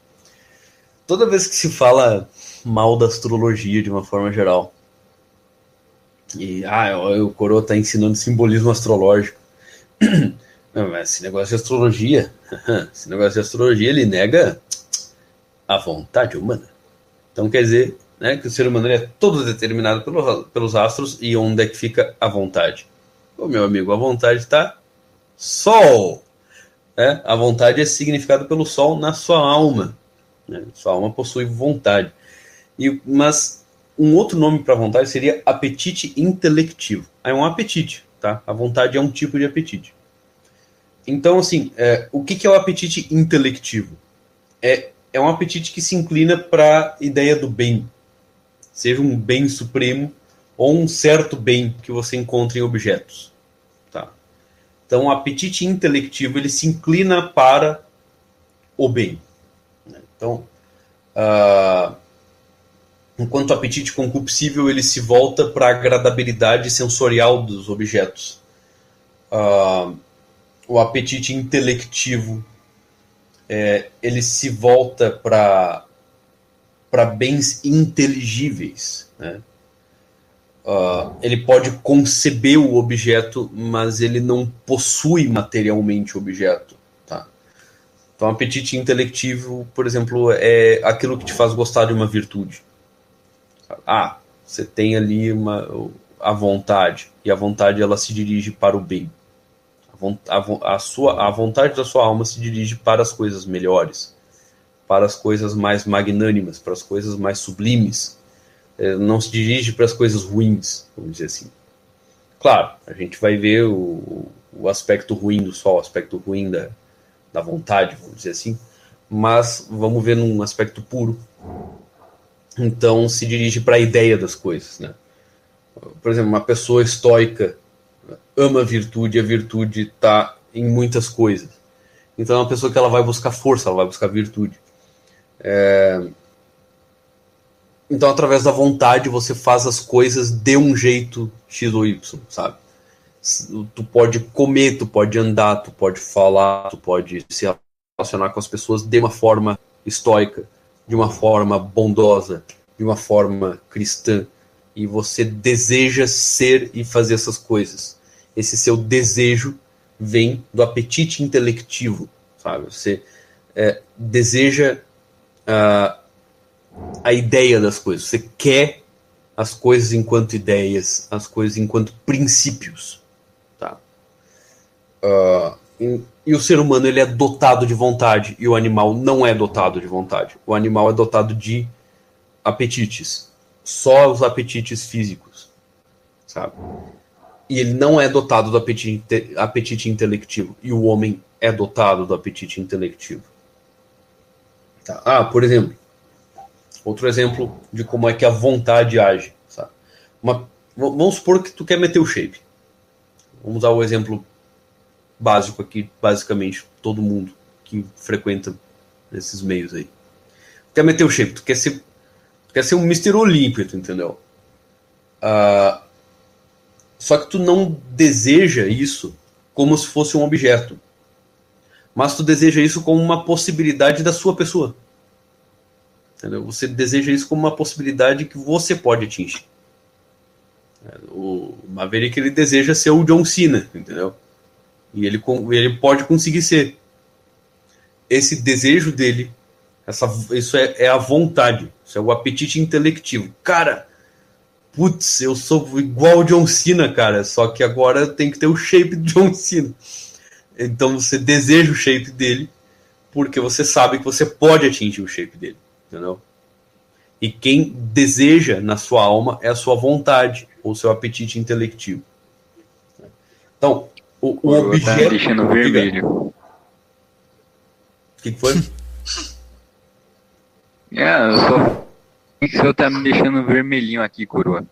Toda vez que se fala mal da astrologia de uma forma geral, e ah, o Coroa tá ensinando simbolismo astrológico. Não, esse negócio de astrologia, esse negócio de astrologia, ele nega a vontade humana. Então quer dizer né, que o ser humano é todo determinado pelo- pelos astros e onde é que fica a vontade. Ô meu amigo, a vontade está Sol. né? A vontade é significada pelo Sol na sua alma. né? Sua alma possui vontade. E, mas um outro nome para vontade seria apetite intelectivo. É um apetite, tá? A vontade é um tipo de apetite. Então, assim, é, o que, que é o apetite intelectivo? É, é um apetite que se inclina para a ideia do bem, seja um bem supremo ou um certo bem que você encontra em objetos. Tá? Então, o apetite intelectivo ele se inclina para o bem. né? Então, ah, enquanto o apetite concupiscível ele se volta para a agradabilidade sensorial dos objetos. Ah, o apetite intelectivo é, ele se volta para para bens inteligíveis. Né? Ah, ele pode conceber o objeto, mas ele não possui materialmente o objeto. Tá? Então, apetite intelectivo, por exemplo, é aquilo que te faz gostar de uma virtude. Ah, você tem ali uma, a vontade, e a vontade ela se dirige para o bem. A, a sua, a vontade da sua alma se dirige para as coisas melhores, para as coisas mais magnânimas, para as coisas mais sublimes. É, não se dirige para as coisas ruins, vamos dizer assim. Claro, a gente vai ver o, o aspecto ruim do sol, o aspecto ruim da, da vontade, vamos dizer assim, mas vamos ver num aspecto puro. Então se dirige para a ideia das coisas, né? Por exemplo, uma pessoa estoica ama a virtude, a virtude está em muitas coisas. Então é uma pessoa que ela vai buscar força, ela vai buscar virtude. É... Então, através da vontade, você faz as coisas de um jeito X ou Y, sabe? Tu pode comer, tu pode andar, tu pode falar, tu pode se relacionar com as pessoas de uma forma estoica, de uma forma bondosa, de uma forma cristã. E você deseja ser e fazer essas coisas. Esse seu desejo vem do apetite intelectivo, sabe? Você é, deseja uh, a ideia das coisas, você quer as coisas enquanto ideias, as coisas enquanto princípios, tá? Uh, e o ser humano ele é dotado de vontade e o animal não é dotado de vontade. O animal é dotado de apetites, só os apetites físicos, sabe? e ele não é dotado do apetite, apetite intelectivo. E o homem é dotado do apetite intelectivo. Tá. Ah, por exemplo, outro exemplo de como é que a vontade age. Sabe? Uma, vamos supor que tu quer meter o shape. Vamos usar o exemplo básico aqui, basicamente, todo mundo que frequenta esses meios aí. Tu quer meter o shape, tu quer ser, tu quer ser um Mr. Olímpio, entendeu? Uh, só que tu não deseja isso como se fosse um objeto. Mas tu deseja isso como uma possibilidade da sua pessoa. Entendeu? Você deseja isso como uma possibilidade que você pode atingir. É, o Maverick ele deseja ser o John Cena, entendeu? E ele, ele pode conseguir ser. Esse desejo dele, essa, isso é, é a vontade, isso é o apetite intelectivo. Cara, putz, eu sou igual o John Cena, cara, só que agora tem que ter o shape do John Cena. Então você deseja o shape dele, porque você sabe que você pode atingir o shape dele, entendeu? E quem deseja na sua alma é a sua vontade, ou seu apetite intelectivo. Então, o, o objeto. Tá deixando vermelho. O que, que foi? é, eu só o senhor tá me deixando vermelhinho aqui, coroa.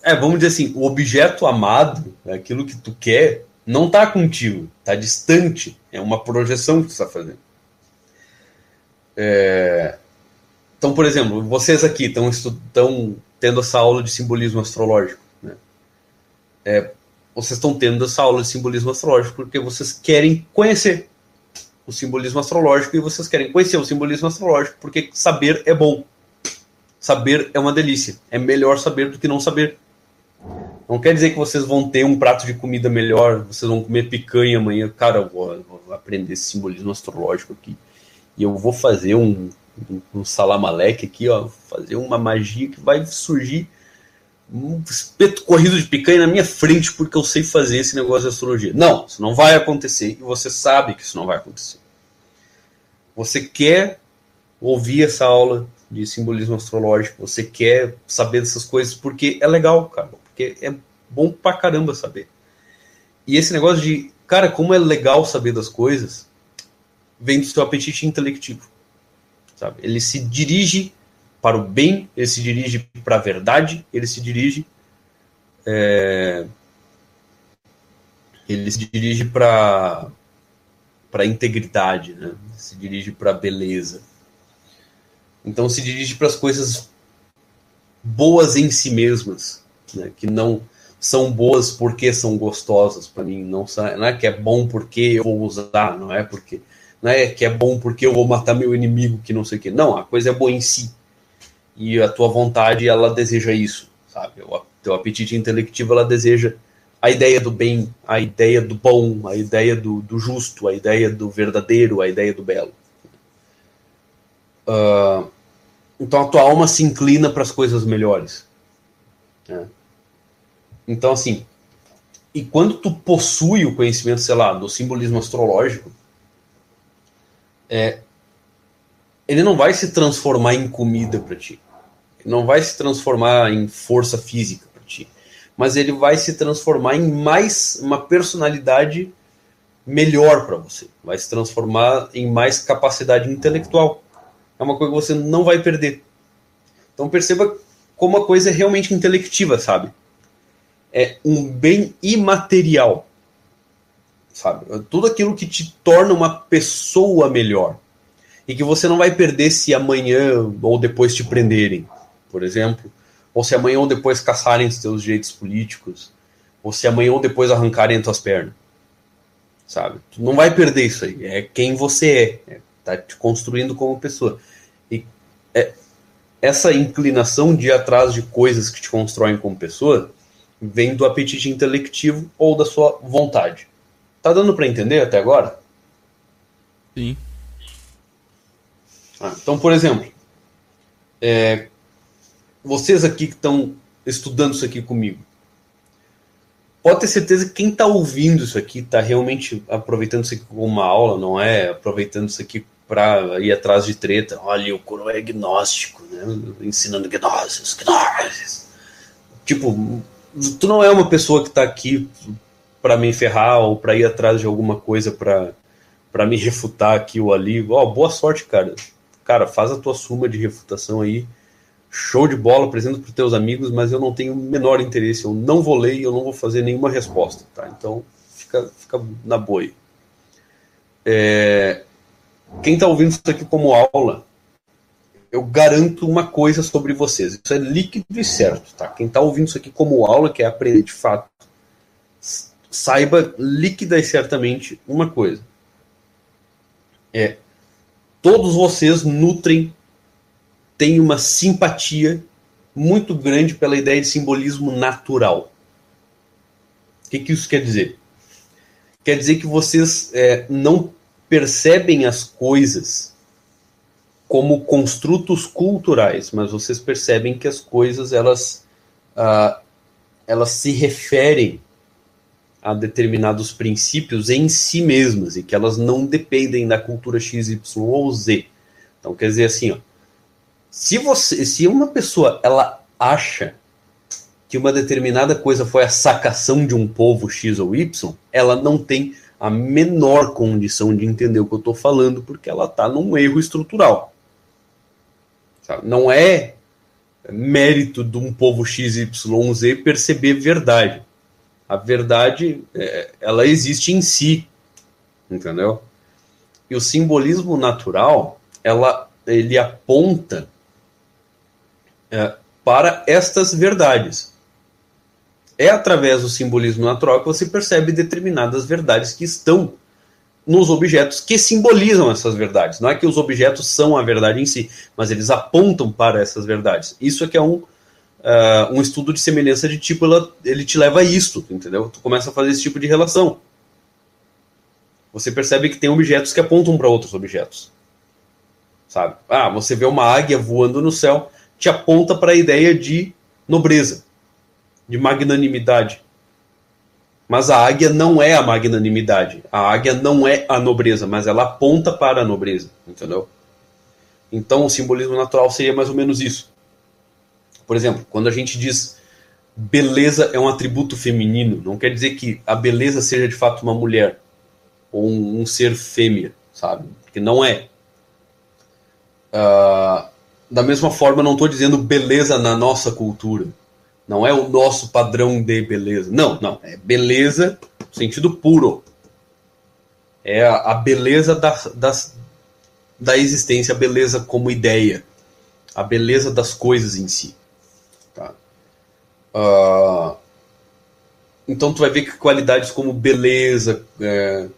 É, vamos dizer assim, o objeto amado, aquilo que tu quer, não tá contigo, tá distante. É uma projeção que tu está fazendo. É... Então, por exemplo, vocês aqui estão tendo essa aula de simbolismo astrológico. É, vocês estão tendo essa aula de simbolismo astrológico porque vocês querem conhecer o simbolismo astrológico e vocês querem conhecer o simbolismo astrológico, porque saber é bom. Saber é uma delícia. É melhor saber do que não saber. Não quer dizer que vocês vão ter um prato de comida melhor, vocês vão comer picanha amanhã. Cara, eu vou, vou aprender esse simbolismo astrológico aqui. E eu vou fazer um, um, um salamaleque aqui, ó. Fazer uma magia que vai surgir um espeto corrido de picanha na minha frente porque eu sei fazer esse negócio de astrologia. Não, isso não vai acontecer e você sabe que isso não vai acontecer. Você quer ouvir essa aula de simbolismo astrológico, você quer saber dessas coisas porque é legal, cara, porque é bom pra caramba saber. E esse negócio de, cara, como é legal saber das coisas, vem do seu apetite intelectivo. Sabe? Ele se dirige para o bem, ele se dirige para a verdade, ele se dirige é, ele se dirige para para integridade, né? se dirige para a beleza. Então se dirige para as coisas boas em si mesmas, né? que não são boas porque são gostosas para mim, não, não é que é bom porque eu vou usar, não é porque não é que é bom porque eu vou matar meu inimigo que não sei o que. Não, a coisa é boa em si e a tua vontade ela deseja isso, sabe? O teu apetite intelectivo ela deseja a ideia do bem, a ideia do bom, a ideia do, do justo, a ideia do verdadeiro, a ideia do belo. Uh, então a tua alma se inclina para as coisas melhores. Né? Então assim, e quando tu possui o conhecimento, sei lá, do simbolismo astrológico, é, ele não vai se transformar em comida para ti. Não vai se transformar em força física para ti. Mas ele vai se transformar em mais uma personalidade melhor para você. Vai se transformar em mais capacidade intelectual. É uma coisa que você não vai perder. Então perceba como a coisa é realmente intelectiva, sabe? É um bem imaterial. Sabe? Tudo aquilo que te torna uma pessoa melhor e que você não vai perder se amanhã ou depois te prenderem, por exemplo, ou se amanhã ou depois caçarem os teus direitos políticos, ou se amanhã ou depois arrancarem as tuas pernas, sabe? Tu não vai perder isso aí, é quem você é, é tá te construindo como pessoa. E é, essa inclinação de ir atrás de coisas que te constroem como pessoa vem do apetite intelectivo ou da sua vontade. Tá dando para entender até agora? Sim. Ah, então, por exemplo, é, vocês aqui que estão estudando isso aqui comigo, pode ter certeza que quem está ouvindo isso aqui está realmente aproveitando isso aqui como uma aula, não é aproveitando isso aqui para ir atrás de treta. Olha, o coro é gnóstico, né? ensinando gnoses, gnoses. Tipo, tu não é uma pessoa que está aqui para me ferrar ou para ir atrás de alguma coisa para me refutar aqui ou ali. Oh, boa sorte, cara cara, faz a tua suma de refutação aí, show de bola, apresenta para os teus amigos, mas eu não tenho o menor interesse, eu não vou ler e eu não vou fazer nenhuma resposta, tá? Então, fica, fica na aí. É, quem está ouvindo isso aqui como aula, eu garanto uma coisa sobre vocês, isso é líquido e certo, tá? Quem está ouvindo isso aqui como aula, quer aprender de fato, saiba líquida e certamente uma coisa. É, todos vocês nutrem, têm uma simpatia muito grande pela ideia de simbolismo natural. O que, que isso quer dizer? Quer dizer que vocês é, não percebem as coisas como construtos culturais, mas vocês percebem que as coisas elas, ah, elas se referem a determinados princípios em si mesmas e que elas não dependem da cultura X, Y ou Z. Então, quer dizer assim, ó, se você, se uma pessoa ela acha que uma determinada coisa foi a sacação de um povo X ou Y, ela não tem a menor condição de entender o que eu estou falando, porque ela está num erro estrutural. Não é mérito de um povo Z perceber verdade a verdade é, ela existe em si, entendeu? E o simbolismo natural, ela, ele aponta é, para estas verdades. É através do simbolismo natural que você percebe determinadas verdades que estão nos objetos que simbolizam essas verdades. Não é que os objetos são a verdade em si, mas eles apontam para essas verdades. Isso é que é um uh, um estudo de semelhança de tipo, ela, ele te leva a isso, entendeu? Tu começa a fazer esse tipo de relação. Você percebe que tem objetos que apontam para outros objetos. Sabe? Ah, você vê uma águia voando no céu, te aponta para a ideia de nobreza, de magnanimidade. Mas a águia não é a magnanimidade. A águia não é a nobreza, mas ela aponta para a nobreza, entendeu? Então o simbolismo natural seria mais ou menos isso. Por exemplo, quando a gente diz beleza é um atributo feminino, não quer dizer que a beleza seja de fato uma mulher ou um, ser fêmea, sabe? Porque não é. Uh, da mesma forma, não estou dizendo beleza na nossa cultura. Não é o nosso padrão de beleza. Não, não. É beleza no sentido puro. É a, beleza da, das, da existência, a beleza como ideia. A beleza das coisas em si. Uh, então tu vai ver que qualidades como beleza, é,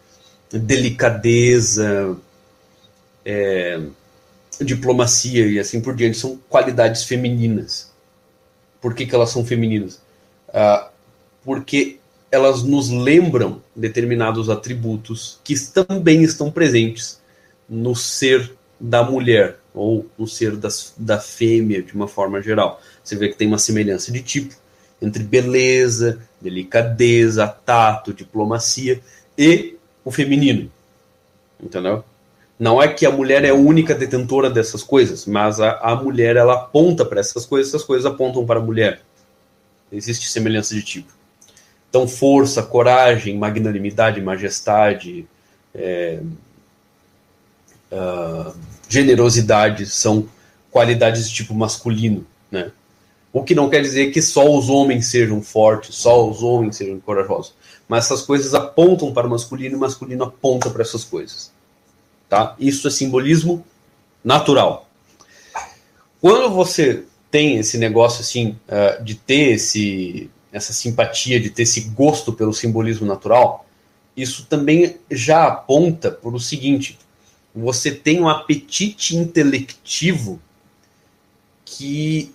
delicadeza, é, diplomacia e assim por diante são qualidades femininas. Por que, que elas são femininas? Uh, porque elas nos lembram determinados atributos que também estão presentes no ser da mulher ou no ser das, da fêmea de uma forma geral. Você vê que tem uma semelhança de tipo entre beleza, delicadeza, tato, diplomacia e o feminino. Entendeu? Não é que a mulher é a única detentora dessas coisas, mas a, a mulher ela aponta para essas coisas, essas coisas apontam para a mulher. Existe semelhança de tipo. Então, força, coragem, magnanimidade, majestade, é, uh, generosidade são qualidades de tipo masculino, né? O que não quer dizer que só os homens sejam fortes, só os homens sejam corajosos. Mas essas coisas apontam para o masculino e o masculino aponta para essas coisas. Tá? Isso é simbolismo natural. Quando você tem esse negócio assim uh, de ter esse, essa simpatia, de ter esse gosto pelo simbolismo natural, isso também já aponta para o seguinte: você tem um apetite intelectivo que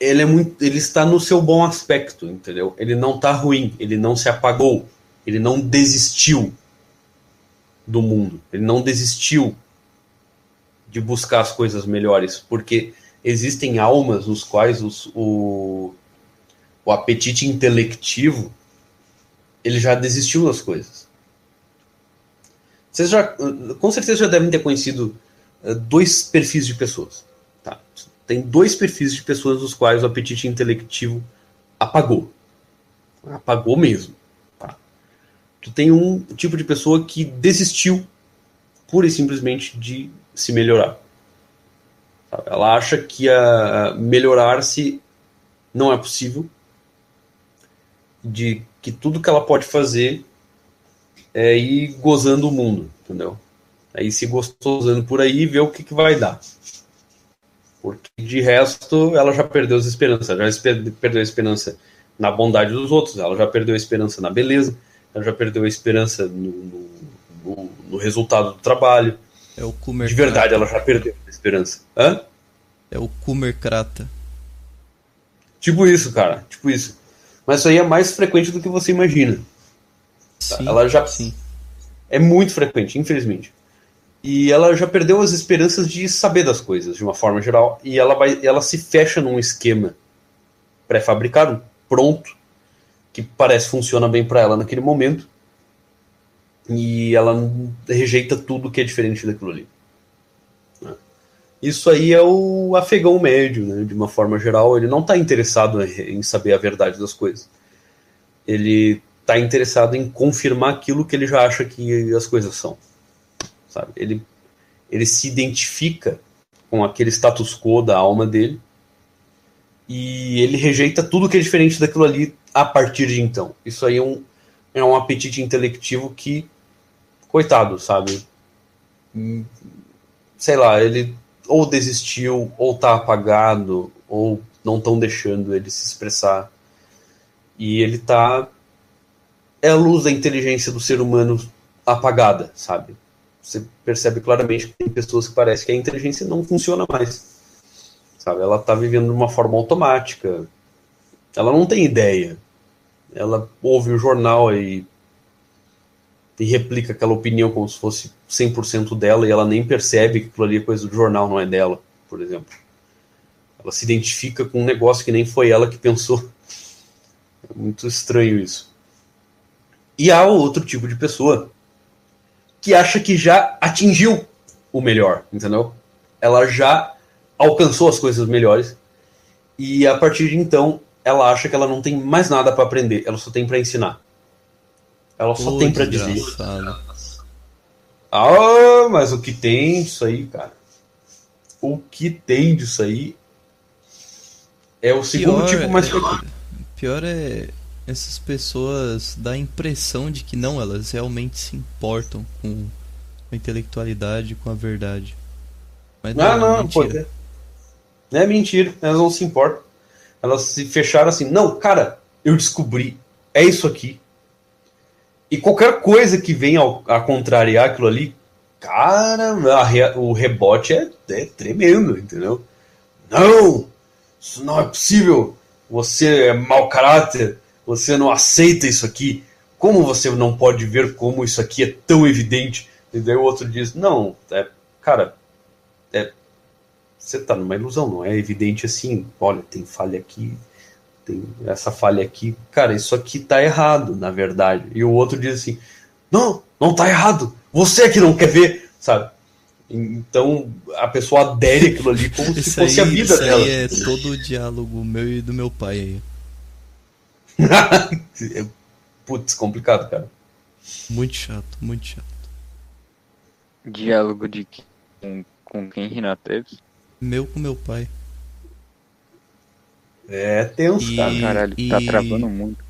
ele é muito, ele está no seu bom aspecto, entendeu? Ele não está ruim, ele não se apagou, ele não desistiu do mundo. Ele não desistiu de buscar as coisas melhores, porque existem almas nos quais os, o, o apetite intelectivo ele já desistiu das coisas. Vocês já, com certeza já devem ter conhecido uh, dois perfis de pessoas. Tá? Tem dois perfis de pessoas nos quais o apetite intelectivo apagou. Apagou mesmo tu tem um tipo de pessoa que desistiu pura e simplesmente de se melhorar. Ela acha que a melhorar-se não é possível, de que tudo que ela pode fazer é ir gozando o mundo, entendeu? Aí se gostosando por aí, vê o que, que vai dar. Porque de resto, ela já perdeu as esperanças. Já perdeu a esperança na bondade dos outros, ela já perdeu a esperança na beleza, ela já perdeu a esperança no, no, no resultado do trabalho. É o Kumer De verdade, ela já perdeu a esperança. Hã? É o Kumerkrata. Tipo isso, cara. Tipo isso. Mas isso aí é mais frequente do que você imagina. Sim, ela já sim. é muito frequente, infelizmente. E ela já perdeu as esperanças de saber das coisas, de uma forma geral. E ela vai, ela se fecha num esquema pré-fabricado, pronto, que parece funciona bem para ela naquele momento e ela rejeita tudo que é diferente daquilo ali. Isso aí é o afegão médio, né? de uma forma geral. Ele não está interessado em saber a verdade das coisas. Ele está interessado em confirmar aquilo que ele já acha que as coisas são. Sabe? Ele, ele se identifica com aquele status quo da alma dele e ele rejeita tudo que é diferente daquilo ali a partir de então. Isso aí é um, é um apetite intelectivo que, coitado, sabe? Sei lá, ele ou desistiu, ou tá apagado, ou não estão deixando ele se expressar. E ele tá. É a luz da inteligência do ser humano apagada, sabe? Você percebe claramente que tem pessoas que parece que a inteligência não funciona mais. Sabe? Ela tá vivendo de uma forma automática. Ela não tem ideia ela ouve o jornal e, e replica aquela opinião como se fosse 100% dela e ela nem percebe que aquilo ali é coisa do jornal, não é dela, por exemplo. Ela se identifica com um negócio que nem foi ela que pensou. É muito estranho isso. E há outro tipo de pessoa que acha que já atingiu o melhor, entendeu? Ela já alcançou as coisas melhores e a partir de então ela acha que ela não tem mais nada para aprender, ela só tem para ensinar. Ela só tem para dizer. Ah, mas o que tem disso aí, cara? O que tem disso aí é o segundo pior, tipo mais frequente. Pior é essas pessoas dá a impressão de que não, elas realmente se importam com a intelectualidade, com a verdade. Mas não, não, é mentira. Pô, é mentira, elas não se importam. Elas se fecharam assim, não, cara, eu descobri, é isso aqui. E qualquer coisa que venha a contrariar aquilo ali, cara, re, o rebote é, é tremendo, entendeu? Não, isso não é possível. Você é mau caráter, você não aceita isso aqui. Como você não pode ver como isso aqui é tão evidente? E daí o outro diz: Não, é, cara, você está numa ilusão, não é evidente assim, olha, tem falha aqui, tem essa falha aqui, cara, isso aqui está errado, na verdade. E o outro diz assim, não, não tá errado, você é que não quer ver, sabe? Então a pessoa adere aquilo ali como se fosse aí, a vida isso dela. Aí é todo o diálogo meu e do meu pai aí. Putz, complicado, cara. Muito chato, muito chato. Diálogo de com, com quem, Renato? Meu com meu pai. É tenso, E- cara. Caralho, tá e- travando muito.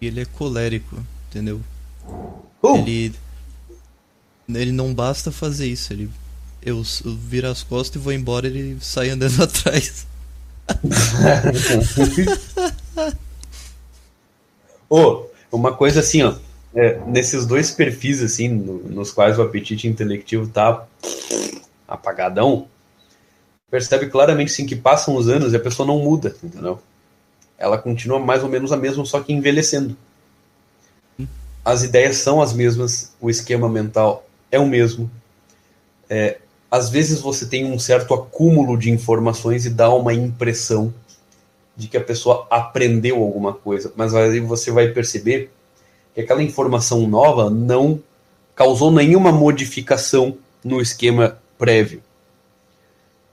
E ele é colérico, entendeu? Uh, Ele. Ele não basta fazer isso, ele. Eu, eu viro as costas e vou embora ele sai andando atrás. Ô, uma coisa assim, ó. é, nesses dois perfis, assim, no- nos quais o apetite intelectivo tá apagadão, percebe claramente, assim, que passam os anos e a pessoa não muda, entendeu? Ela continua mais ou menos a mesma, só que envelhecendo. As ideias são as mesmas, o esquema mental é o mesmo. É, às vezes você tem um certo acúmulo de informações e dá uma impressão de que a pessoa aprendeu alguma coisa, mas aí você vai perceber que aquela informação nova não causou nenhuma modificação no esquema prévio.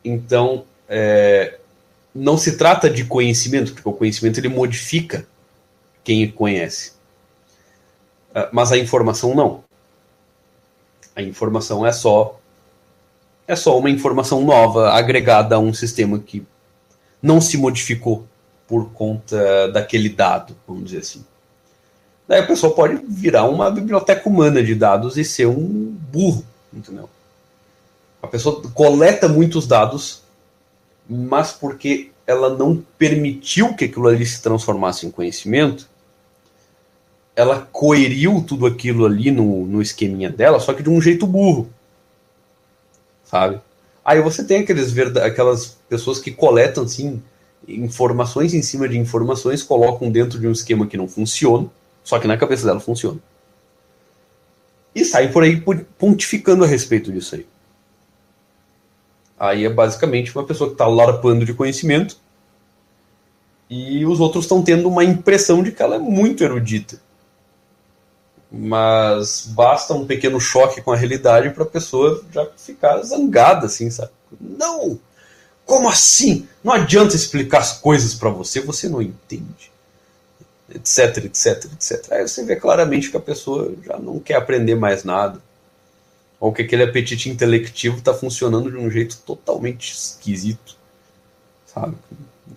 Então, é, não se trata de conhecimento, porque o conhecimento ele modifica quem conhece. Ah, Mas a informação não. A informação é só é só uma informação nova agregada a um sistema que não se modificou por conta daquele dado, vamos dizer assim. Daí a pessoa pode virar uma biblioteca humana de dados e ser um burro, entendeu? A pessoa coleta muitos dados, mas porque ela não permitiu que aquilo ali se transformasse em conhecimento, ela coeriu tudo aquilo ali no, no esqueminha dela, só que de um jeito burro. Sabe? Aí você tem aqueles aquelas pessoas que coletam assim informações em cima de informações, colocam dentro de um esquema que não funciona, só que na cabeça dela funciona. E saem por aí pontificando a respeito disso aí. Aí é basicamente uma pessoa que está larpando de conhecimento e os outros estão tendo uma impressão de que ela é muito erudita. Mas basta um pequeno choque com a realidade para a pessoa já ficar zangada, assim, sabe? Não! Como assim? Não adianta explicar as coisas para você, você não entende. Etc, etc, etc. Aí você vê claramente que a pessoa já não quer aprender mais nada. Ou que aquele apetite intelectivo está funcionando de um jeito totalmente esquisito. Sabe?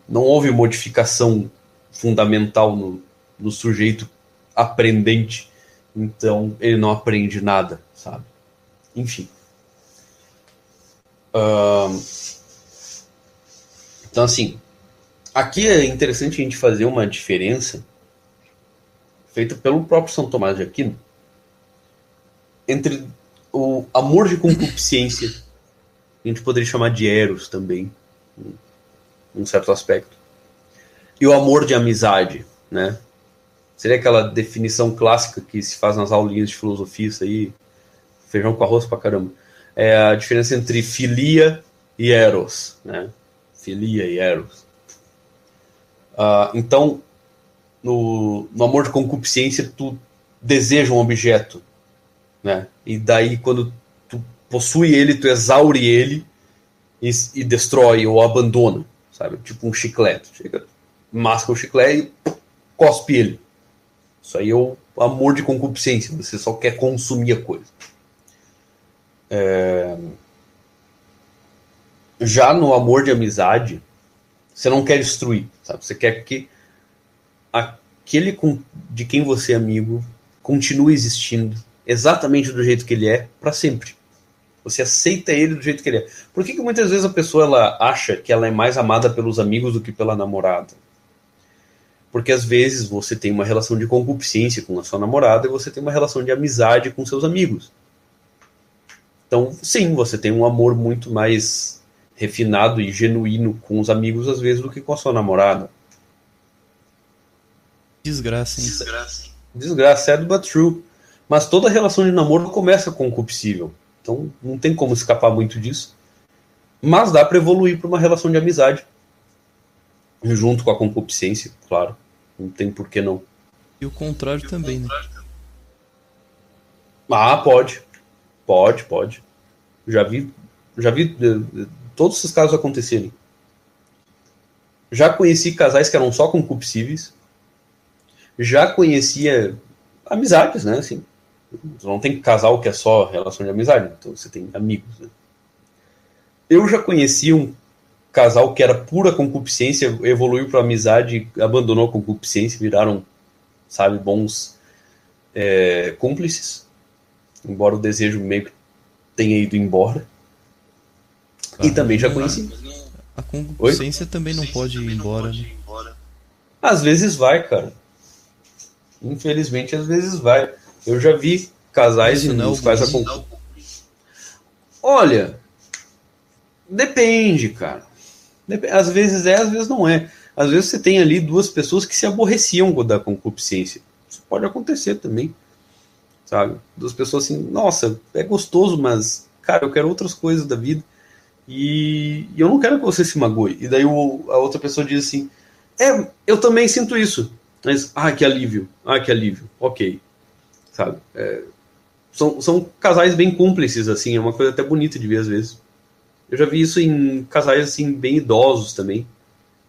Não houve modificação fundamental no, no sujeito aprendente. Então ele não aprende nada, sabe? Enfim. Ahn, então, assim, aqui é interessante a gente fazer uma diferença feita pelo próprio São Tomás de Aquino entre o amor de concupiscência, a gente poderia chamar de eros também, um certo aspecto, e o amor de amizade, né? Seria aquela definição clássica que se faz nas aulinhas de filosofia, isso aí, feijão com arroz pra caramba. É a diferença entre filia e eros, né? Filia e eros. Ah, então, no, no amor de concupiscência, tu deseja um objeto, né? E daí, quando tu possui ele, tu exaure ele e, e destrói ou abandona, sabe? Tipo um chiclete. Chega, masca o chiclete e cospe ele. Isso aí é o amor de concupiscência, você só quer consumir a coisa. É... Já no amor de amizade, você não quer destruir, sabe? Você quer que aquele de quem você é amigo continue existindo exatamente do jeito que ele é para sempre. Você aceita ele do jeito que ele é. Por que, que muitas vezes a pessoa ela acha que ela é mais amada pelos amigos do que pela namorada? Porque às vezes você tem uma relação de concupiscência com a sua namorada e você tem uma relação de amizade com seus amigos. Então, sim, você tem um amor muito mais refinado e genuíno com os amigos às vezes do que com a sua namorada. Desgraça, hein? Desgraça. Desgraça, sad but true. Mas toda relação de namoro começa concupiscível. Então não tem como escapar muito disso. Mas dá para evoluir para uma relação de amizade. Junto com a concupiscência, claro. Não tem por que não. E o contrário também, né? Ah, pode. Pode, pode. Já vi, já vi eh, todos esses casos acontecerem. Já conheci casais que eram só concupiscíveis. Já conhecia amizades, né? Assim, não tem casal que é só relação de amizade, então você tem amigos. Né? Eu já conheci um casal que era pura concupiscência, evoluiu para amizade, abandonou a concupiscência, viraram, sabe, bons é, cúmplices. Embora o desejo meio que tenha ido embora. Ah, e também já conheci. A concupiscência Oi? também não pode ir embora, né? Às vezes vai, cara. Infelizmente, às vezes vai. Eu já vi casais e nos quais a Olha, depende, cara. Às vezes é, às vezes não é. Às vezes você tem ali duas pessoas que se aborreciam da concupiscência. Isso pode acontecer também. Sabe? Duas pessoas assim, nossa, é gostoso, mas, cara, eu quero outras coisas da vida. E, e eu não quero que você se magoe. E daí o, a outra pessoa diz assim: É, eu também sinto isso. Mas, ah, que alívio. Ah, que alívio. Ok. Sabe? É, são, são casais bem cúmplices, assim. É uma coisa até bonita de ver às vezes. Eu já vi isso em casais, assim, bem idosos também.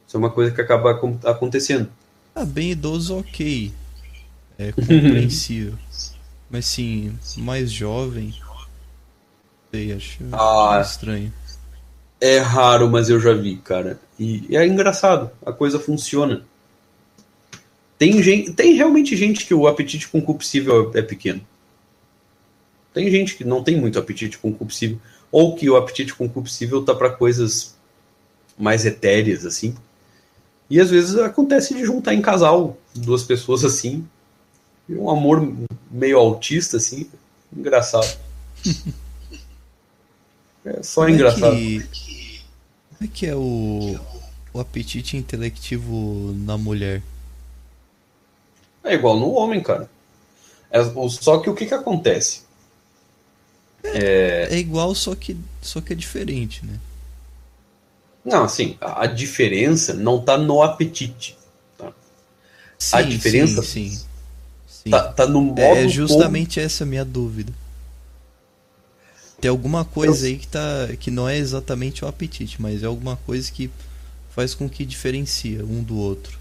Isso é uma coisa que acaba acontecendo. Ah, bem idoso, ok. É compreensível. Mas, sim, mais jovem. Sei, acho ah, estranho. É raro, mas eu já vi, cara. E, e é engraçado. A coisa funciona. Tem, gente, tem realmente gente que o apetite concupiscível é pequeno. Tem gente que não tem muito apetite concupiscível. Ou que o apetite concupiscível tá para coisas mais etéreas, assim. E às vezes acontece de juntar em casal duas pessoas assim. E um amor meio autista, assim. Engraçado. é só como engraçado. É que, como é que é o, o apetite intelectivo na mulher? É igual no homem, cara. É, só que o que, que acontece? É... é igual, só que, só que é diferente, né? Não, assim, a diferença não tá no apetite. Tá? Sim, a diferença sim, sim, sim. Tá, tá, no modo. É justamente como... essa a minha dúvida. Tem alguma coisa Eu... aí que, tá, que não é exatamente o apetite, mas é alguma coisa que faz com que diferencia um do outro.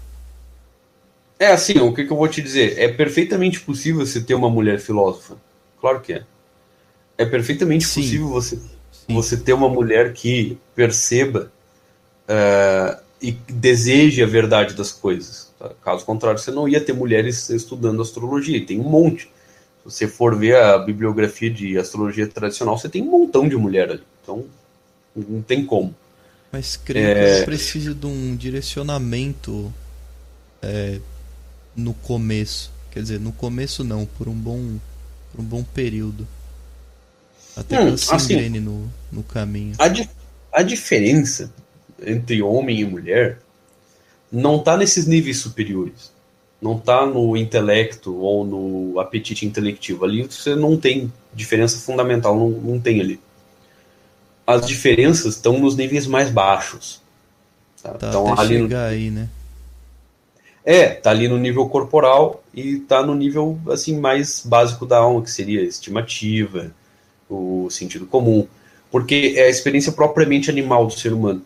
É assim, o que, que eu vou te dizer? É perfeitamente possível você ter uma mulher filósofa. Claro que é. É perfeitamente Sim. possível você, você ter uma mulher que perceba uh, e deseje a verdade das coisas. Tá? Caso contrário, você não ia ter mulheres estudando astrologia. E tem um monte. Se você for ver a bibliografia de astrologia tradicional, você tem um montão de mulher ali. Então, não tem como. Mas creio é... que precisa de um direcionamento é, no começo. Quer dizer, no começo não, por um bom, por um bom período. Até hum, que se assim, engrene no, no caminho. A, di a diferença entre homem e mulher não está nesses níveis superiores. Não está no intelecto ou no apetite intelectivo. Ali você não tem diferença fundamental, não, não tem ali. As diferenças estão nos níveis mais baixos. Tá, tá então, ali chegar aí, né? É, tá ali no nível corporal e tá no nível assim mais básico da alma, que seria estimativa, o sentido comum, porque é a experiência propriamente animal do ser humano.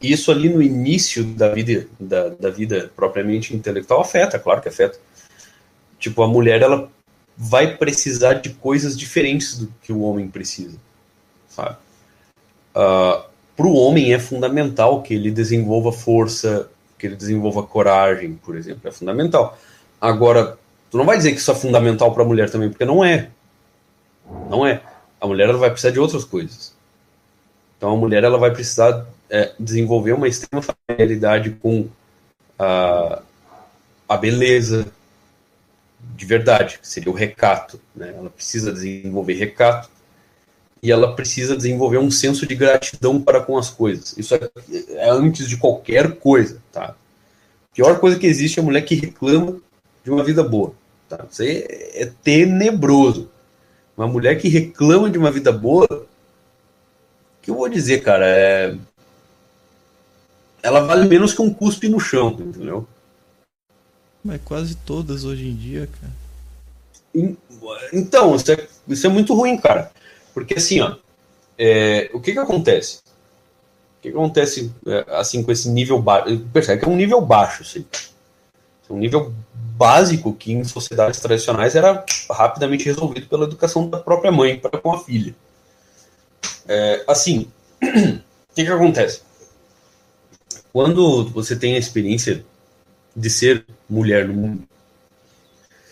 Isso ali no início da vida, da, da vida propriamente intelectual afeta, claro que afeta. Tipo, a mulher ela vai precisar de coisas diferentes do que o homem precisa, sabe? Uh, ah, Para o homem é fundamental que ele desenvolva força, que ele desenvolva coragem, por exemplo, é fundamental. Agora, tu não vai dizer que isso é fundamental para a mulher também, porque não é. Não é. A mulher ela vai precisar de outras coisas. Então a mulher ela vai precisar é, desenvolver uma extrema familiaridade com a, a beleza de verdade, que seria o recato. Né? Ela precisa desenvolver recato e ela precisa desenvolver um senso de gratidão para com as coisas. Isso é, é antes de qualquer coisa, tá? A pior coisa que existe é a mulher que reclama de uma vida boa. Tá? Isso aí é tenebroso. Uma mulher que reclama de uma vida boa, o que eu vou dizer, cara, é... ela vale menos que um cuspe no chão, entendeu? Mas quase todas hoje em dia, cara. Então, isso é, isso é muito ruim, cara. Porque assim, ó, é, o que que acontece? O que, que acontece é, assim com esse nível baixo? Percebe que é um nível baixo, assim. É um nível básico que em sociedades tradicionais era rapidamente resolvido pela educação da própria mãe para com a filha. É, assim, o que, que acontece? Quando você tem a experiência de ser mulher no mundo,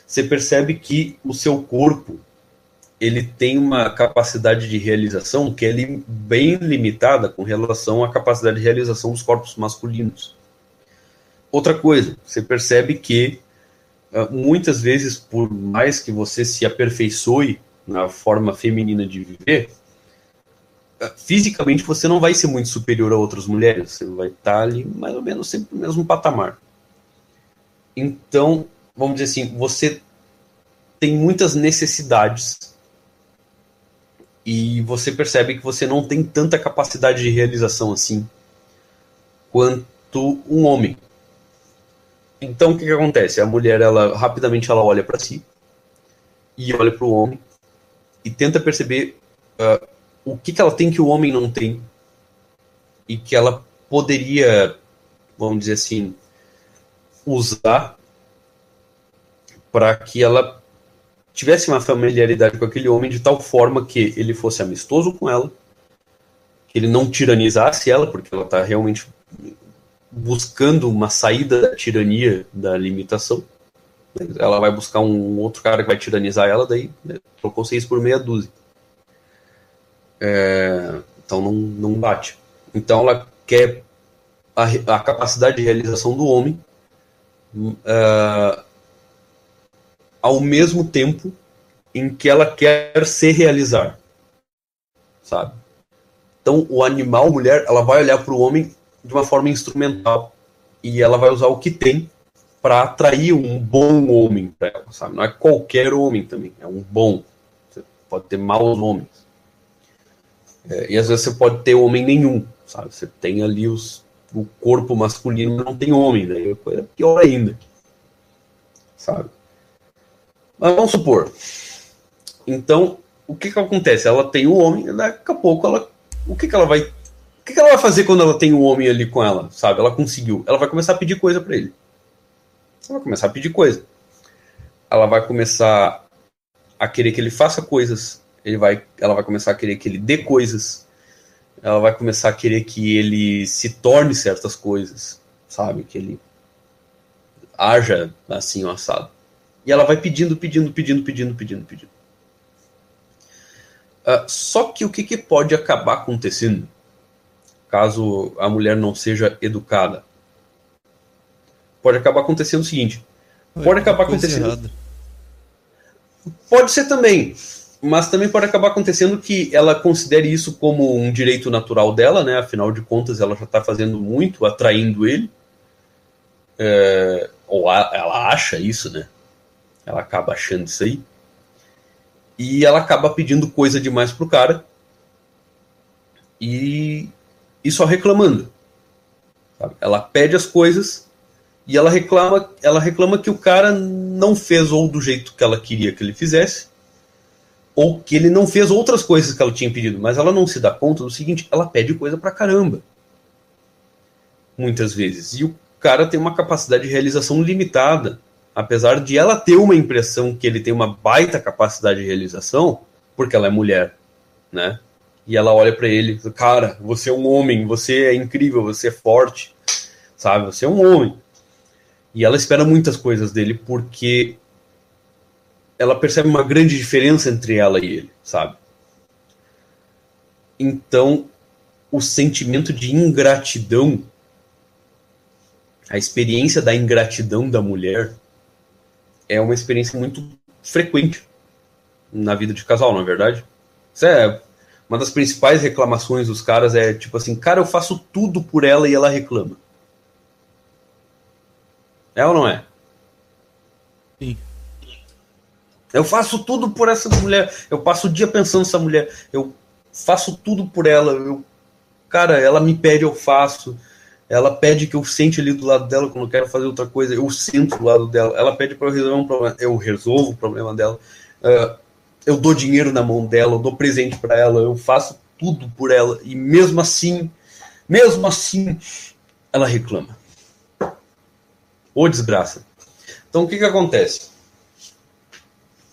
você percebe que o seu corpo ele tem uma capacidade de realização que é bem limitada com relação à capacidade de realização dos corpos masculinos. Outra coisa, você percebe que uh, muitas vezes, por mais que você se aperfeiçoe na forma feminina de viver, uh, fisicamente você não vai ser muito superior a outras mulheres, você vai estar ali mais ou menos sempre no mesmo patamar. Então, vamos dizer assim, você tem muitas necessidades e você percebe que você não tem tanta capacidade de realização assim quanto um homem. Então o que, que acontece? A mulher ela rapidamente ela olha para si e olha para o homem e tenta perceber uh, o que, que ela tem que o homem não tem e que ela poderia, vamos dizer assim, usar para que ela tivesse uma familiaridade com aquele homem de tal forma que ele fosse amistoso com ela, que ele não tiranizasse ela, porque ela está realmente buscando uma saída da tirania, da limitação. Ela vai buscar um outro cara que vai tiranizar ela, daí né, trocou seis por meia dúzia. É, então não, não bate. Então ela quer a, a capacidade de realização do homem uh, ao mesmo tempo em que ela quer se realizar, sabe? Então, o animal, mulher, ela vai olhar para o homem de uma forma instrumental e ela vai usar o que tem para atrair um bom homem para ela, sabe? Não é qualquer homem também, é um bom. Você pode ter maus homens. É, e às vezes você pode ter homem nenhum, sabe? Você tem ali os, o corpo masculino, mas não tem homem, daí é pior ainda, sabe? Mas vamos supor. Então, o que que acontece? Ela tem o homem, daqui a pouco ela. O que que ela vai. O que, que ela vai fazer quando ela tem o homem ali com ela? Sabe? Ela conseguiu. Ela vai começar a pedir coisa para ele. Ela vai começar a pedir coisa. Ela vai começar a querer que ele faça coisas. Ele vai, ela vai começar a querer que ele dê coisas. Ela vai começar a querer que ele se torne certas coisas, sabe? Que ele haja assim, o assado. E ela vai pedindo, pedindo, pedindo, pedindo, pedindo, pedindo. Uh, só que o que, que pode acabar acontecendo caso a mulher não seja educada? Pode acabar acontecendo o seguinte: pode acabar acontecendo. Errada. Pode ser também, mas também pode acabar acontecendo que ela considere isso como um direito natural dela, né? Afinal de contas, ela já está fazendo muito, atraindo ele. É, ou a, ela acha isso, né? Ela acaba achando isso aí. E ela acaba pedindo coisa demais pro cara. E, e só reclamando. Sabe? Ela pede as coisas e ela reclama, ela reclama que o cara não fez ou do jeito que ela queria que ele fizesse, ou que ele não fez outras coisas que ela tinha pedido, mas ela não se dá conta do seguinte, ela pede coisa pra caramba. Muitas vezes. E o cara tem uma capacidade de realização limitada apesar de ela ter uma impressão que ele tem uma baita capacidade de realização, porque ela é mulher, né? E ela olha para ele, cara, você é um homem, você é incrível, você é forte, sabe? Você é um homem. E ela espera muitas coisas dele porque ela percebe uma grande diferença entre ela e ele, sabe? Então, o sentimento de ingratidão, a experiência da ingratidão da mulher, é uma experiência muito frequente na vida de casal, não é verdade? Isso é uma das principais reclamações dos caras é tipo assim, cara, eu faço tudo por ela e ela reclama. É ou não é? Sim. Eu faço tudo por essa mulher. Eu passo o dia pensando nessa mulher. Eu faço tudo por ela. Eu, cara, ela me pede, eu faço. Ela pede que eu sente ali do lado dela quando eu quero fazer outra coisa, eu sento do lado dela. Ela pede para eu resolver um problema, eu resolvo o problema dela. Uh, eu dou dinheiro na mão dela, eu dou presente para ela, eu faço tudo por ela. E mesmo assim, mesmo assim, ela reclama. Ô desgraça. Então o que, que acontece?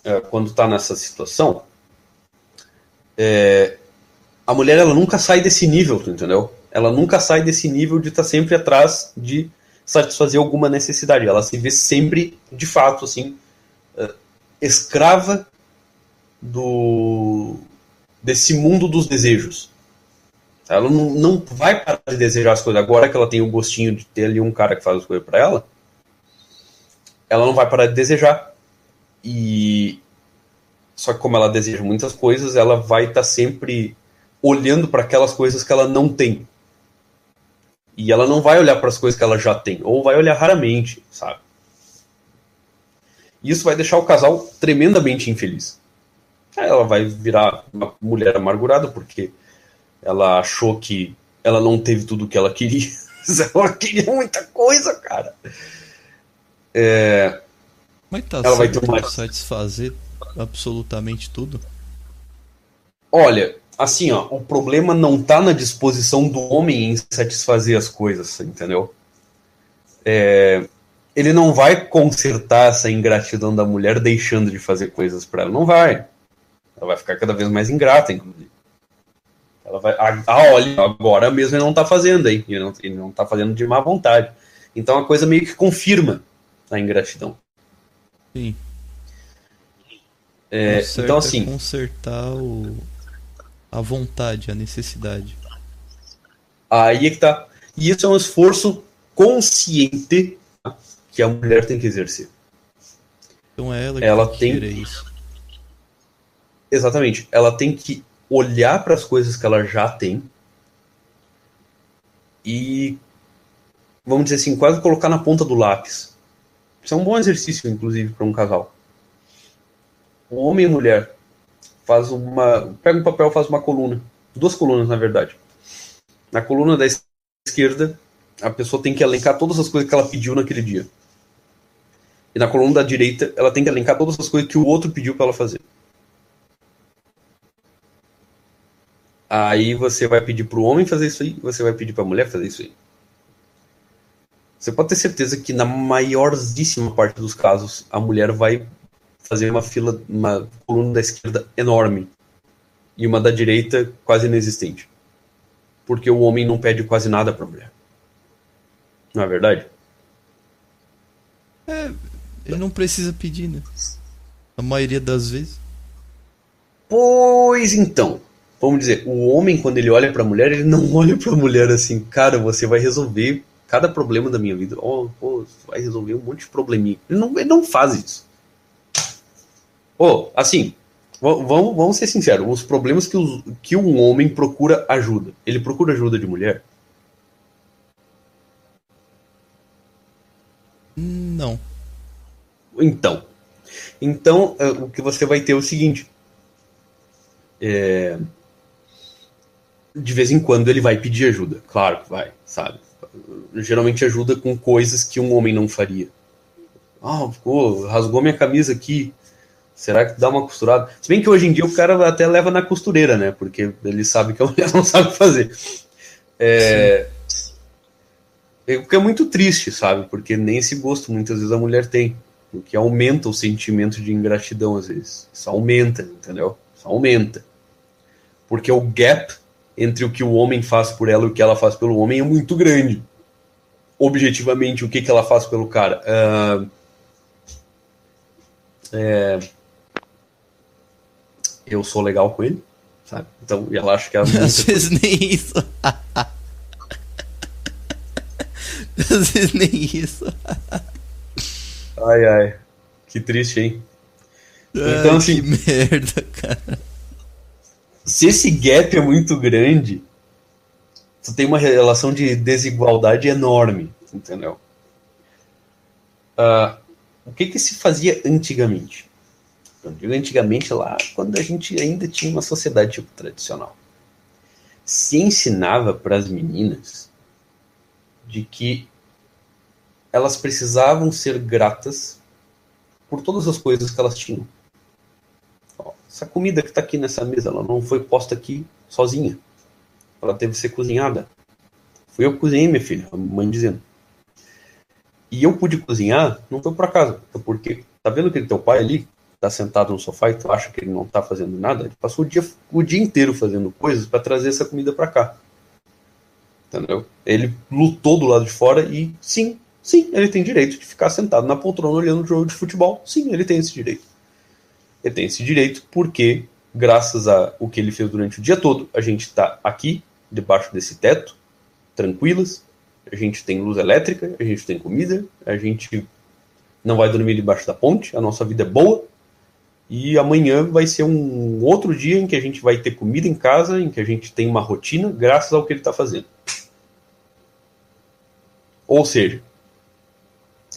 É, quando está nessa situação, é, a mulher ela nunca sai desse nível, entendeu? Ela nunca sai desse nível de estar tá sempre atrás de satisfazer alguma necessidade. Ela se vê sempre, de fato, assim, uh, escrava do desse mundo dos desejos. Ela não, não vai parar de desejar as coisas agora que ela tem o gostinho de ter ali um cara que faz as coisas para ela. Ela não vai parar de desejar. E só que como ela deseja muitas coisas, ela vai estar tá sempre olhando para aquelas coisas que ela não tem. E ela não vai olhar para as coisas que ela já tem, ou vai olhar raramente, sabe? Isso vai deixar o casal tremendamente infeliz. Ela vai virar uma mulher amargurada porque ela achou que ela não teve tudo o que ela queria. ela queria muita coisa, cara. É... Mas tá ela vai ter uma... satisfazer absolutamente tudo? Olha, assim, ó, o problema não tá na disposição do homem em satisfazer as coisas, entendeu? É, ele não vai consertar essa ingratidão da mulher deixando de fazer coisas para ela, não vai. Ela vai ficar cada vez mais ingrata, inclusive. Ela vai, ah, olha, agora mesmo ele não tá fazendo, hein? Ele não, ele não tá fazendo de má vontade. Então a coisa meio que confirma a ingratidão. Sim. É, então assim. consertar o, a vontade, a necessidade. Aí é que tá. E isso é um esforço consciente que a mulher tem que exercer. Então é ela que ela tem isso. Exatamente. Ela tem que olhar para as coisas que ela já tem e vamos dizer assim, quase colocar na ponta do lápis. Isso é um bom exercício, inclusive, para um casal. O homem e a mulher faz uma. Pega um papel, faz uma coluna. Duas colunas, na verdade. Na coluna da esquerda, a pessoa tem que elencar todas as coisas que ela pediu naquele dia. E na coluna da direita, ela tem que elencar todas as coisas que o outro pediu para ela fazer. Aí você vai pedir para o homem fazer isso aí, você vai pedir para a mulher fazer isso aí. Você pode ter certeza que na maiorzíssima parte dos casos a mulher vai fazer uma fila, uma coluna da esquerda enorme e uma da direita quase inexistente. Porque o homem não pede quase nada para a mulher. Não é verdade? É, ele não precisa pedir, né? A maioria das vezes. Pois então. Vamos dizer, o homem, quando ele olha para a mulher, ele não olha para a mulher assim, cara, você vai resolver cada problema da minha vida. Oh, vai resolver um monte de probleminha. Ele não, ele não faz isso. Oh, assim, vamos, vamos ser sinceros, os problemas que, os, que um homem procura ajuda, ele procura ajuda de mulher? Não. Então. Então, é, o que você vai ter é o seguinte. É, de vez em quando ele vai pedir ajuda. Claro que vai, sabe? Geralmente ajuda com coisas que um homem não faria. Ah, oh, rasgou minha camisa aqui. Será que dá uma costurada? Se bem que hoje em dia o cara até leva na costureira, né? Porque ele sabe que a mulher não sabe fazer. É... é... O que é muito triste, sabe? Porque nem esse gosto muitas vezes a mulher tem. O que aumenta o sentimento de ingratidão às vezes. Isso aumenta, entendeu? Isso aumenta. Porque o gap entre o que o homem faz por ela e o que ela faz pelo homem é muito grande. Objetivamente, o que, que ela faz pelo cara? Uh... É eu sou legal com ele, sabe? Então ela acha que ela. Às vezes nem isso. Às vezes nem isso. ai, ai. Que triste, hein? Então, ai, assim. Que merda, cara. Se esse gap é muito grande, tu tem uma relação de desigualdade enorme, entendeu? Uh, o que que se fazia antigamente? Eu digo antigamente lá, quando a gente ainda tinha uma sociedade tipo tradicional. Se ensinava para as meninas de que elas precisavam ser gratas por todas as coisas que elas tinham. Ó, essa comida que está aqui nessa mesa, ela não foi posta aqui sozinha. Ela teve que ser cozinhada. Fui eu que cozinhei, minha filha, a mãe dizendo. E eu pude cozinhar, não foi por acaso, porque, tá vendo aquele teu pai ali, tá sentado no sofá e tu acha que ele não tá fazendo nada? Ele passou o dia, o dia inteiro fazendo coisas para trazer essa comida para cá. Entendeu? Ele lutou do lado de fora e sim, sim, ele tem direito de ficar sentado na poltrona olhando o jogo de futebol. Sim, ele tem esse direito. Ele tem esse direito porque, graças a o que ele fez durante o dia todo, a gente está aqui, debaixo desse teto, tranquilas. A gente tem luz elétrica, a gente tem comida, a gente não vai dormir debaixo da ponte, a nossa vida é boa. E amanhã vai ser um outro dia em que a gente vai ter comida em casa, em que a gente tem uma rotina, graças ao que ele está fazendo. Ou seja,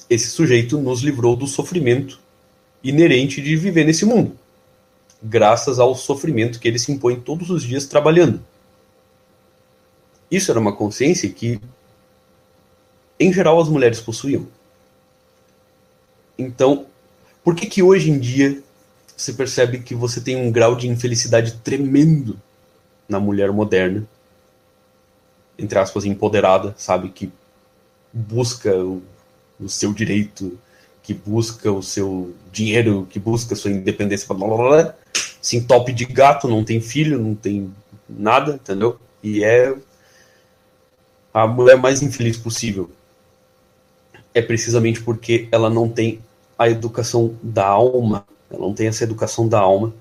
esse sujeito nos livrou do sofrimento inerente de viver nesse mundo, graças ao sofrimento que ele se impõe todos os dias trabalhando. Isso era uma consciência que, em geral, as mulheres possuíam. Então, por que que hoje em dia você percebe que você tem um grau de infelicidade tremendo na mulher moderna, entre aspas, empoderada, sabe, que busca o, o seu direito, que busca o seu dinheiro, que busca a sua independência, blá, blá, blá, se entope de gato, não tem filho, não tem nada, entendeu? E é a mulher mais infeliz possível. É precisamente porque ela não tem a educação da alma, ela não tem essa educação da alma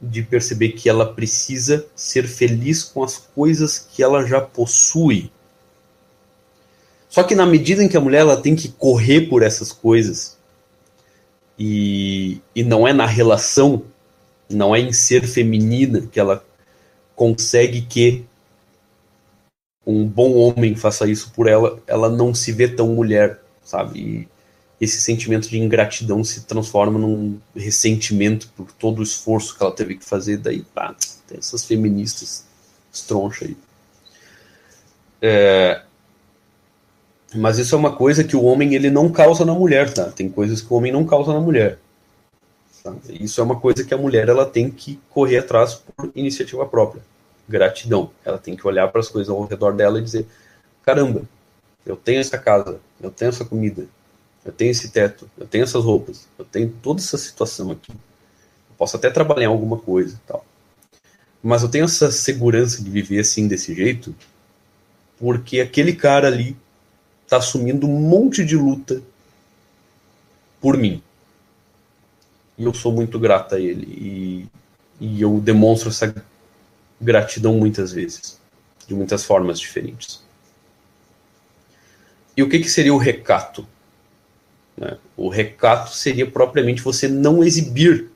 de perceber que ela precisa ser feliz com as coisas que ela já possui só que na medida em que a mulher ela tem que correr por essas coisas, e, e não é na relação, não é em ser feminina que ela consegue que um bom homem faça isso por ela, ela não se vê tão mulher, sabe? Esse sentimento de ingratidão se transforma num ressentimento por todo o esforço que ela teve que fazer. Daí, pá, tem essas feministas estronchas aí. É, mas isso é uma coisa que o homem ele não causa na mulher, tá? Tem coisas que o homem não causa na mulher. Tá? Isso é uma coisa que a mulher ela tem que correr atrás por iniciativa própria. Gratidão. Ela tem que olhar para as coisas ao redor dela e dizer: caramba, eu tenho essa casa, eu tenho essa comida, eu tenho esse teto, eu tenho essas roupas, eu tenho toda essa situação aqui. Eu posso até trabalhar em alguma coisa, tal. Mas eu tenho essa segurança de viver assim desse jeito, porque aquele cara ali está assumindo um monte de luta por mim. E eu sou muito grata a ele. E, e eu demonstro essa gratidão muitas vezes, de muitas formas diferentes. E o que, que seria o recato? Né? O recato seria propriamente você não exibir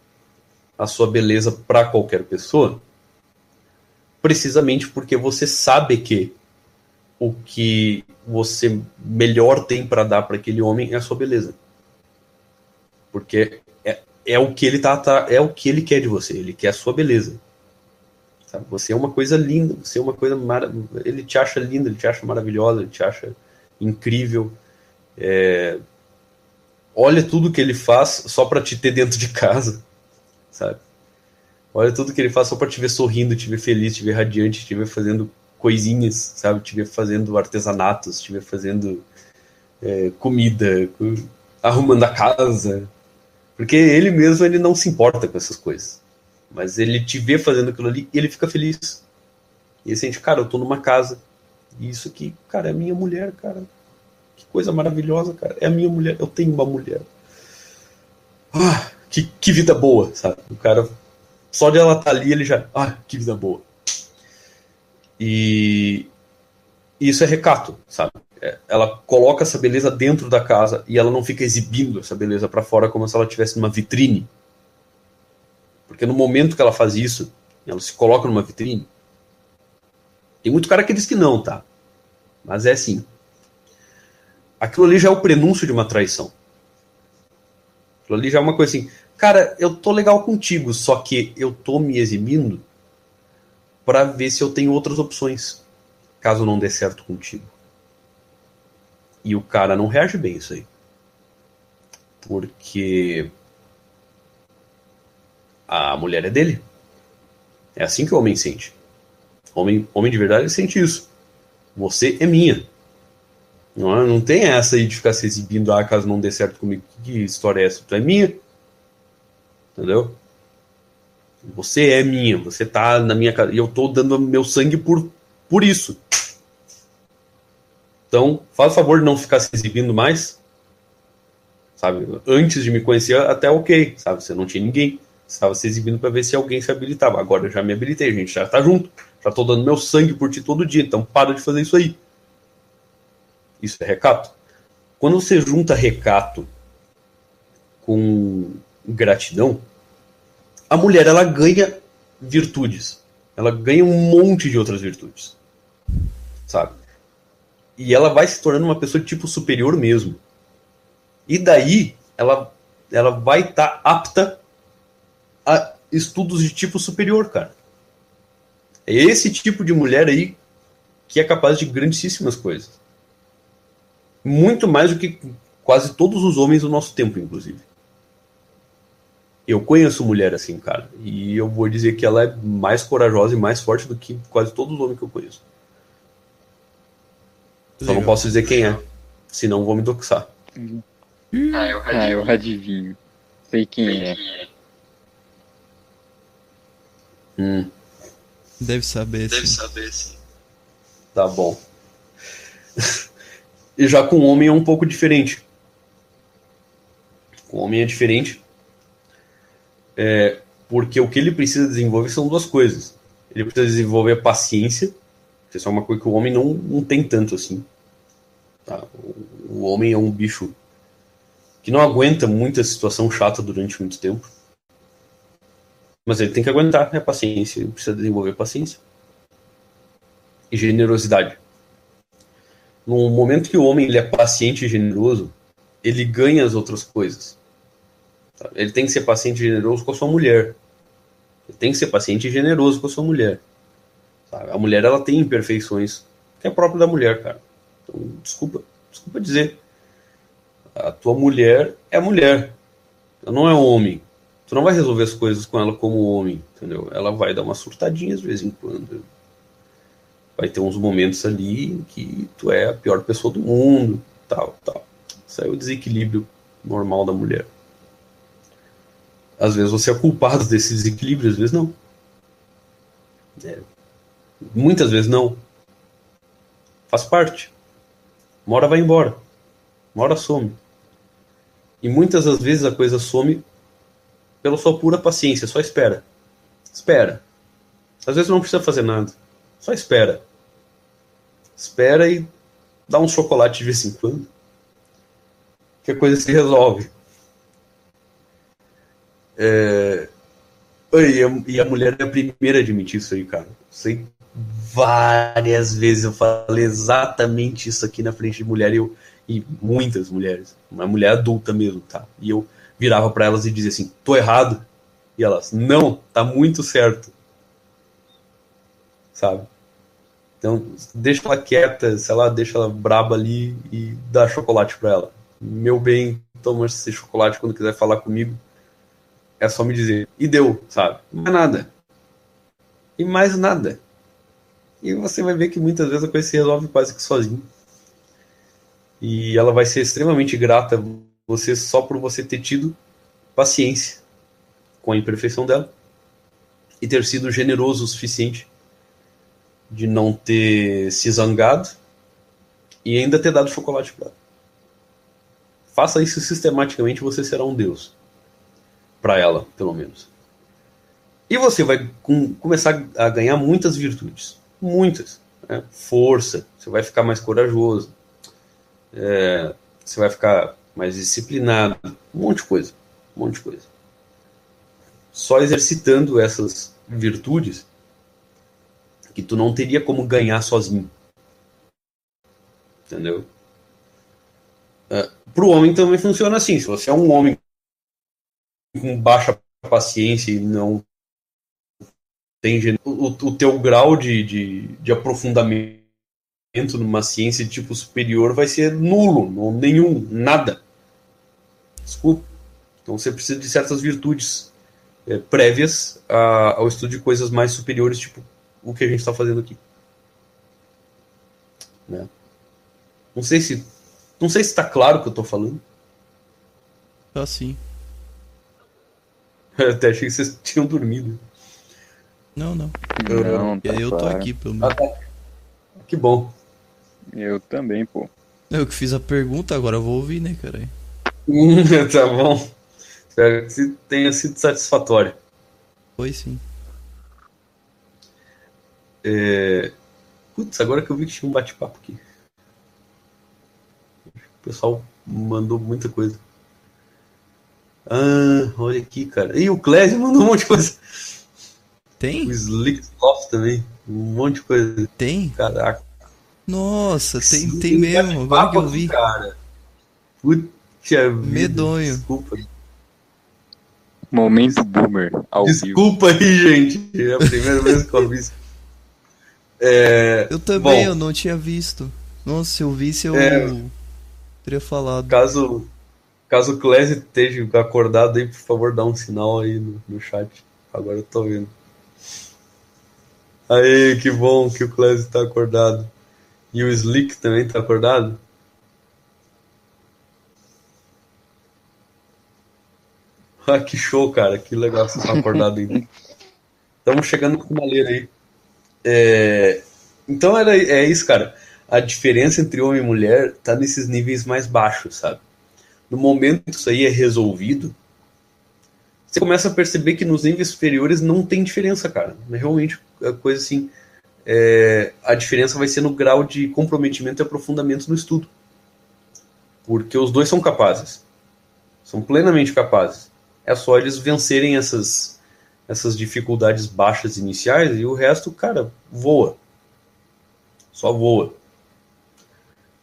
a sua beleza para qualquer pessoa, precisamente porque você sabe que o que você melhor tem para dar para aquele homem é a sua beleza. Porque é, é o que ele tá, tá, é o que ele quer de você, ele quer a sua beleza. Sabe? Você é uma coisa linda, você é uma coisa ele te acha linda, ele te acha maravilhosa, ele te acha incrível. É... Olha tudo que ele faz só para te ter dentro de casa, sabe? Olha tudo que ele faz só para te ver sorrindo, te ver feliz, te ver radiante, te ver fazendo coisinhas, sabe? Estiver fazendo artesanatos, estiver fazendo é, comida, arrumando a casa. Porque ele mesmo ele não se importa com essas coisas. Mas ele te vê fazendo aquilo ali e ele fica feliz. E ele sente, cara, eu tô numa casa. E isso aqui, cara, é minha mulher, cara. Que coisa maravilhosa, cara. É a minha mulher. Eu tenho uma mulher. Ah, que, que vida boa, sabe? O cara, só de ela estar tá ali, ele já. Ah, que vida boa. E isso é recato, sabe? É, ela coloca essa beleza dentro da casa e ela não fica exibindo essa beleza para fora como se ela estivesse numa vitrine. Porque no momento que ela faz isso, ela se coloca numa vitrine. Tem muito cara que diz que não, tá? Mas é assim. Aquilo ali já é o prenúncio de uma traição. Aquilo ali já é uma coisa assim. Cara, eu tô legal contigo, só que eu tô me exibindo para ver se eu tenho outras opções, caso não dê certo contigo. E o cara não reage bem isso aí. Porque a mulher é dele. É assim que o homem sente. Homem, homem de verdade sente isso. Você é minha. Não, é? não tem essa aí de ficar se exibindo, ah, caso não dê certo comigo. Que história é essa? Tu é minha. Entendeu? Você é minha, você tá na minha casa. E eu tô dando meu sangue por, por isso. Então, faz o favor de não ficar se exibindo mais. Sabe? Antes de me conhecer, até ok. Sabe? Você não tinha ninguém. Estava se exibindo para ver se alguém se habilitava. Agora eu já me habilitei, gente já tá junto. Já tô dando meu sangue por ti todo dia. Então, para de fazer isso aí. Isso é recato. Quando você junta recato com gratidão, a mulher ela ganha virtudes. Ela ganha um monte de outras virtudes. Sabe? E ela vai se tornando uma pessoa de tipo superior mesmo. E daí ela, ela vai estar tá apta a estudos de tipo superior, cara. É esse tipo de mulher aí que é capaz de grandíssimas coisas. Muito mais do que quase todos os homens do nosso tempo, inclusive. Eu conheço mulher assim, cara. E eu vou dizer que ela é mais corajosa e mais forte do que quase todos os homens que eu conheço. Legal. Só não posso dizer quem é. Senão vou me doxar. Ah, eu, ah, eu adivinho. Sei quem é. Hum. Deve saber, Deve sim. saber, sim. Tá bom. E já com o homem é um pouco diferente. Com o homem é diferente é, porque o que ele precisa desenvolver são duas coisas. Ele precisa desenvolver a paciência, que é uma coisa que o homem não, não tem tanto assim. Tá? O, o homem é um bicho que não aguenta muita situação chata durante muito tempo. Mas ele tem que aguentar a paciência, ele precisa desenvolver paciência. E generosidade. No momento que o homem ele é paciente e generoso, ele ganha as outras coisas. Ele tem que ser paciente e generoso com a sua mulher. Ele tem que ser paciente e generoso com a sua mulher. Sabe? A mulher ela tem imperfeições que é próprio da mulher, cara. Então, desculpa, desculpa dizer. A tua mulher é mulher. Ela não é homem. Tu não vai resolver as coisas com ela como homem, entendeu? Ela vai dar uma surtadinha de vez em quando. Vai ter uns momentos ali em que tu é a pior pessoa do mundo, tal, tal. Isso é o desequilíbrio normal da mulher. Às vezes você é culpado desse desequilíbrio, às vezes não. É, muitas vezes não. Faz parte. Uma hora vai embora. Uma hora some. E muitas das vezes a coisa some pela sua pura paciência. Só espera. Espera. Às vezes não precisa fazer nada. Só espera. Espera e dá um chocolate de vez em quando. Que a coisa se resolve. É... E, a, e a mulher é a primeira a admitir isso aí, cara. Sei várias vezes eu falei exatamente isso aqui na frente de mulher e, eu, e muitas mulheres, uma mulher adulta mesmo, tá? E eu virava para elas e dizia assim: tô errado. E elas: não, tá muito certo. Sabe? Então, deixa ela quieta, sei lá, deixa ela braba ali e dá chocolate para ela. Meu bem, toma esse chocolate quando quiser falar comigo. É só me dizer. E deu, sabe? Mais nada. E mais nada. E você vai ver que muitas vezes a coisa se resolve quase que sozinho. E ela vai ser extremamente grata você só por você ter tido paciência com a imperfeição dela e ter sido generoso o suficiente de não ter se zangado e ainda ter dado chocolate para ela. Faça isso sistematicamente, você será um deus para ela, pelo menos. E você vai com, começar a ganhar muitas virtudes, muitas. Né? Força, você vai ficar mais corajoso, é, você vai ficar mais disciplinado, um monte de coisa, um monte de coisa. Só exercitando essas virtudes que tu não teria como ganhar sozinho. Entendeu? É, para o homem também funciona assim. Se você é um homem com baixa paciência e não tem o, o teu grau de, de, de aprofundamento numa ciência de tipo superior vai ser nulo, não, nenhum, nada. Desculpa. Então você precisa de certas virtudes é, prévias a, ao estudo de coisas mais superiores, tipo o que a gente está fazendo aqui. Né? Não sei se não sei se está claro o que eu estou falando. Tá sim. Eu até achei que vocês tinham dormido. Não, não. Não, tá eu tô claro. aqui, pelo Ah, menos. tá. Que bom. Eu também, pô. Eu que fiz a pergunta, agora eu vou ouvir, né, cara? tá bom. Espero que tenha sido satisfatório. Foi sim. É... Putz, agora que eu vi que tinha um bate-papo aqui. O pessoal mandou muita coisa. Ah, olha aqui, cara. E o Clésio mandou um monte de coisa. O Tem? Slicksoft também. Um monte de coisa. Tem? Caraca. Nossa, tem, Sim, tem mesmo. Agora que eu vi. Cara. Vida. Medonho. Desculpa. Momento boomer, ao vivo. Desculpa aí, gente. É a primeira vez que eu vi isso. É, Eu também, Bom. eu não tinha visto. Nossa, se eu visse, eu É. teria falado. caso, caso o Clésio esteja acordado aí, por favor, dá um sinal aí no, no chat. Agora eu tô vendo. Aí, que bom que o Clésio tá acordado. E o Slick também tá acordado? Ah, que show, cara. Que legal que vocês estão acordados ainda. Estamos chegando com uma leira aí. É, Então era, é isso, cara. A diferença entre homem e mulher tá nesses níveis mais baixos, sabe? No momento que isso aí é resolvido, você começa a perceber que nos níveis superiores não tem diferença, cara. É Realmente, a coisa assim. é, a diferença vai ser no grau de comprometimento e aprofundamento no estudo. Porque os dois são capazes. São plenamente capazes. É só eles vencerem essas, essas dificuldades baixas iniciais e o resto, cara, voa. Só voa.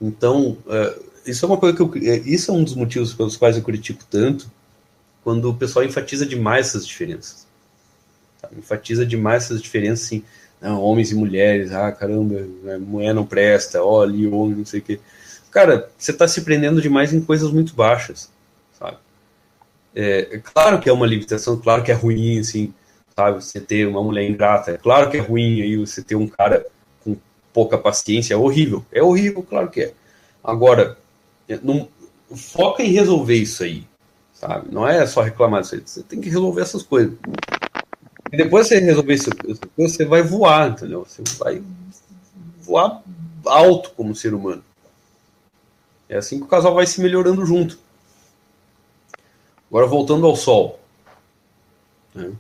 Então, é, isso é uma coisa que eu, é, isso é um dos motivos pelos quais eu critico tanto quando o pessoal enfatiza demais essas diferenças. Tá? Enfatiza demais essas diferenças, assim, não, homens e mulheres, ah, caramba, né, mulher não presta, ó, ali homem, não sei o quê. Cara, você está se prendendo demais em coisas muito baixas? É, é claro que é uma limitação, claro que é ruim, assim, sabe? Você ter uma mulher ingrata, é claro que é ruim aí você ter um cara com pouca paciência, é horrível, é horrível, claro que é. Agora, é, não, foca em resolver isso aí, sabe? Não é só reclamar disso aí, você tem que resolver essas coisas. E depois você resolver isso, você vai voar, entendeu? Você vai voar alto como ser humano. É assim que o casal vai se melhorando junto. Agora voltando ao Sol. né?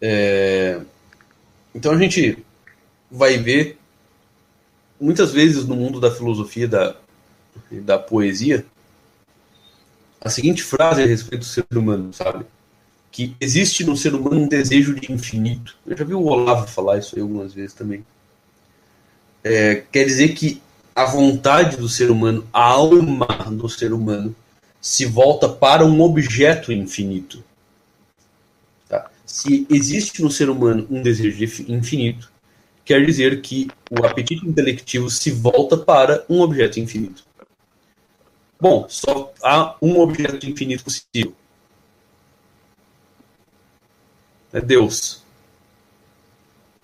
É, Então a gente vai ver muitas vezes no mundo da filosofia da, e da poesia a seguinte frase a respeito do ser humano, sabe? Que existe no ser humano um desejo de infinito. Eu já vi o Olavo falar isso aí algumas vezes também. É, quer dizer que a vontade do ser humano, a alma do ser humano, se volta para um objeto infinito. Tá? Se existe no ser humano um desejo de infinito, quer dizer que o apetite intelectivo se volta para um objeto infinito. Bom, só há um objeto infinito possível. É Deus.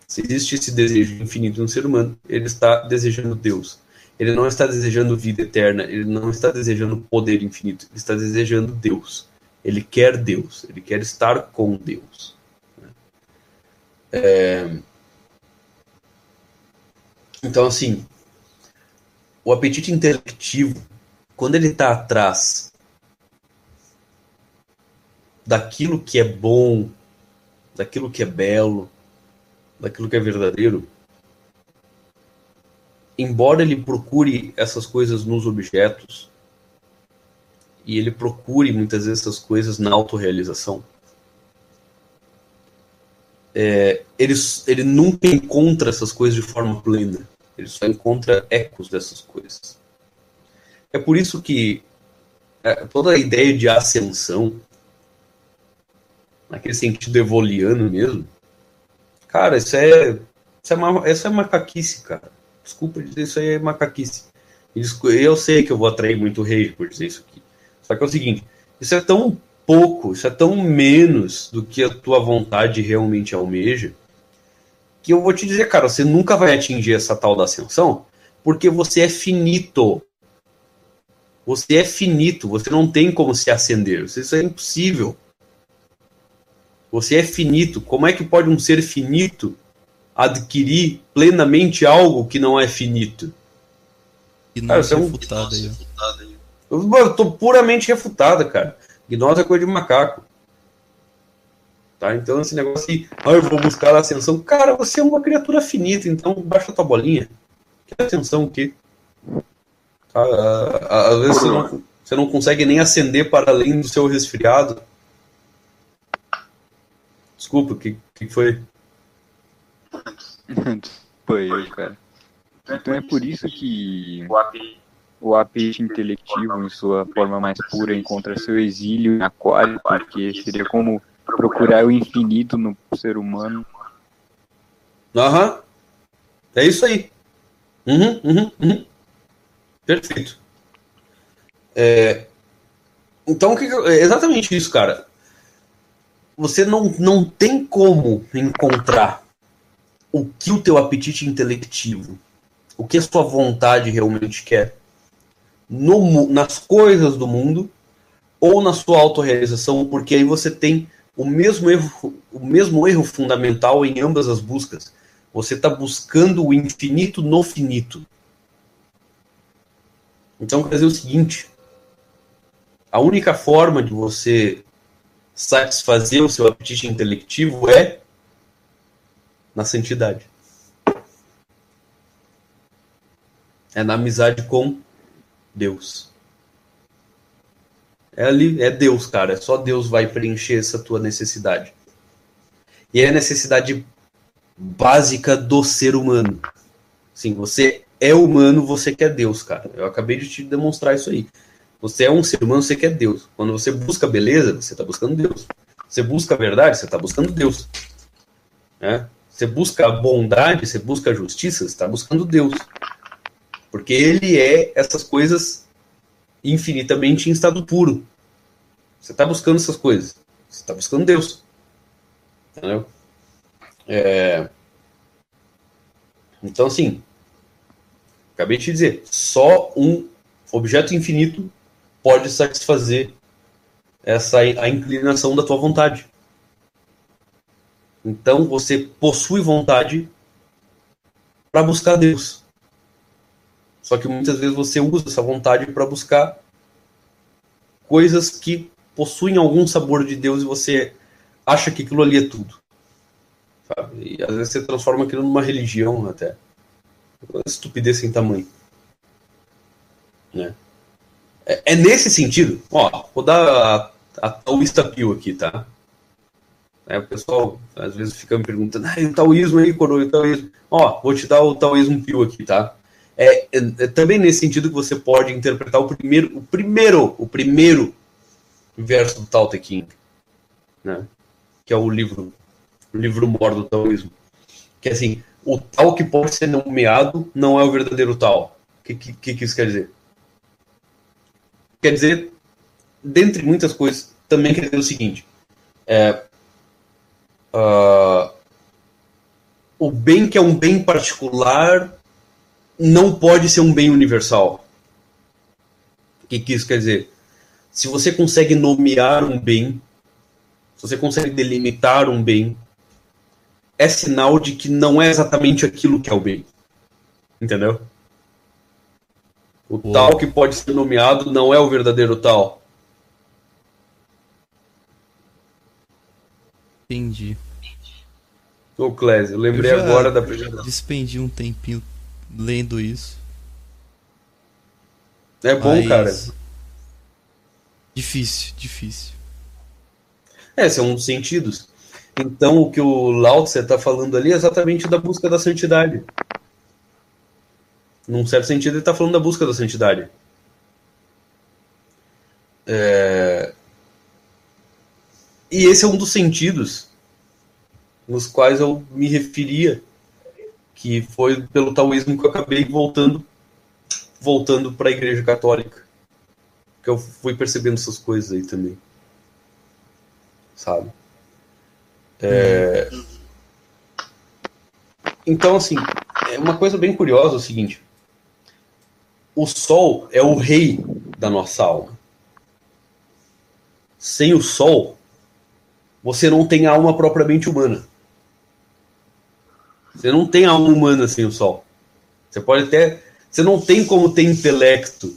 Se existe esse desejo infinito no ser humano, ele está desejando Deus. Ele não está desejando vida eterna, ele não está desejando poder infinito, ele está desejando Deus. Ele quer Deus, ele quer estar com Deus. É... Então, assim, o apetite intelectivo, quando ele está atrás daquilo que é bom, daquilo que é belo, daquilo que é verdadeiro, embora ele procure essas coisas nos objetos, e ele procure muitas vezes essas coisas na autorrealização, é, ele, ele nunca encontra essas coisas de forma plena. Ele só encontra ecos dessas coisas. É por isso que é, toda a ideia de ascensão, naquele sentido evoliano mesmo, cara, isso é, isso é, uma, isso é macaquice, cara. Desculpa dizer isso aí é macaquice. Eu sei que eu vou atrair muito rage por dizer isso aqui. Só que é o seguinte, isso é tão pouco, isso é tão menos do que a tua vontade realmente almeja, que eu vou te dizer, cara, você nunca vai atingir essa tal da ascensão, porque você é finito. Você é finito, você não tem como se acender. Isso é impossível. Você é finito. Como é que pode um ser finito adquirir plenamente algo que não é finito? E não cara, é refutado aí. Eu, eu tô puramente refutada, cara. Gnose é coisa de macaco. Tá? Então esse negócio aí, ah, eu vou buscar a ascensão. Cara, você é uma criatura finita, então baixa tua bolinha. Que ascensão o quê? Tá? Às vezes você não, você não consegue nem acender para além do seu resfriado. Desculpa, o que, que foi? foi eu, cara. Então é por isso que o apetite intelectivo, em sua forma mais pura, encontra seu exílio em aquário, porque seria como procurar o infinito no ser humano. Aham. Uhum. É isso aí. Uhum, uhum, uhum. Perfeito. É... Então, que... é exatamente isso, cara. Você não, não tem como encontrar o que o teu apetite intelectivo, o que a sua vontade realmente quer no, nas coisas do mundo ou na sua autorrealização, porque aí você tem o mesmo erro, o mesmo erro fundamental em ambas as buscas. Você está buscando o infinito no finito. Então, quer dizer o seguinte: a única forma de você satisfazer o seu apetite intelectivo é na santidade. É na amizade com Deus. É ali, é Deus, cara. Só Deus vai preencher essa tua necessidade. E é a necessidade básica do ser humano. Sim, você é humano, você quer Deus, cara. Eu acabei de te demonstrar isso aí. Você é um ser humano, você quer Deus. Quando você busca beleza, você está buscando Deus. Você busca a verdade, você está buscando Deus. Né? Você busca bondade, você busca justiça, você está buscando Deus. Porque ele é essas coisas infinitamente em estado puro. Você está buscando essas coisas. Você está buscando Deus. Entendeu? É... Então, assim, acabei de te dizer, só um objeto infinito pode satisfazer essa a inclinação da tua vontade. Então você possui vontade para buscar Deus. Só que muitas vezes você usa essa vontade para buscar coisas que possuem algum sabor de Deus e você acha que aquilo ali é tudo. Sabe? E às vezes você transforma aquilo numa religião até. Uma estupidez sem tamanho. Né? É, é, nesse sentido, ó, vou dar a, a taoísta pio aqui, tá? O pessoal às vezes fica me perguntando, ah, e o taoísmo aí, coroa, o taoísmo. Ó, vou te dar o taoísmo pio aqui, tá? É, é, é, também nesse sentido que você pode interpretar o primeiro, o primeiro, o primeiro verso do Tao Te Ching, né? Que é o livro, o livro mor do taoísmo. Que é assim, o tal que pode ser nomeado não é o verdadeiro tal. O que, que, que isso quer dizer? Quer dizer, dentre muitas coisas, também quer dizer o seguinte: é, uh, o bem que é um bem particular não pode ser um bem universal. O que, que isso quer dizer? Se você consegue nomear um bem, se você consegue delimitar um bem, é sinal de que não é exatamente aquilo que é o bem. Entendeu? O Pô. tal que pode ser nomeado não é o verdadeiro tal. Entendi. Ô, Clésio, eu lembrei eu agora da primeira. Despendi um tempinho lendo isso. É bom, Mas... cara. Difícil, difícil. É, são os sentidos. Então, o que o Lao Tse está falando ali é exatamente da busca da santidade. Num certo sentido, ele está falando da busca da santidade. É... E esse é um dos sentidos nos quais eu me referia que foi pelo taoísmo que eu acabei voltando voltando para a igreja católica que eu fui percebendo essas coisas aí também sabe? É... então assim é uma coisa bem curiosa é o seguinte o sol é o rei da nossa alma. Sem o sol você não tem alma propriamente humana você não tem alma humana sem o Sol. Você pode até. Você não tem como ter intelecto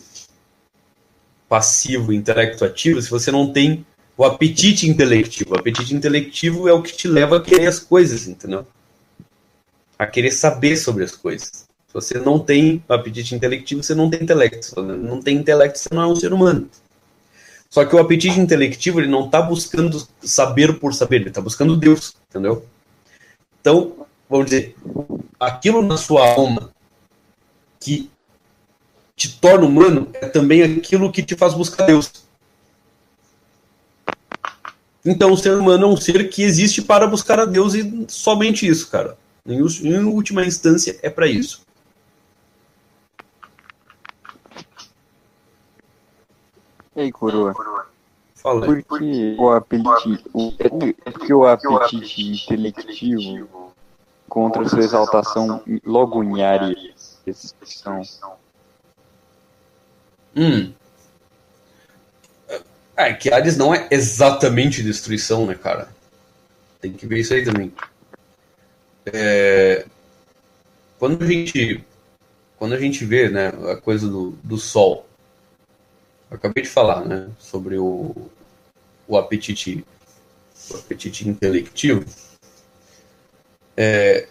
passivo, intelecto ativo, se você não tem o apetite intelectivo. O apetite intelectivo é o que te leva a querer as coisas, entendeu? A querer saber sobre as coisas. Se você não tem apetite intelectivo, você não tem intelecto. Não tem intelecto, você não é um ser humano. Só que o apetite intelectivo, ele não está buscando saber por saber, ele está buscando Deus, entendeu? Então, vamos dizer, aquilo na sua alma que te torna humano é também aquilo que te faz buscar Deus. Então, o ser humano é um ser que existe para buscar a Deus e somente isso, cara. Em, em última instância, é para isso. Ei, coroa. Fala. Porque o apetite, o, é porque o apetite intelectivo contra sua exaltação logo em Ares. Hum. É que Ares não é exatamente destruição, né, cara? Tem que ver isso aí também. É... Quando a gente quando a gente vê, né, a coisa do, do sol, acabei de falar, né, sobre o, o apetite o apetite intelectivo. É,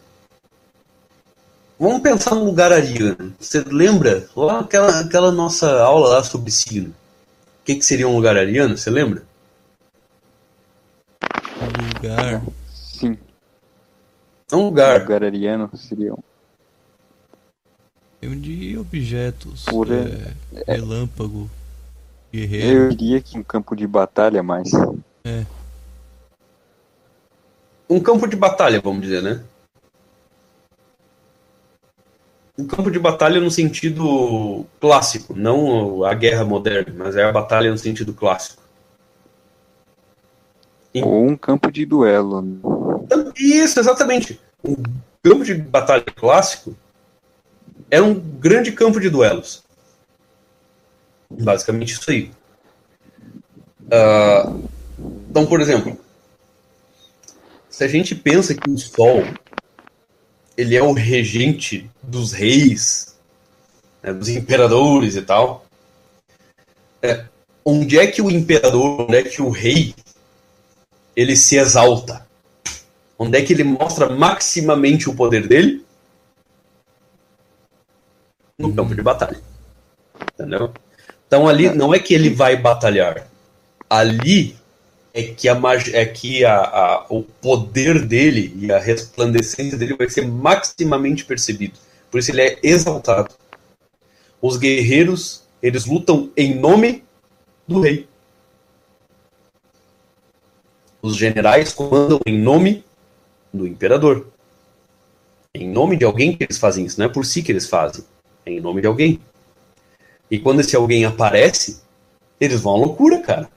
vamos pensar no lugar ariano. Você lembra lá aquela, aquela nossa aula lá sobre sino? O que, que seria um lugar ariano? Você lembra? Lugar. Sim. É um lugar. lugar ariano seria um. De objetos. Por, é, é, relâmpago. Guerreiro. Eu diria que um campo de batalha mais. É um campo de batalha, vamos dizer, né? Um campo de batalha no sentido clássico, não a guerra moderna, mas é a batalha no sentido clássico. Ou um campo de duelo. Isso, exatamente. Um campo de batalha clássico é um grande campo de duelos. Basicamente isso aí. Uh, então, por exemplo, se a gente pensa que o Sol ele é o regente dos reis, né, dos imperadores e tal, é, onde é que o imperador, onde é que o rei, ele se exalta? Onde é que ele mostra maximamente o poder dele? No campo de batalha. Entendeu? Então ali não é que ele vai batalhar. Ali é que, a, é que a, a, o poder dele e a resplandecência dele vai ser maximamente percebido. Por isso ele é exaltado. Os guerreiros, eles lutam em nome do rei. Os generais comandam em nome do imperador. Em nome de alguém que eles fazem isso, não é por si que eles fazem, é em nome de alguém. E quando esse alguém aparece, eles vão à loucura, cara.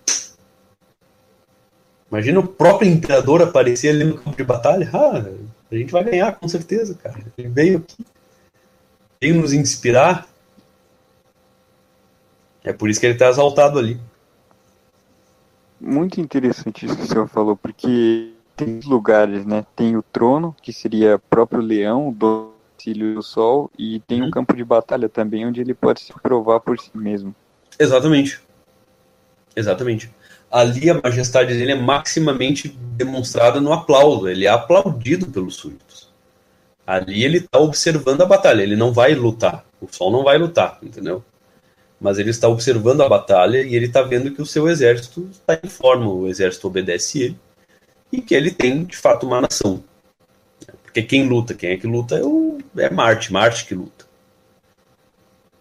Imagina o próprio imperador aparecer ali no campo de batalha. Ah, a gente vai ganhar, com certeza, cara. Ele veio aqui. Veio nos inspirar. É por isso que ele está exaltado ali. Muito interessante isso que o senhor falou, porque tem lugares, né? Tem o trono, que seria próprio leão, do auxílio do sol, e tem um uhum. campo de batalha também, onde ele pode se provar por si mesmo. Exatamente. Exatamente ali a majestade dele é maximamente demonstrada no aplauso. Ele é aplaudido pelos súditos. Ali ele está observando a batalha. Ele não vai lutar. O sol não vai lutar, entendeu? Mas ele está observando a batalha e ele está vendo que o seu exército está em forma. O exército obedece ele e que ele tem de fato uma nação. Porque quem luta, quem é que luta é, o, é Marte, Marte que luta.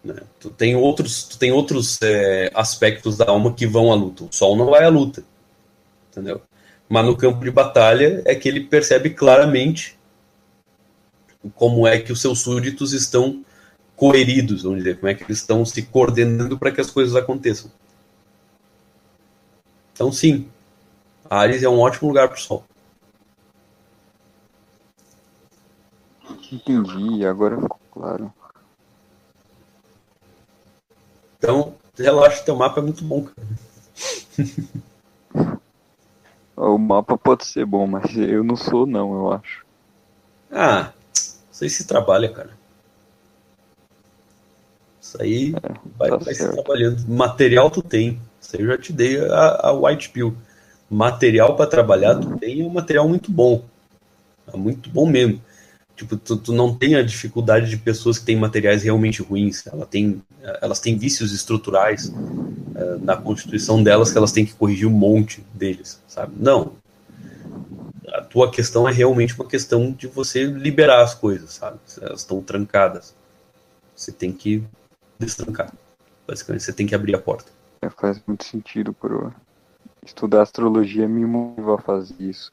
Né? Tu tem outros, tu tem outros é, aspectos da alma que vão à luta. O sol não vai à luta, entendeu? Mas no campo de batalha é que ele percebe claramente como é que os seus súditos estão coeridos, vamos dizer, como é que eles estão se coordenando para que as coisas aconteçam. Então, sim, Ares é um ótimo lugar para o Sol. Entendi, agora ficou claro. Então, relaxa, teu mapa é muito bom, cara. O mapa pode ser bom, mas eu não sou, não, eu acho. Ah, isso aí se trabalha, cara. Isso aí é, vai, tá vai se trabalhando. Material tu tem. Isso aí eu já te dei a, a White Pill. Material para trabalhar tu tem é um material muito bom. É muito bom mesmo. Tipo, tu, tu, não tem a dificuldade de pessoas que têm materiais realmente ruins. Ela tem, elas têm vícios estruturais uh, na constituição delas que elas têm que corrigir um monte deles, sabe? Não. A tua questão é realmente uma questão de você liberar as coisas, sabe? Elas estão trancadas. Você tem que destrancar. Basicamente, você tem que abrir a porta. É, faz muito sentido por estudar astrologia me motiva a fazer isso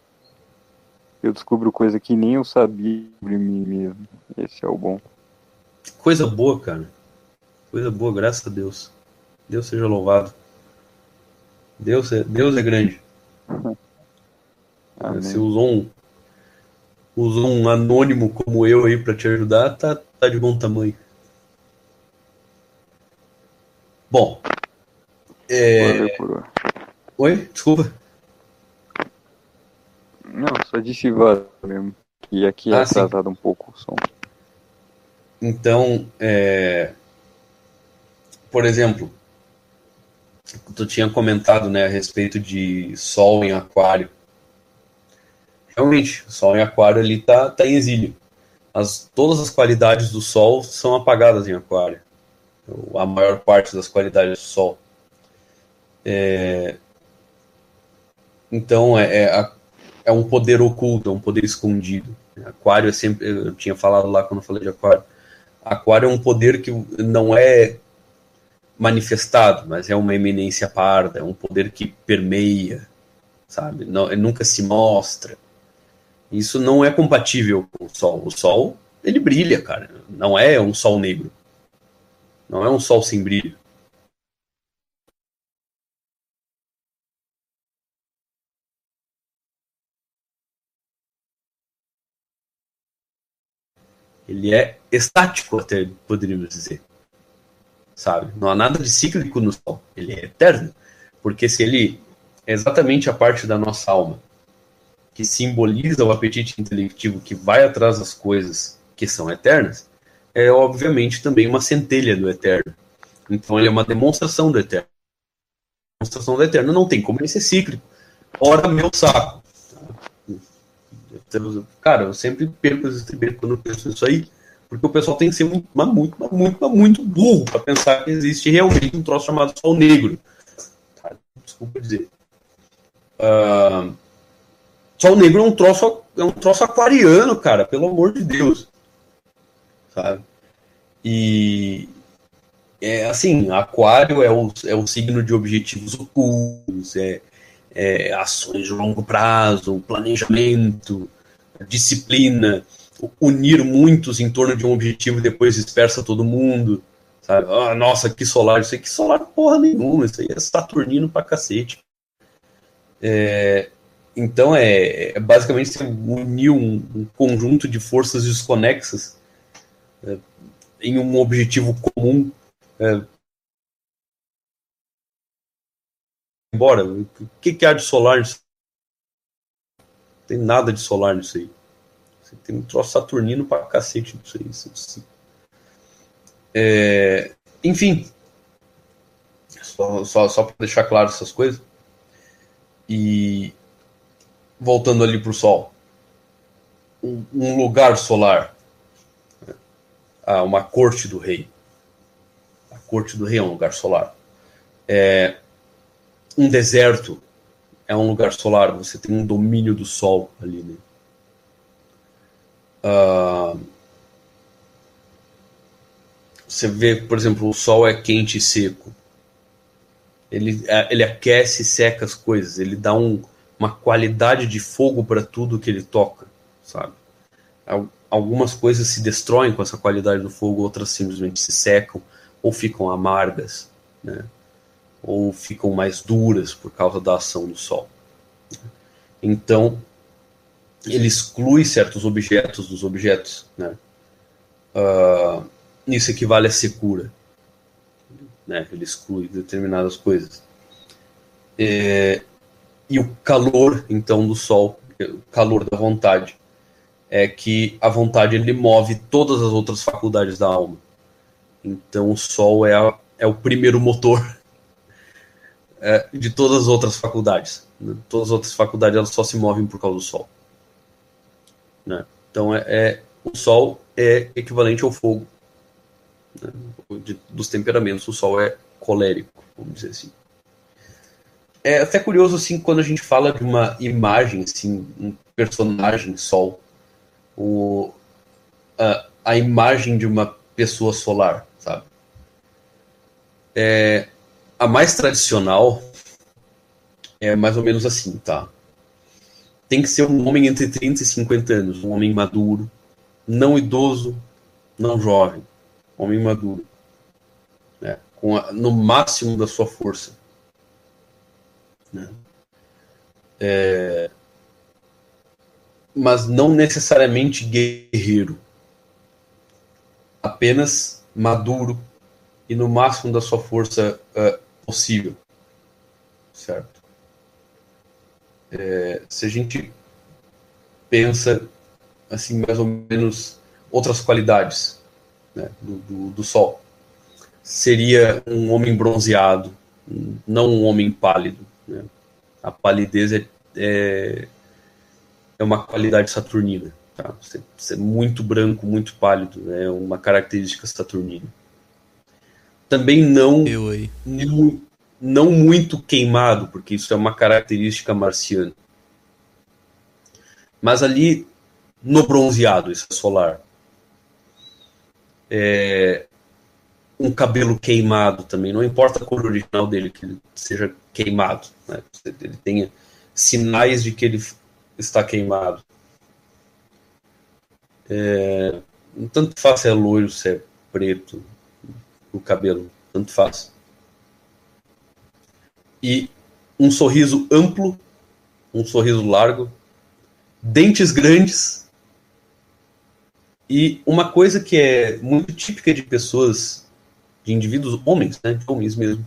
eu descubro coisa que nem eu sabia sobre mim mesmo. Esse é o bom. Coisa boa, cara. Coisa boa, graças a Deus. Deus seja louvado. Deus é, Deus é grande. Amém. Você usou um, usou um anônimo como eu aí para te ajudar, tá, tá de bom tamanho. Bom. É... Oi? Desculpa. Não, só disse vaza mesmo. E aqui é ah, atrasado sim. um pouco o som. Então, é... por exemplo, tu tinha comentado né, a respeito de Sol em Aquário. Realmente, Sol em Aquário ali tá, tá em exílio. As, todas as qualidades do Sol são apagadas em Aquário. A maior parte das qualidades do Sol. É... Então, é, é a, é um poder oculto, é um poder escondido. Aquário é sempre, eu tinha falado lá quando eu falei de Aquário. Aquário é um poder que não é manifestado, mas é uma eminência parda, é um poder que permeia, sabe? Não, nunca se mostra. Isso não é compatível com o Sol. O Sol, ele brilha, cara. Não é um Sol negro. Não é um Sol sem brilho. Ele é estático, até poderíamos dizer. Sabe? Não há nada de cíclico no Sol. Ele é eterno. Porque se ele é exatamente a parte da nossa alma que simboliza o apetite intelectivo que vai atrás das coisas que são eternas, é obviamente também uma centelha do eterno. Então ele é uma demonstração do eterno. Demonstração do eterno não tem como ele ser cíclico. Ora, meu saco. Cara, eu sempre perco as estribeiras quando eu penso nisso aí, porque o pessoal tem que ser muito, muito, muito, muito burro para pensar que existe realmente um troço chamado Sol Negro. Tá? Desculpa dizer. Uh, Sol Negro é um troço, é um troço aquariano, cara, pelo amor de Deus. Sabe? E é assim, aquário é o, é o signo de objetivos ocultos, é, é ações de longo prazo, planejamento, disciplina, unir muitos em torno de um objetivo e depois dispersa todo mundo. Sabe? Ah, nossa, que solar, isso aí que solar porra nenhuma, isso aí é saturnino pra cacete. É, então é, é, basicamente você unir um, um, conjunto de forças desconexas é, em um objetivo comum. Embora, o que, que há de solar nisso? Não tem nada de solar nisso aí. Você tem um troço saturnino pra cacete nisso aí. Isso, é, enfim, só, só, só para deixar claro essas coisas. E voltando ali para o Sol, um, um, lugar solar, ah, uma corte do rei. A corte do rei é um lugar solar. É, um deserto é um lugar solar, você tem um domínio do Sol ali. Né? Uh, você vê, por exemplo, o Sol é quente e seco. Ele, é, ele aquece e seca as coisas. Ele dá um, uma qualidade de fogo para tudo que ele toca, sabe? algumas coisas se destroem com essa qualidade do fogo, outras simplesmente se secam ou ficam amargas, né? Ou ficam mais duras por causa da ação do Sol. Então, ele exclui certos objetos dos objetos. Né? Uh, isso equivale a secura. Né? Ele exclui determinadas coisas. É, e o calor, então, do Sol, o calor da vontade, é que a vontade ele move todas as outras faculdades da alma. Então, o Sol é, a, é o primeiro motor é, de todas as outras faculdades. Né? Todas as outras faculdades elas só se movem por causa do Sol. Né? Então, é, é, o Sol é equivalente ao fogo. Né? De, dos temperamentos, o Sol é colérico, vamos dizer assim é até curioso assim quando a gente fala de uma imagem, assim, um personagem sol, o, a, a imagem de uma pessoa solar, sabe? É, a mais tradicional é mais ou menos assim, tá? Tem que ser um homem entre 30 e 50 anos, um homem maduro, não idoso, não jovem, homem maduro, né? Com a, no máximo da sua força né? É, mas não necessariamente guerreiro, apenas maduro e no máximo da sua força uh, possível, certo? É, se a gente pensa assim mais ou menos outras qualidades né, do, do, do Sol, seria um homem bronzeado, não um homem pálido, né? A palidez é, é, é, uma qualidade saturnina. Tá? Ser, ser muito branco, muito pálido, né? é uma característica saturnina. Também não, não, não muito queimado, porque isso é uma característica marciana. Mas ali no bronzeado, isso é solar. É, um cabelo queimado também, não importa a cor original dele, que ele seja queimado, né? ele tenha sinais de que ele está queimado. É, tanto faz se é loiro, se é preto, o cabelo, tanto faz. E um sorriso amplo, um sorriso largo, dentes grandes e uma coisa que é muito típica de pessoas de indivíduos, homens, né, de homens mesmo,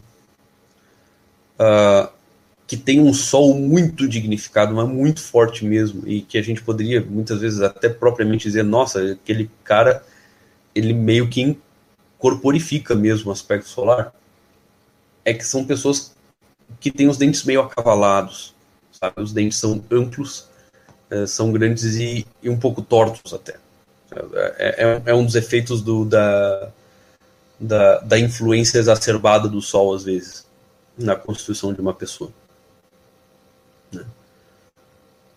uh, que tem um sol muito dignificado, mas muito forte mesmo, e que a gente poderia muitas vezes até propriamente dizer, nossa, aquele cara, ele meio que incorporifica mesmo o aspecto solar, é que são pessoas que têm os dentes meio acavalados, sabe? Os dentes são amplos, é, são grandes e, e, um pouco tortos até. É, é, é um dos efeitos do, da, da, da influência exacerbada do Sol, às vezes, na constituição de uma pessoa. Né?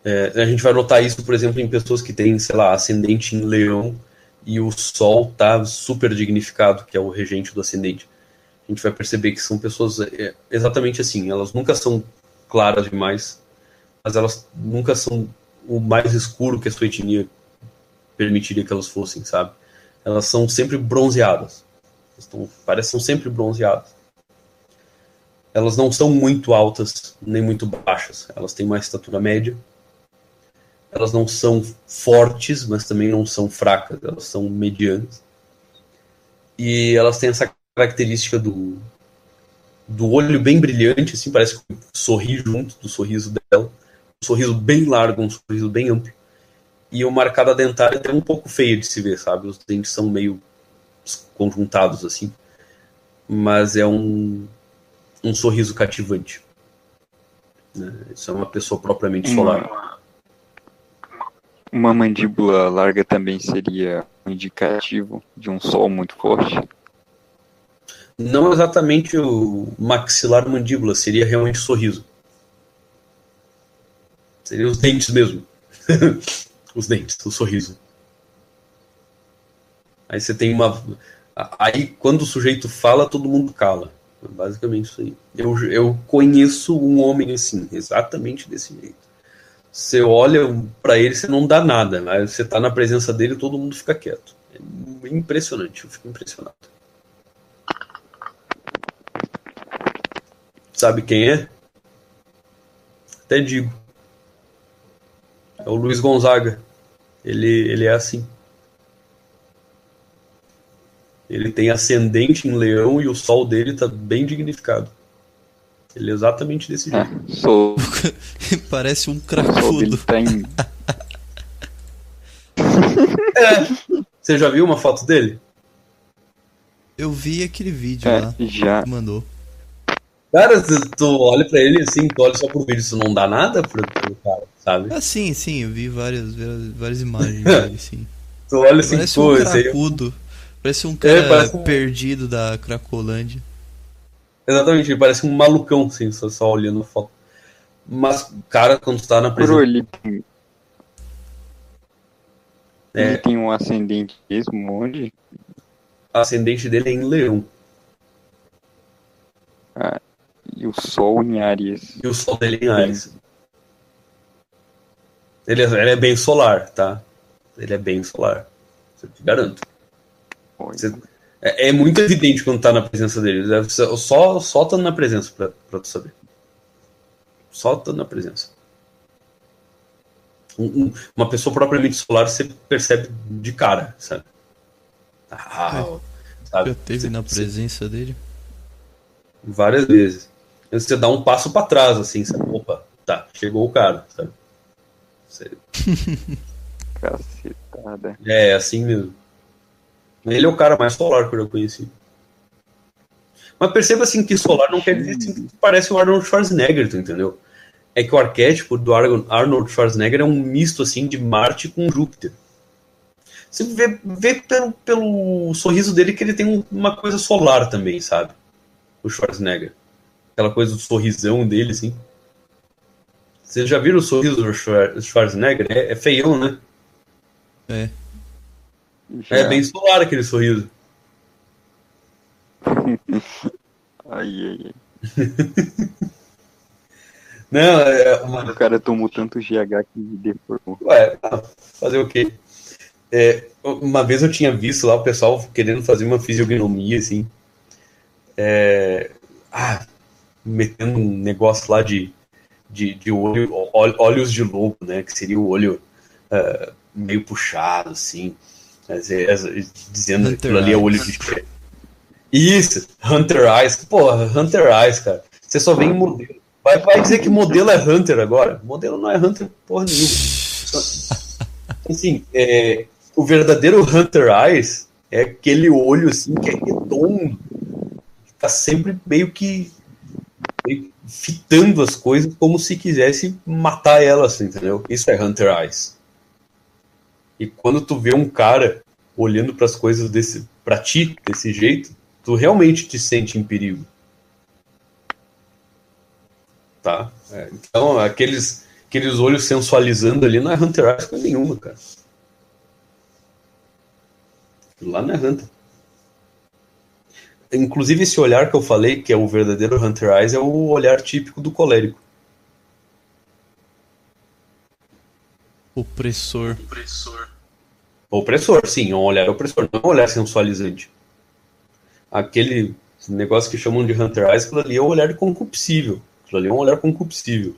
É, a gente vai notar isso, por exemplo, em pessoas que têm, sei lá, ascendente em leão e o Sol tá super dignificado, que é o regente do ascendente. A gente vai perceber que são pessoas é, exatamente assim, elas nunca são claras demais, mas elas nunca são o mais escuro que a sua etnia permitiria que elas fossem, sabe? Elas são sempre bronzeadas. Estão, parecem sempre bronzeadas. Elas não são muito altas nem muito baixas. Elas têm uma estatura média. Elas não são fortes, mas também não são fracas. Elas são medianas. E elas têm essa característica do, do olho bem brilhante, assim, parece que sorri junto do sorriso dela. Um sorriso bem largo, um sorriso bem amplo. E o marcada dentária é um pouco feio de se ver, sabe? Os dentes são meio conjuntados assim, mas é um, um sorriso cativante. Né? Isso é uma pessoa propriamente solar. Uma, uma mandíbula larga também seria um indicativo de um sol muito forte? Não exatamente o maxilar mandíbula, seria realmente sorriso. Seria os dentes mesmo. os dentes, o sorriso. Aí você tem uma. Aí quando o sujeito fala, todo mundo cala. É basicamente isso aí. Eu, eu conheço um homem assim, exatamente desse jeito. Você olha para ele, você não dá nada, você tá na presença dele, todo mundo fica quieto. É impressionante, eu fico impressionado. Sabe quem é? Até digo. É o Luiz Gonzaga. Ele, ele é assim. Ele tem ascendente em leão e o sol dele tá bem dignificado. Ele é exatamente desse jeito. Ah, sou. Parece um cracudo. É. Você já viu uma foto dele? Eu vi aquele vídeo É, lá já. que mandou. Cara, tu, tu olha pra ele assim, tu olha só pro vídeo, isso não dá nada pro, pro cara, sabe? Ah, sim, sim, eu vi várias, várias, várias imagens dele, sim. Tu olha assim, Parece pô, um esse aí. cracudo. Parece um cara parece um- perdido da Cracolândia. Exatamente, ele parece um malucão, assim, só, só olhando a foto. Mas, cara, quando tu tá na Por presença. ele tem, É. ele tem um ascendente mesmo, onde? A ascendente dele é em leão. E o Sol em Áries. E o sol dele é em Ares. Ele é, ele é bem solar, tá? Ele é bem solar. Eu te garanto. Você- É, é muito evidente quando tá na presença dele. Só, só tá na presença pra, pra tu saber. Só tá na presença. Um- um- uma pessoa propriamente solar você percebe de cara, sabe? Ah, sabe? Já teve na Você- presença dele. Várias vezes. Você dá um passo pra trás, assim, sabe? Opa, tá, chegou o cara, sabe? Você- cacetada. É, assim mesmo. Ele é o cara mais solar que eu já conheci. Mas perceba assim que solar não quer dizer assim, que parece o Arnold Schwarzenegger, tu entendeu? É que o arquétipo do Ar- Arnold Schwarzenegger é um misto assim de Marte com Júpiter. Você vê, vê pelo, pelo sorriso dele que ele tem um- uma coisa solar também, sabe? O Schwarzenegger. Aquela coisa do sorrisão dele, assim. Vocês já viram o sorriso do Schwar- Schwarzenegger? É, é feião, né? É. Já. É bem solar aquele sorriso. Ai, ai, ai. Não, é uma... O cara tomou tanto GH que me deformou. Ué, ah, fazer o quê? É, uma vez eu tinha visto lá o pessoal querendo fazer uma fisiognomia, assim. É, ah, metendo um negócio lá de, de, de olho, ol- olhos de lobo, né? Que seria o olho ah, meio puxado, assim. Dizendo que Hunter aquilo ali é olho de. Isso, Hunter Eyes. Porra, Hunter Eyes, cara. Você só vê em modelo. Vai, vai dizer que modelo é Hunter agora? Modelo não é Hunter porra nenhuma. Assim, é, o verdadeiro Hunter Eyes é aquele olho assim que é redondo. Que tá sempre meio que, meio que fitando as coisas como se quisesse matar elas, entendeu? Isso é Hunter Eyes. E quando tu vê um cara olhando para as coisas desse para ti desse jeito, tu realmente te sente em perigo. Tá? É, então, aqueles, aqueles olhos sensualizando ali não é Hunter Eyes coisa nenhuma, cara. Lá não é Hunter. Inclusive, esse olhar que eu falei, que é o verdadeiro Hunter Eyes, é o olhar típico do colérico. Opressor. Opressor, sim, é um olhar opressor, não um olhar sensualizante. Aquele negócio que chamam de Hunter Eyes, aquilo ali é um olhar concupiscível. Aquilo ali é um olhar concupiscível.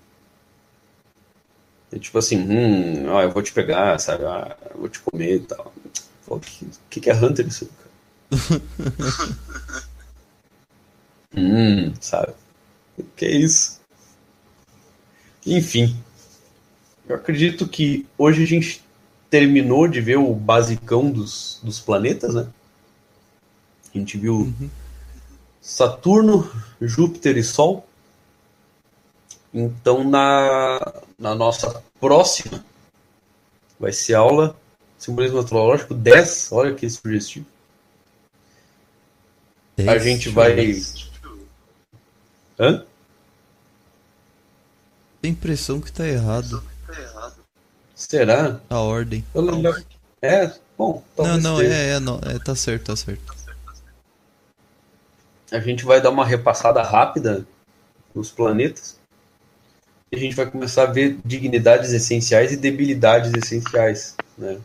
É tipo assim, hum, ó, eu vou te pegar, sabe? Ah, eu vou te comer e tal. O que, que, que é Hunter isso, cara? hum, sabe? O que é isso? Enfim. Eu acredito que hoje a gente terminou de ver o basicão dos, dos planetas, né? A gente viu Saturno, Júpiter e Sol. Então, na, na nossa próxima, vai ser aula Simbolismo Astrológico 10. Olha que sugestivo. A gente vai. Hã? Tem a impressão que tá errado Será? a ordem. Eu lembro. É, bom. Não, não, é, é, não, é, tá certo, tá certo. A gente vai dar uma repassada rápida nos planetas. e a gente vai começar a ver dignidades essenciais e debilidades essenciais, né?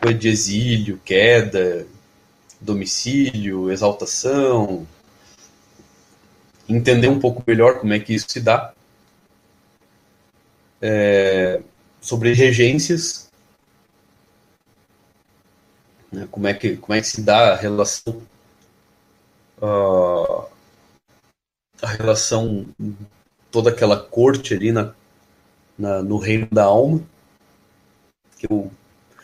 Coisa de exílio, queda, domicílio, exaltação, entender um pouco melhor como é que isso se dá, é, sobre regências, né, como, é que, como é que se dá a relação, uh, a relação, toda aquela corte ali na, na, no reino da alma, que eu,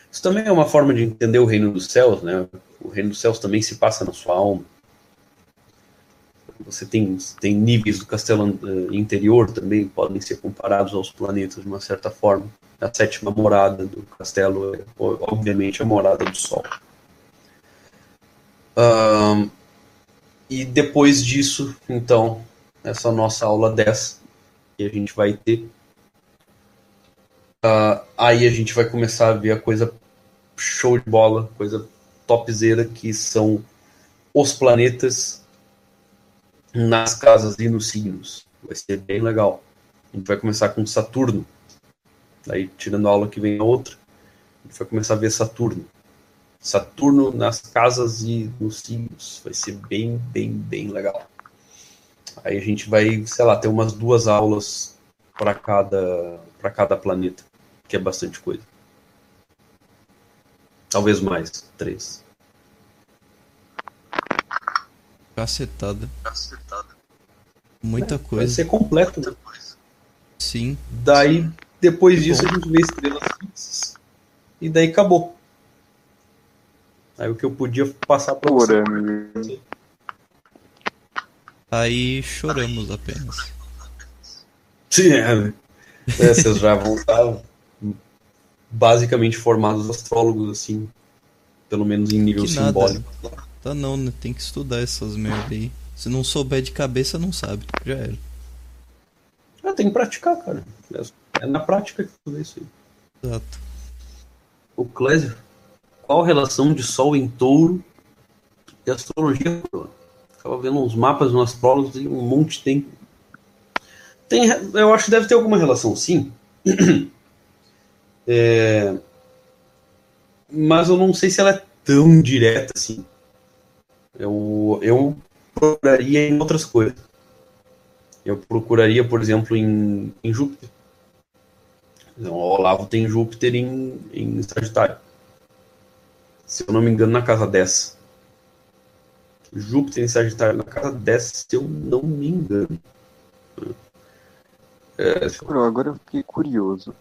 isso também é uma forma de entender o reino dos céus, né? O reino dos céus também se passa na sua alma. Você tem, tem níveis do castelo uh, interior também, podem ser comparados aos planetas de uma certa forma. A sétima morada do castelo é, obviamente, a morada do Sol. Uh, e depois disso, então, essa nossa aula 10, que a gente vai ter, uh, aí a gente vai começar a ver a coisa show de bola, coisa topzera, que são os planetas nas casas e nos signos. Vai ser bem legal. A gente vai começar com Saturno. Aí, tirando a aula que vem a outra, a gente vai começar a ver Saturno. Saturno nas casas e nos signos. Vai ser bem, bem, bem legal. Aí a gente vai, sei lá, ter umas duas aulas para cada, para cada planeta, que é bastante coisa. Talvez mais, três. Cacetada. Cacetada. Muita é, coisa. Vai ser completo depois. Sim. Daí, depois disso, a gente vê estrelas fixas. E daí acabou. Aí o que eu podia passar para você. Aí choramos apenas. Sim, é. é vocês já vão estar basicamente formados astrólogos, assim. Pelo menos em nível que simbólico. Nada. Tá não, né? Tem que estudar essas merda aí. Se não souber de cabeça, não sabe. Já era. Ah, tem que praticar, cara. É na prática que tu vê isso aí. Exato. O Clésio, qual a relação de Sol em touro e astrologia? Tava vendo uns mapas, umas provas e um monte tem. Tem, eu acho que deve ter alguma relação, sim. É, mas eu não sei se ela é tão direta assim. Eu, eu procuraria em outras coisas. Eu procuraria, por exemplo, em, em Júpiter. Então, o Olavo tem Júpiter em, em Sagitário. Se eu não me engano, na casa 10. Júpiter em Sagitário na casa 10, se eu não me engano. É, agora eu fiquei curioso.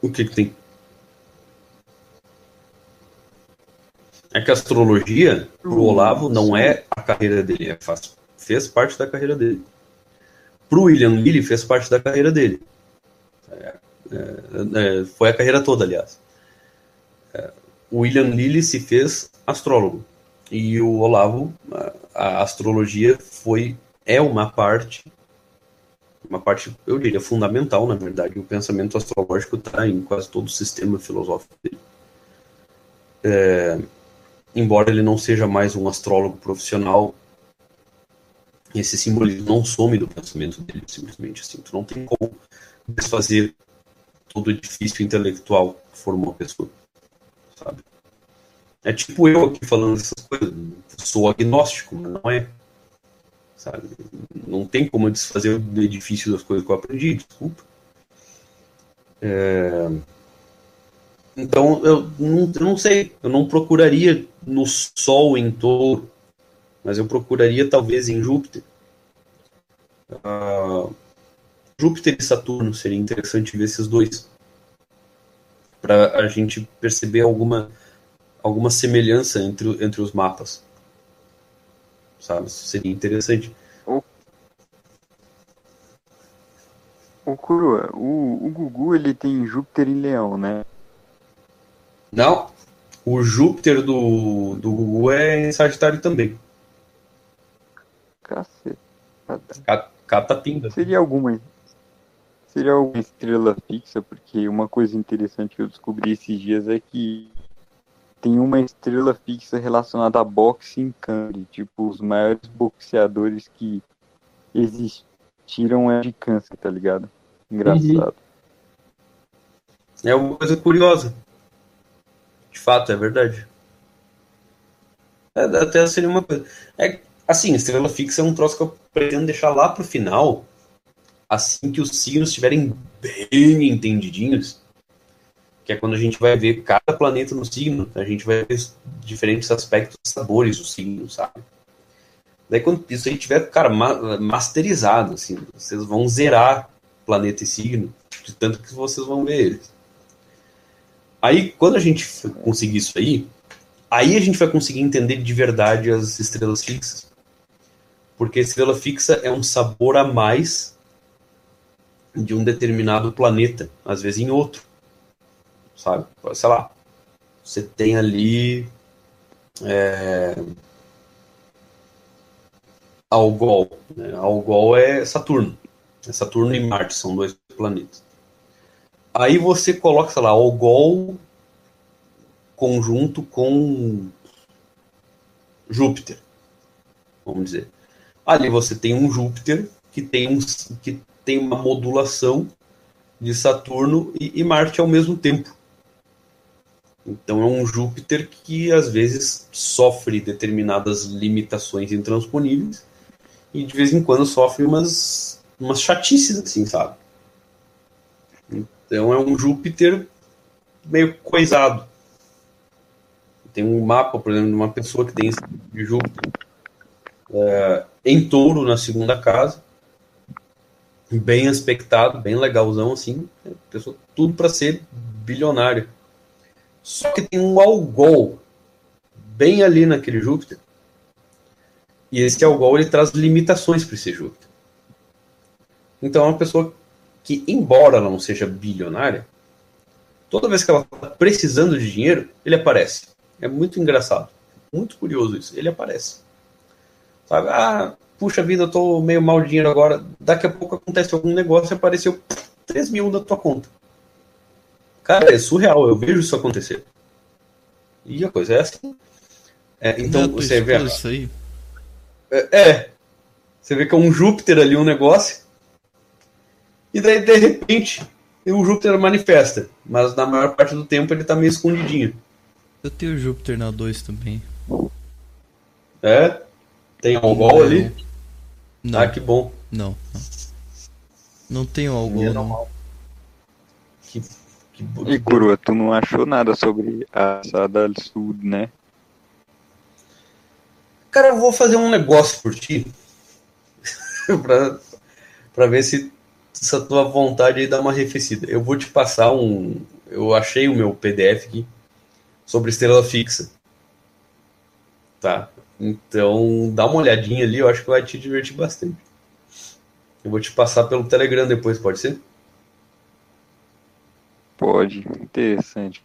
O que, que tem? É que a astrologia, pro Olavo, não é a carreira dele, é, faz, fez parte da carreira dele. Pro William Lilly, fez parte da carreira dele. É, é, é foi a carreira toda, aliás. É, William Lilly se fez astrólogo. E o Olavo, a, a astrologia foi é uma parte uma parte, eu diria, fundamental, na verdade. O pensamento astrológico está em quase todo o sistema filosófico dele. É, embora ele não seja mais um astrólogo profissional, esse simbolismo não some do pensamento dele, simplesmente assim. Tu não tem como desfazer todo edifício intelectual que formou a pessoa, sabe? É tipo eu aqui falando essas coisas. Sou agnóstico, mas não é. Sabe? Não tem como desfazer o edifício das coisas que eu aprendi, desculpa. É... Então, eu não, eu não sei, eu não procuraria no Sol em touro, mas eu procuraria talvez em Júpiter. Uh, Júpiter e Saturno seria interessante ver esses dois. Para a gente perceber alguma, alguma semelhança entre, entre os mapas. Sabe? Isso seria interessante. O, o Kurua, o, o Gugu ele tem Júpiter em Leão, né? Não, o Júpiter do, do Gugu é em Sagitário também. Caceta. Catatinga. Seria alguma. Seria alguma estrela fixa, porque uma coisa interessante que eu descobri esses dias é que tem uma estrela fixa relacionada a boxe em câncer. Tipo, os maiores boxeadores que existiram é de câncer, tá ligado? Engraçado. É uma coisa curiosa. De fato, é verdade. É, até seria uma coisa. É, assim, estrela fixa é um troço que eu pretendo deixar lá pro final. Assim que os signos estiverem bem entendidinhos. Que é quando a gente vai ver cada planeta no signo. A gente vai ver diferentes aspectos, sabores do signo, sabe? Daí quando isso aí tiver, cara, masterizado, assim, vocês vão zerar planeta e signo, de tanto que vocês vão ver eles. Aí, quando a gente conseguir isso aí, aí a gente vai conseguir entender de verdade as estrelas fixas. Porque estrela fixa é um sabor a mais de um determinado planeta, às vezes em outro. Sabe? Sei lá. Você tem ali. É, Algol. Né? Algol é Saturno. É Saturno e Marte são dois planetas. Aí você coloca, sei lá, Algol conjunto com Júpiter. Vamos dizer. Ali você tem um Júpiter que tem, um, que tem uma modulação de Saturno e, e Marte ao mesmo tempo. Então é um Júpiter que às vezes sofre determinadas limitações intransponíveis e de vez em quando sofre umas, umas chatices, assim, sabe? Então é um Júpiter meio coisado. Tem um mapa, por exemplo, de uma pessoa que tem de Júpiter é, em touro na segunda casa, bem aspectado, bem legalzão, assim, pessoa, tudo para ser bilionário. Só que tem um algol bem ali naquele Júpiter e esse algol ele traz limitações para esse Júpiter. Então é uma pessoa que, embora ela não seja bilionária, toda vez que ela está precisando de dinheiro, ele aparece. É muito engraçado. Muito curioso isso. Ele aparece. Sabe? Ah, puxa vida, eu tô meio mal de dinheiro agora. Daqui a pouco acontece algum negócio e apareceu 3 mil na tua conta. Cara, é surreal. Eu vejo isso acontecer. E a coisa é assim. É, então você vê. Isso aí. É, é. Você vê que é um Júpiter ali, um negócio. E daí, de repente, o Júpiter manifesta. Mas na maior parte do tempo ele tá meio escondidinho. Eu tenho Júpiter na 2 também. É? Tem Algol ali? Não. Ah, que bom. Não, não. Não tenho Algol, não. Que, que, que e Coroa, tu não achou nada sobre a Sada Sud, né? Cara, eu vou fazer um negócio por ti. pra, pra ver se essa tua vontade aí dá uma arrefecida. Eu vou te passar um. Eu achei o meu PDF aqui sobre estrela fixa. Tá? Então, dá uma olhadinha ali, eu acho que vai te divertir bastante. Eu vou te passar pelo Telegram depois, pode ser? Pode, interessante.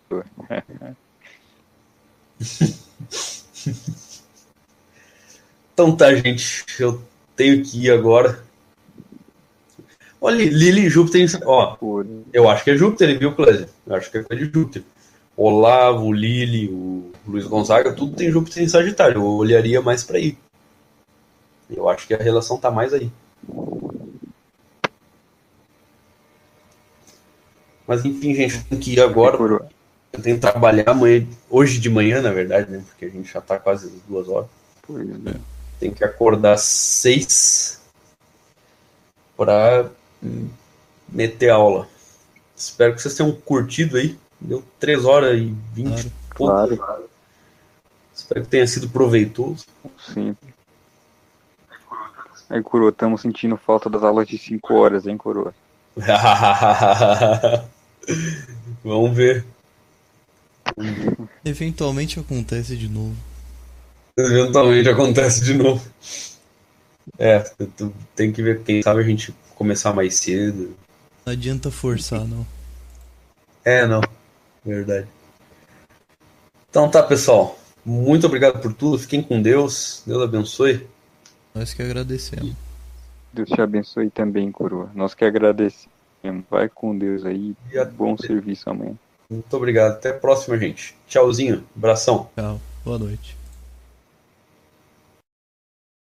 Então tá, gente. Eu tenho que ir agora. Olha, Lili Júpiter. Ó, eu acho que é Júpiter, viu, Clésia? Eu acho que é de Júpiter. Olavo, Lili, o Luiz Gonzaga, tudo tem Júpiter em Sagitário. Eu olharia mais para aí. Eu acho que a relação tá mais aí. Mas enfim, gente, tenho que ir agora. Eu tenho que trabalhar amanhã, hoje de manhã, na verdade, né? Porque a gente já tá quase duas horas. Pois é. Tem que acordar seis para meter aula. Espero que vocês tenham curtido aí. Deu 3 horas e 20 claro. claro. Espero que tenha sido proveitoso. Sim. Aí, Coroa, estamos sentindo falta das aulas de 5 horas, hein, Coroa? Vamos ver. Eventualmente acontece de novo eventualmente acontece de novo. É, tu tem que ver, quem sabe a gente começar mais cedo. Não adianta forçar, não. É, não. Verdade. Então tá, pessoal. Muito obrigado por tudo. Fiquem com Deus. Deus abençoe. Nós que agradecemos. Deus te abençoe também, coroa. Nós que agradecemos. Vai com Deus aí. E Bom serviço amanhã. Muito obrigado. Até a próxima, gente. Tchauzinho. Abração. Tchau. Boa noite.